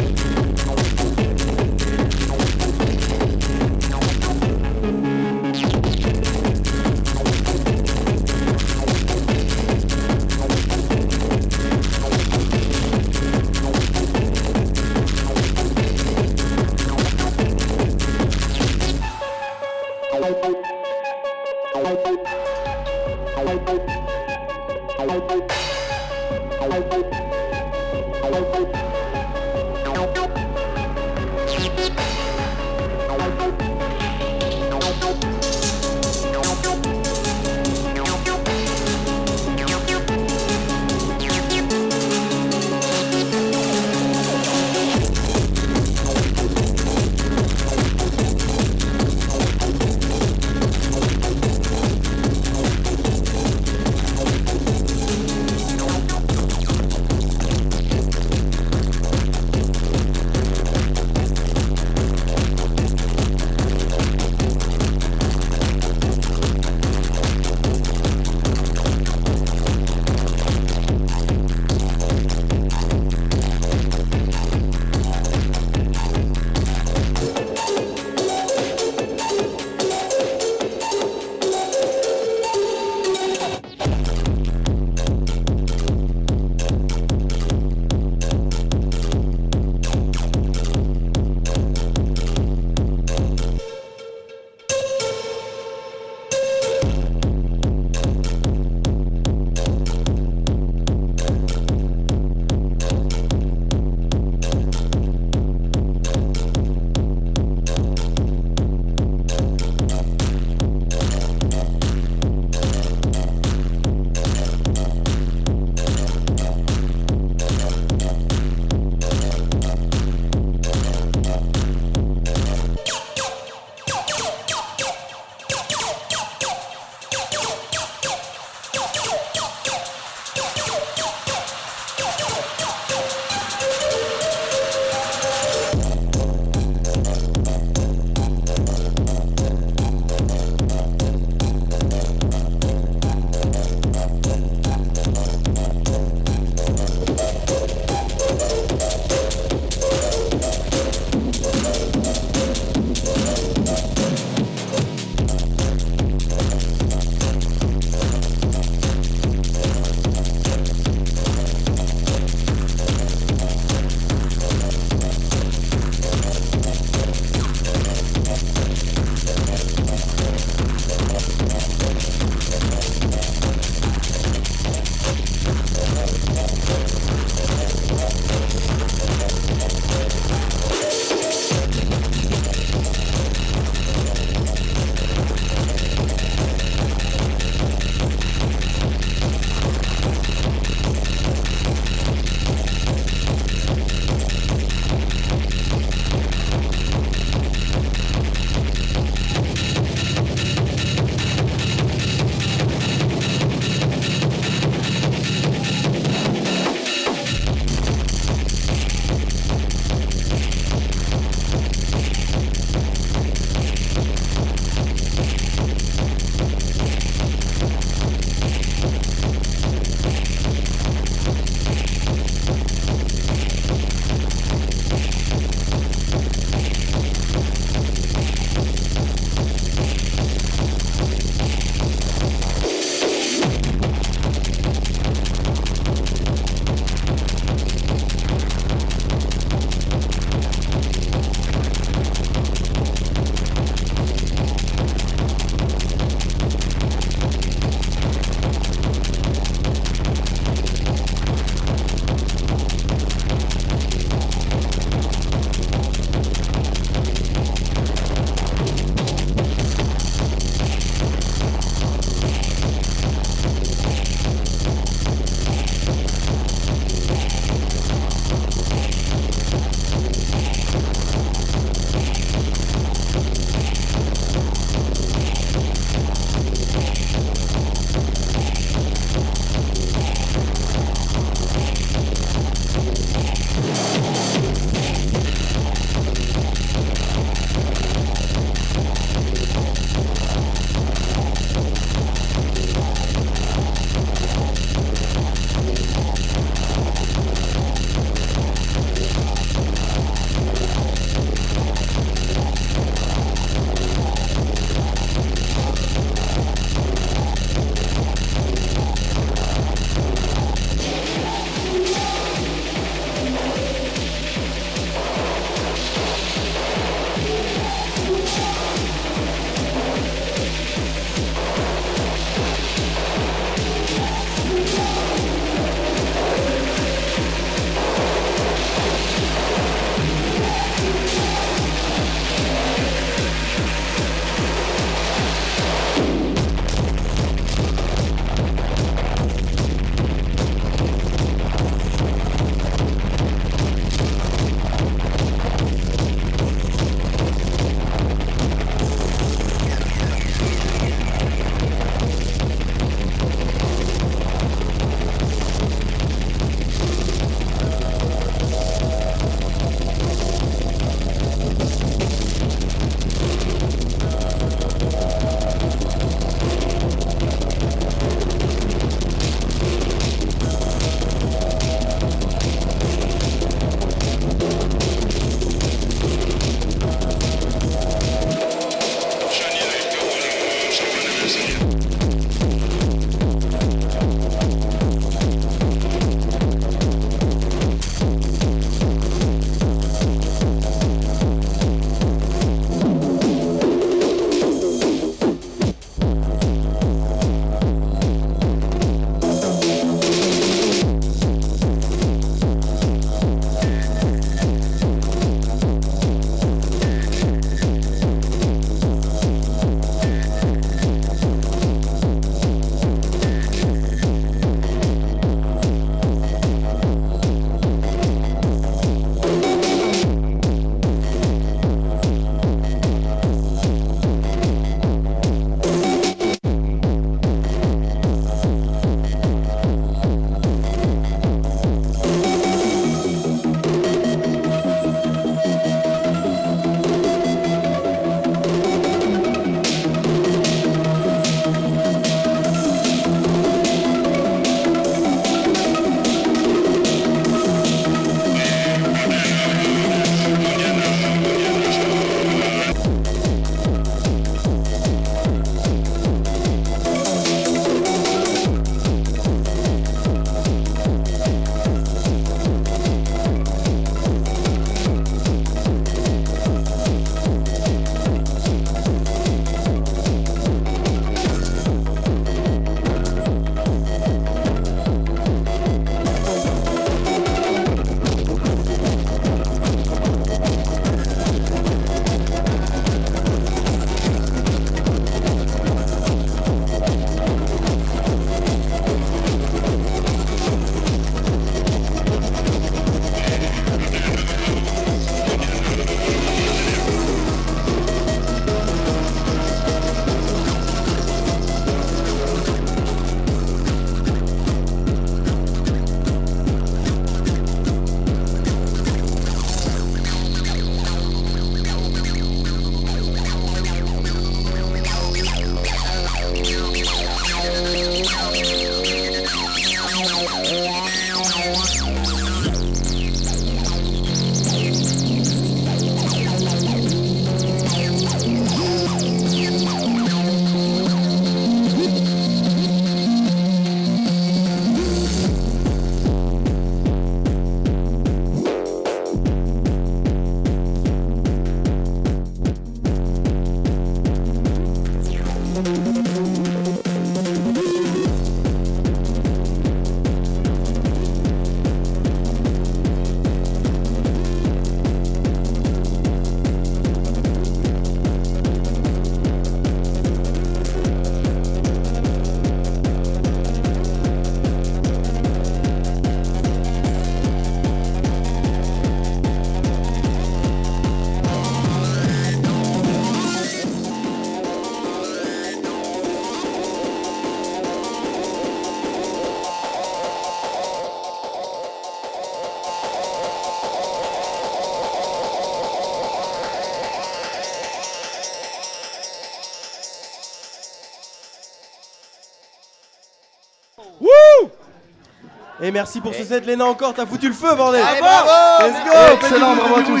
Et merci pour ce set, Léna encore, t'as foutu le feu, bordel Allez, bravo Let's go Excellent, bravo à tous.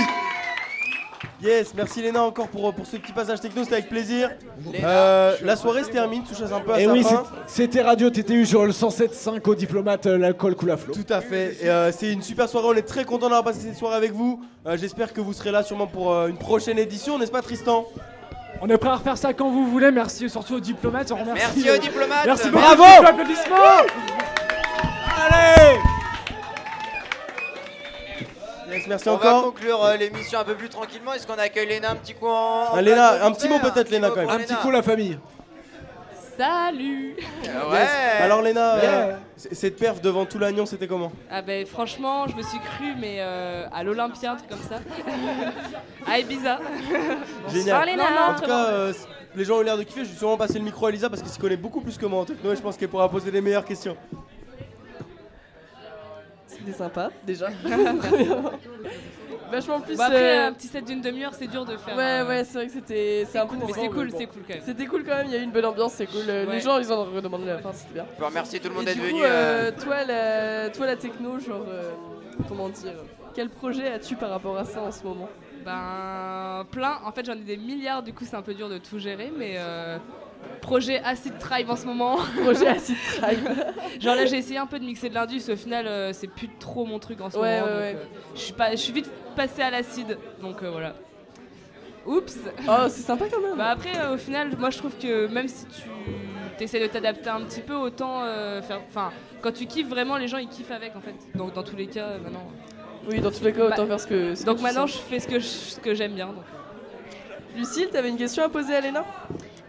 Yes, merci Léna encore pour, pour ce petit passage techno, c'était avec plaisir. Euh, la soirée se termine, touche un peu à Et sa oui, fin. c'était Radio TTU sur le 107.5 au diplomate, euh, l'alcool coule à flot. Tout à fait. Et, euh, c'est une super soirée. On est très content d'avoir passé cette soirée avec vous. Euh, J'espère que vous serez là sûrement pour euh, une prochaine édition, n'est-ce pas, Tristan? On est prêt à refaire ça quand vous voulez. Merci surtout aux diplomates. On remercie, Merci aux diplomates. Merci Bravo. beaucoup. Applaudissements. Merci On encore. va conclure euh, l'émission un peu plus tranquillement. Est-ce qu'on accueille Léna un petit coup en. Ah, Léna, un petit mot peut-être, Léna, quand même. Un petit coup, la famille. Salut Ouais. Yes. Alors Léna, Yeah. euh, cette perf devant tout l'agnon, c'était comment? Ah ben franchement, je me suis cru mais euh, à l'Olympia, un truc comme ça. [LAUGHS] à Ibiza. [LAUGHS] Génial. Léna. en tout cas, euh, les gens ont l'air de kiffer. Je vais sûrement passer le micro à Elisa parce qu'elle s'y connaît beaucoup plus que moi en techno et je pense qu'elle pourra poser les meilleures questions. C'était sympa, déjà. [LAUGHS] Vachement plus. Bon, après, euh, un petit set d'une demi-heure, c'est dur de faire. Ouais, euh, ouais, c'est vrai que c'était. C'est un peu cool, mais c'est cool, bon. c'est cool quand même. C'était cool quand même, il y a eu une bonne ambiance, c'est cool. Ouais. Les gens, ils en redemandé à la fin, c'était bien. Peut remercier tout le monde d'être venu. euh, euh, toi, la, toi, la techno, genre. euh, comment dire Quel projet as-tu par rapport à ça en ce moment? Ben, plein. En fait, j'en ai des milliards, du coup, c'est un peu dur de tout gérer, mais. Projet Acid Tribe en ce moment. [LAUGHS] Projet Acid Tribe. [LAUGHS] Genre là, j'ai essayé un peu de mixer de l'indus. Au final, euh, c'est plus trop mon truc en ce Ouais, moment. ouais, ouais. euh, je suis vite passé à l'acide. Donc euh, voilà. Oups. Oh, c'est sympa quand même. Bah après, euh, au final, moi je trouve que même si tu essaies de t'adapter un petit peu, autant faire. Enfin, quand tu kiffes vraiment, les gens ils kiffent avec en fait. Donc dans tous les cas, maintenant. Oui, dans tous les cas, autant Bah, faire ce que. ce donc maintenant, je fais ce que je- ce que j'aime bien. donc. Lucille, t'avais une question à poser à Léna?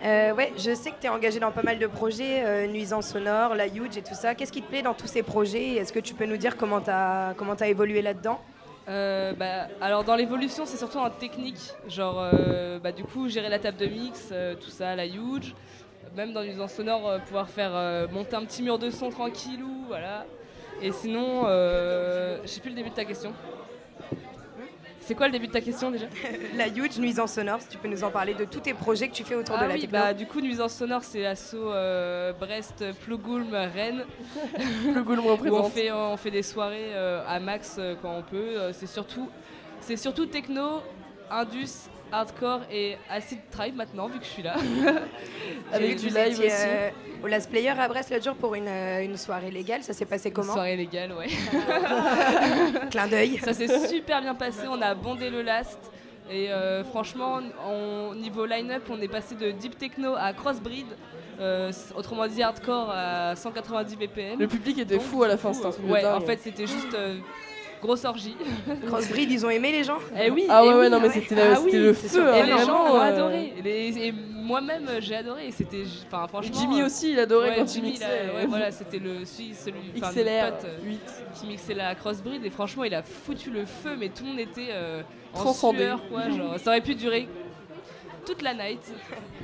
Euh, ouais, je sais que tu es engagé dans pas mal de projets, euh, nuisances sonores, la huge et tout ça. Qu'est-ce qui te plaît dans tous ces projets? Est-ce que tu peux nous dire comment tu as, évolué là-dedans? Euh, bah, alors dans l'évolution, c'est surtout en technique. Genre, bah, du coup, gérer la table de mix, tout ça, la huge. Même dans l'usance sonore, pouvoir faire monter un petit mur de son tranquillou, voilà. Et sinon, je sais plus le début de ta question. C'est quoi le début de ta question déjà [LAUGHS] La huge, nuisance sonore, si tu peux nous en parler de tous tes projets que tu fais autour Ah de la techno. bah, du coup, Nuisance Sonore, c'est l'asso euh, Brest, Plougoulm, Rennes. [LAUGHS] Plougoulm on fait, on fait des soirées euh, à max euh, quand on peut. C'est surtout, c'est surtout techno, indus, hardcore et acid tribe maintenant, vu que je suis là. [LAUGHS] Avec du live aussi. euh, au Last Player à Brest l'autre jour pour une, euh, une soirée légale. Ça s'est passé comment Soirée légale, ouais. [LAUGHS] Clin d'œil. Ça s'est super bien passé, on a bondé le last. Et euh, franchement, on- niveau line-up, on est passé de deep techno à crossbreed, euh, autrement dit hardcore à 190 BPM. Le public était fou à la fin, c'était un truc de Ouais, en fait, c'était juste euh, grosse orgie. [LAUGHS] Crossbreed, ils ont aimé les gens Eh oui. Ah ouais, eh ouais, oui, non, mais ah c'était ouais. le- Ah c'était oui, le c'est feu, sûr. hein, Et les gens vraiment, ont euh. adoré. Et, les- et moi-même, j'ai adoré. C'était, enfin, franchement. Jimmy euh, aussi, il adorait ouais, quand tu Jimmy, mixais, il a- ouais. ouais, voilà, c'était le celui, celui enfin, XLR, notre pote, euh, 8. qui mixait la crossbreed. Et franchement, il a foutu le feu, mais tout le monde était euh, en Transcendé. sueur, quoi. Genre, ça aurait pu durer toute la night.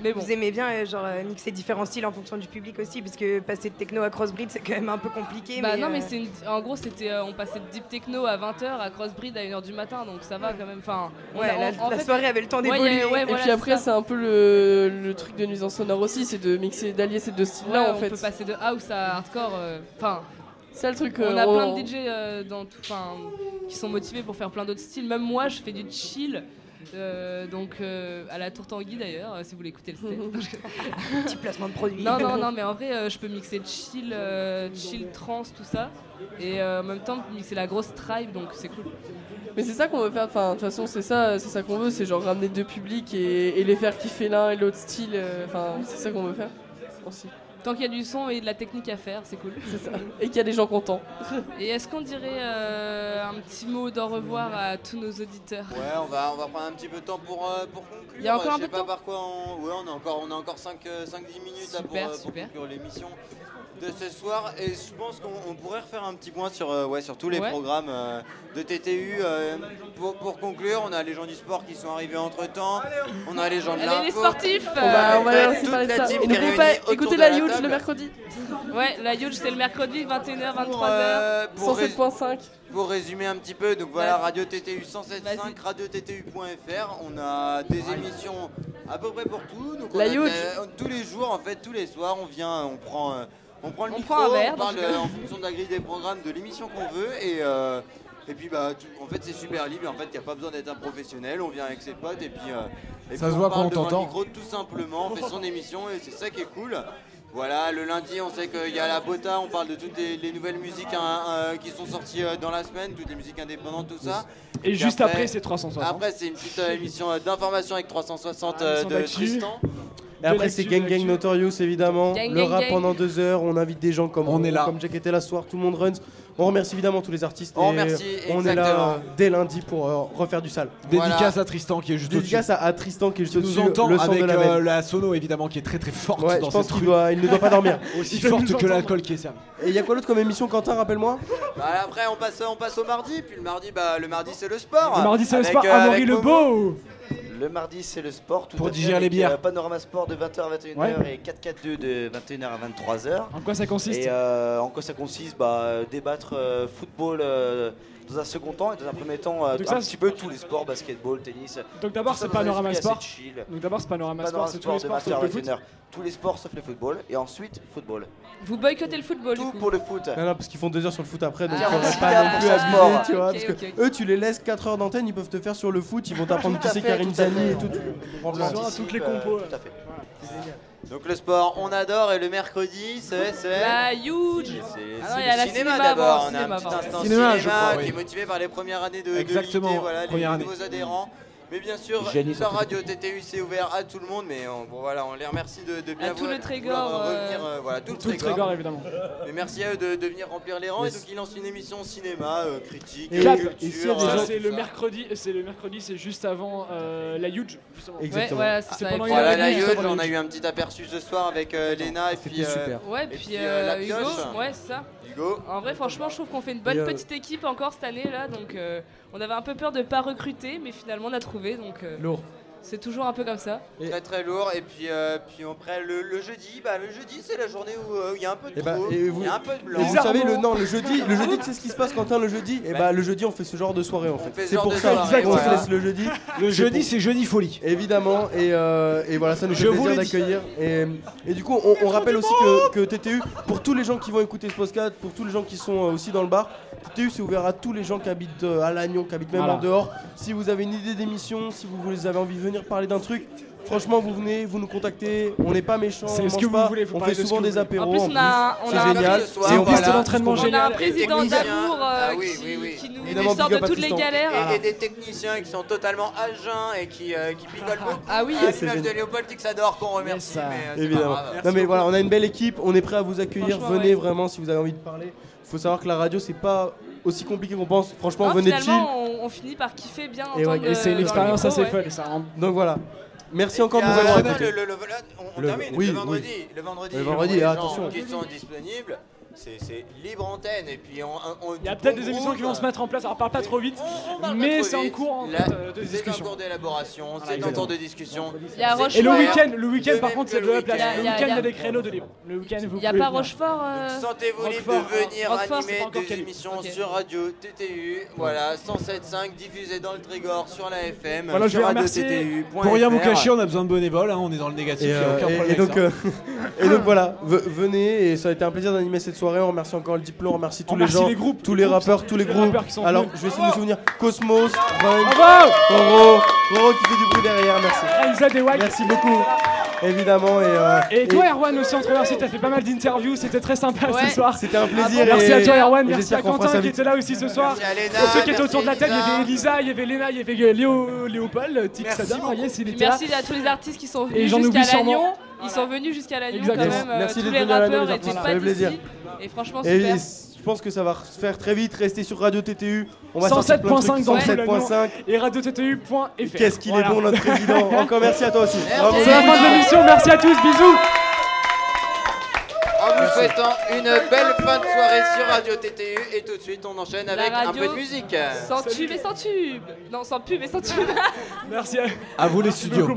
Mais bon. Vous aimez bien euh, genre euh, mixer différents styles en fonction du public aussi, parce que passer de techno à crossbreed c'est quand même un peu compliqué. Bah mais, non mais euh, c'est une- en gros c'était euh, on passait de deep techno à 20h à crossbreed à 1h du matin donc ça va quand même enfin on Ouais, a- la- en- en la fait- soirée avait le temps d'évoluer. ouais, et voilà, puis après, c'est un peu le, le truc de nuisance sonore aussi, c'est de mixer, d'allier ces deux styles-là Ouais, en on fait. peut passer de house à hardcore euh, enfin C'est le truc. on euh, a on- plein de DJ euh, dans tout, qui sont motivés pour faire plein d'autres styles. Même moi, je fais du chill. Euh, donc euh, à la tour Tanguy d'ailleurs, euh, si vous voulez écouter le set. [LAUGHS] Petit placement de produit. non, non, non, mais en vrai, euh, je peux mixer chill, euh, chill, trance, tout ça. Et euh, en même temps, mixer la grosse tribe, donc c'est cool. Mais c'est ça qu'on veut faire. Enfin, de toute façon, c'est ça, c'est ça qu'on veut, c'est genre ramener deux publics et, et les faire kiffer l'un et l'autre style. Enfin, c'est ça qu'on veut faire aussi. Tant qu'il y a du son et de la technique à faire, c'est cool. C'est ça. Et qu'il y a des gens contents. Et est-ce qu'on dirait euh, un petit mot d'au revoir à tous nos auditeurs? Ouais, on va, on va prendre un petit peu de temps pour, euh, pour conclure. Il y a encore Je un sais peu de pas temps? par quoi on... Ouais, on a encore, on a encore 5-10 minutes là, pour, Super, euh, pour super. conclure l'émission de ce soir. Et je pense qu'on on pourrait refaire un petit point sur, euh, ouais, sur tous les Ouais. programmes euh, de TTU. euh, pour, pour conclure, on a les gens du sport qui sont arrivés entre temps. On a les gens de l'info. les sportifs On va, on va parler de ça. Et n'oubliez pas, écoutez la la Huge table. le mercredi. Ouais, la Huge, c'est le mercredi, 21h, 23h. Pour, euh, pour rés- 107.5. Pour résumer un petit peu, donc voilà. Radio TTU 107.5, radiottu.fr. On a des émissions à peu près pour tout. Donc on La a Huge. tous les jours, en fait, tous les soirs, on vient, on prend, on prend le micro, un verre, on parle euh, en fonction de la grille des programmes de l'émission qu'on veut et, euh, et puis bah en fait c'est super libre, en fait il n'y a pas besoin d'être un professionnel, on vient avec ses potes et puis, euh, Ça se voit on parle on devant le micro tout simplement, on fait son émission et c'est ça qui est cool. Voilà, le lundi on sait qu'il y a la bota, on parle de toutes les, nouvelles musiques hein, qui sont sorties dans la semaine, toutes les musiques indépendantes, tout ça. Et juste après, c'est 360. Après, c'est une petite émission d'information avec 360 ah, de. Tristan. Et après, c'est Gang Gang Notorious, évidemment. Le rap pendant deux heures. On invite des gens comme, on, est là. comme Jack était là soir. Tout le monde runs. On remercie évidemment tous les artistes. On, remercie, on est là dès lundi pour euh, refaire du sale. Voilà. Dédicace à Tristan qui est juste Dédicace à, Tristan qui est juste qui nous entend le avec de la, euh, la, sono, évidemment, qui est très très forte dans cette il, il ne doit pas dormir. [LAUGHS] Aussi forte que l'alcool qui est servi. Et il y a quoi d'autre comme émission, Quentin Rappelle-moi? Bah, après, on passe, on passe au mardi. Puis le mardi, bah, le mardi c'est le sport. Le mardi, c'est le sport. Euh, ah, Amaury Lebeau. Le mardi, c'est le sport. Tout pour digérer les bières. Euh, panorama sport de 20h à 21h et 4-4-2 de 21h à 23h. En quoi ça consiste euh, En quoi ça consiste? Bah, euh, Débattre football dans un second temps et dans un premier temps euh, un petit peu tous les sports, basketball, tennis. Donc d'abord c'est Panorama Sport. Donc d'abord c'est Panorama Sport, c'est tous les sports sauf le. Tous les sports sauf le football et ensuite football. Vous boycottez le football Tout du pour le foot. Non, non, parce qu'ils font deux heures sur le foot après, donc ah, on va pas non plus abuser, tu vois. Parce que eux, tu les laisses 4 heures d'antenne, ils peuvent te faire sur le foot, ils vont t'apprendre qui c'est Karim Zani et tout. Toutes les compos. Tout à fait. Donc le sport, on adore et le mercredi, c'est c'est huge c'est le cinéma, d'abord. On a un petit cinéma, qui est motivé par les premières années de, voilà, les nouveaux adhérents. Mais bien sûr, Génie la radio TTU c'est ouvert à tout le monde, mais on, bon, voilà, on les remercie de, de bien à tout le Trégor, euh, revenir, euh, voilà, tout, Trégor. Évidemment. Mais merci à eux de, venir remplir les rangs et donc ils lancent une émission cinéma, critique, et culture. Ça c'est le, mercredi, c'est le mercredi, c'est juste avant la Huge. Exactement. Ouais, ah, c'est pendant voilà, la Huge, on a eu un petit aperçu ce soir avec Lena et puis super. ouais, puis, la Hugo, ouais, c'est ça. En vrai, franchement, je trouve qu'on fait une bonne euh, petite équipe encore cette année. là. Donc, euh, on avait un peu peur de pas recruter, mais finalement, on a trouvé. Donc, euh, Lourd. C'est toujours un peu comme ça. Très très lourd. Et puis, euh, puis après, le, jeudi, bah, le jeudi, c'est la journée où euh, eh ben, il y a un peu de et bah, vous, y a un peu de blanc. Et vous savez, le, non, le jeudi, le jeudi, tu sais ce qui se passe, Quentin, le jeudi? Eh ben, et bah, le jeudi, on fait ce genre de soirée en fait. c'est pour ça qu'on se le jeudi. Le jeudi, c'est jeudi folie. Évidemment. Et, euh, et voilà, ça nous fait plaisir d'accueillir. Et, et, du coup, on, rappelle aussi que, que TTU, pour tous les gens qui vont écouter ce podcast, pour tous les gens qui sont aussi dans le bar, TU, c'est ouvert à tous les gens qui habitent euh, à Lannion, qui habitent même en dehors. Si vous avez une idée d'émission, si vous, vous avez envie de venir parler d'un truc, Franchement, vous venez, vous nous contactez, on n'est pas méchants, on ce que vous pas, voulez, on fait souvent des apéros. En plus, on a, on a. C'est en plus de l'entraînement génial. Un président d'amour qui, nous sort de toutes les galères. Et, et, des techniciens qui sont totalement à jeun et qui, euh, qui ah. beaucoup. Ah oui, c'est de Léopold Tixador qu'on remercie. Euh, Évidemment. Non, mais voilà, on a une belle équipe, on est prêt à vous accueillir. Venez vraiment si vous avez envie de parler faut savoir que la radio, c'est pas aussi compliqué qu'on pense. Franchement, non, venez chill. On, on, finit par kiffer bien. Et, ouais, et c'est une euh, expérience assez fun. Hein. Donc voilà. Merci encore pour votre écouté. Le, le, le, on, termine oui, le vendredi. Le vendredi, le vendredi, vendredi attention. qui sont disponibles c'est libre antenne et puis Il y a peut-être des émissions qui vont euh, se mettre en place. Alors parle pas trop vite, mais c'est en cours euh, ah, de discussion. C'est en cours d'élaboration, c'est en cours de discussion. Et le week-end, le week-end par contre, c'est de la place. Le week-end, il y a des créneaux de libre. Le week-end. Il n'y a pas Rochefort. Sentez-vous libre de venir animer des émissions sur Radio TTU. Voilà, 107.5 diffusé dans le Trigor sur la FM. Voilà, je vais remercier. Pour rien vous cacher, on a besoin de bénévoles. Hein, on est dans le négatif. Euh, [LAUGHS] et donc voilà, venez et ça a été un plaisir d'animer cette soirée soirée. On remercie encore le diplôme, on remercie tous on les gens, les groupes, tous les, rappeurs, tous les, groupes. Alors, je vais essayer de me souvenir. Cosmos, Runk, qui fait du bruit derrière, merci. Merci beaucoup évidemment. Et, euh, et toi. Erwan, aussi, on te remercie. T'as fait pas mal d'interviews. C'était très sympa ce soir. C'était un plaisir. Ah, merci à toi, Erwan. Merci à Quentin qui était là aussi ce soir. Merci à Léna, Pour ceux qui étaient autour de la table, il y avait Elisa, il y avait Léna, il y avait Léo, Léopold, Tix Sadar. Merci, merci à tous les artistes qui sont venus. Et j'en oublie sûrement. Ils sont venus jusqu'à la Lyon quand même. Euh, merci les rappeurs étaient pas d'ici. Et franchement, super. Je pense que ça va se faire très vite. Restez sur Radio TTU. 107.5 dans 107.5 et Radio TTU.fr. Qu'est-ce qu'il est bon notre président. [LAUGHS] Encore merci à toi aussi. C'est la fin de l'émission. Merci à tous. Bisous. En vous souhaitant une belle fin de soirée sur Radio TTU et tout de suite on enchaîne avec un peu de musique. Sans tube et sans tube. Non, sans pub et sans tube. merci à, vous les studios.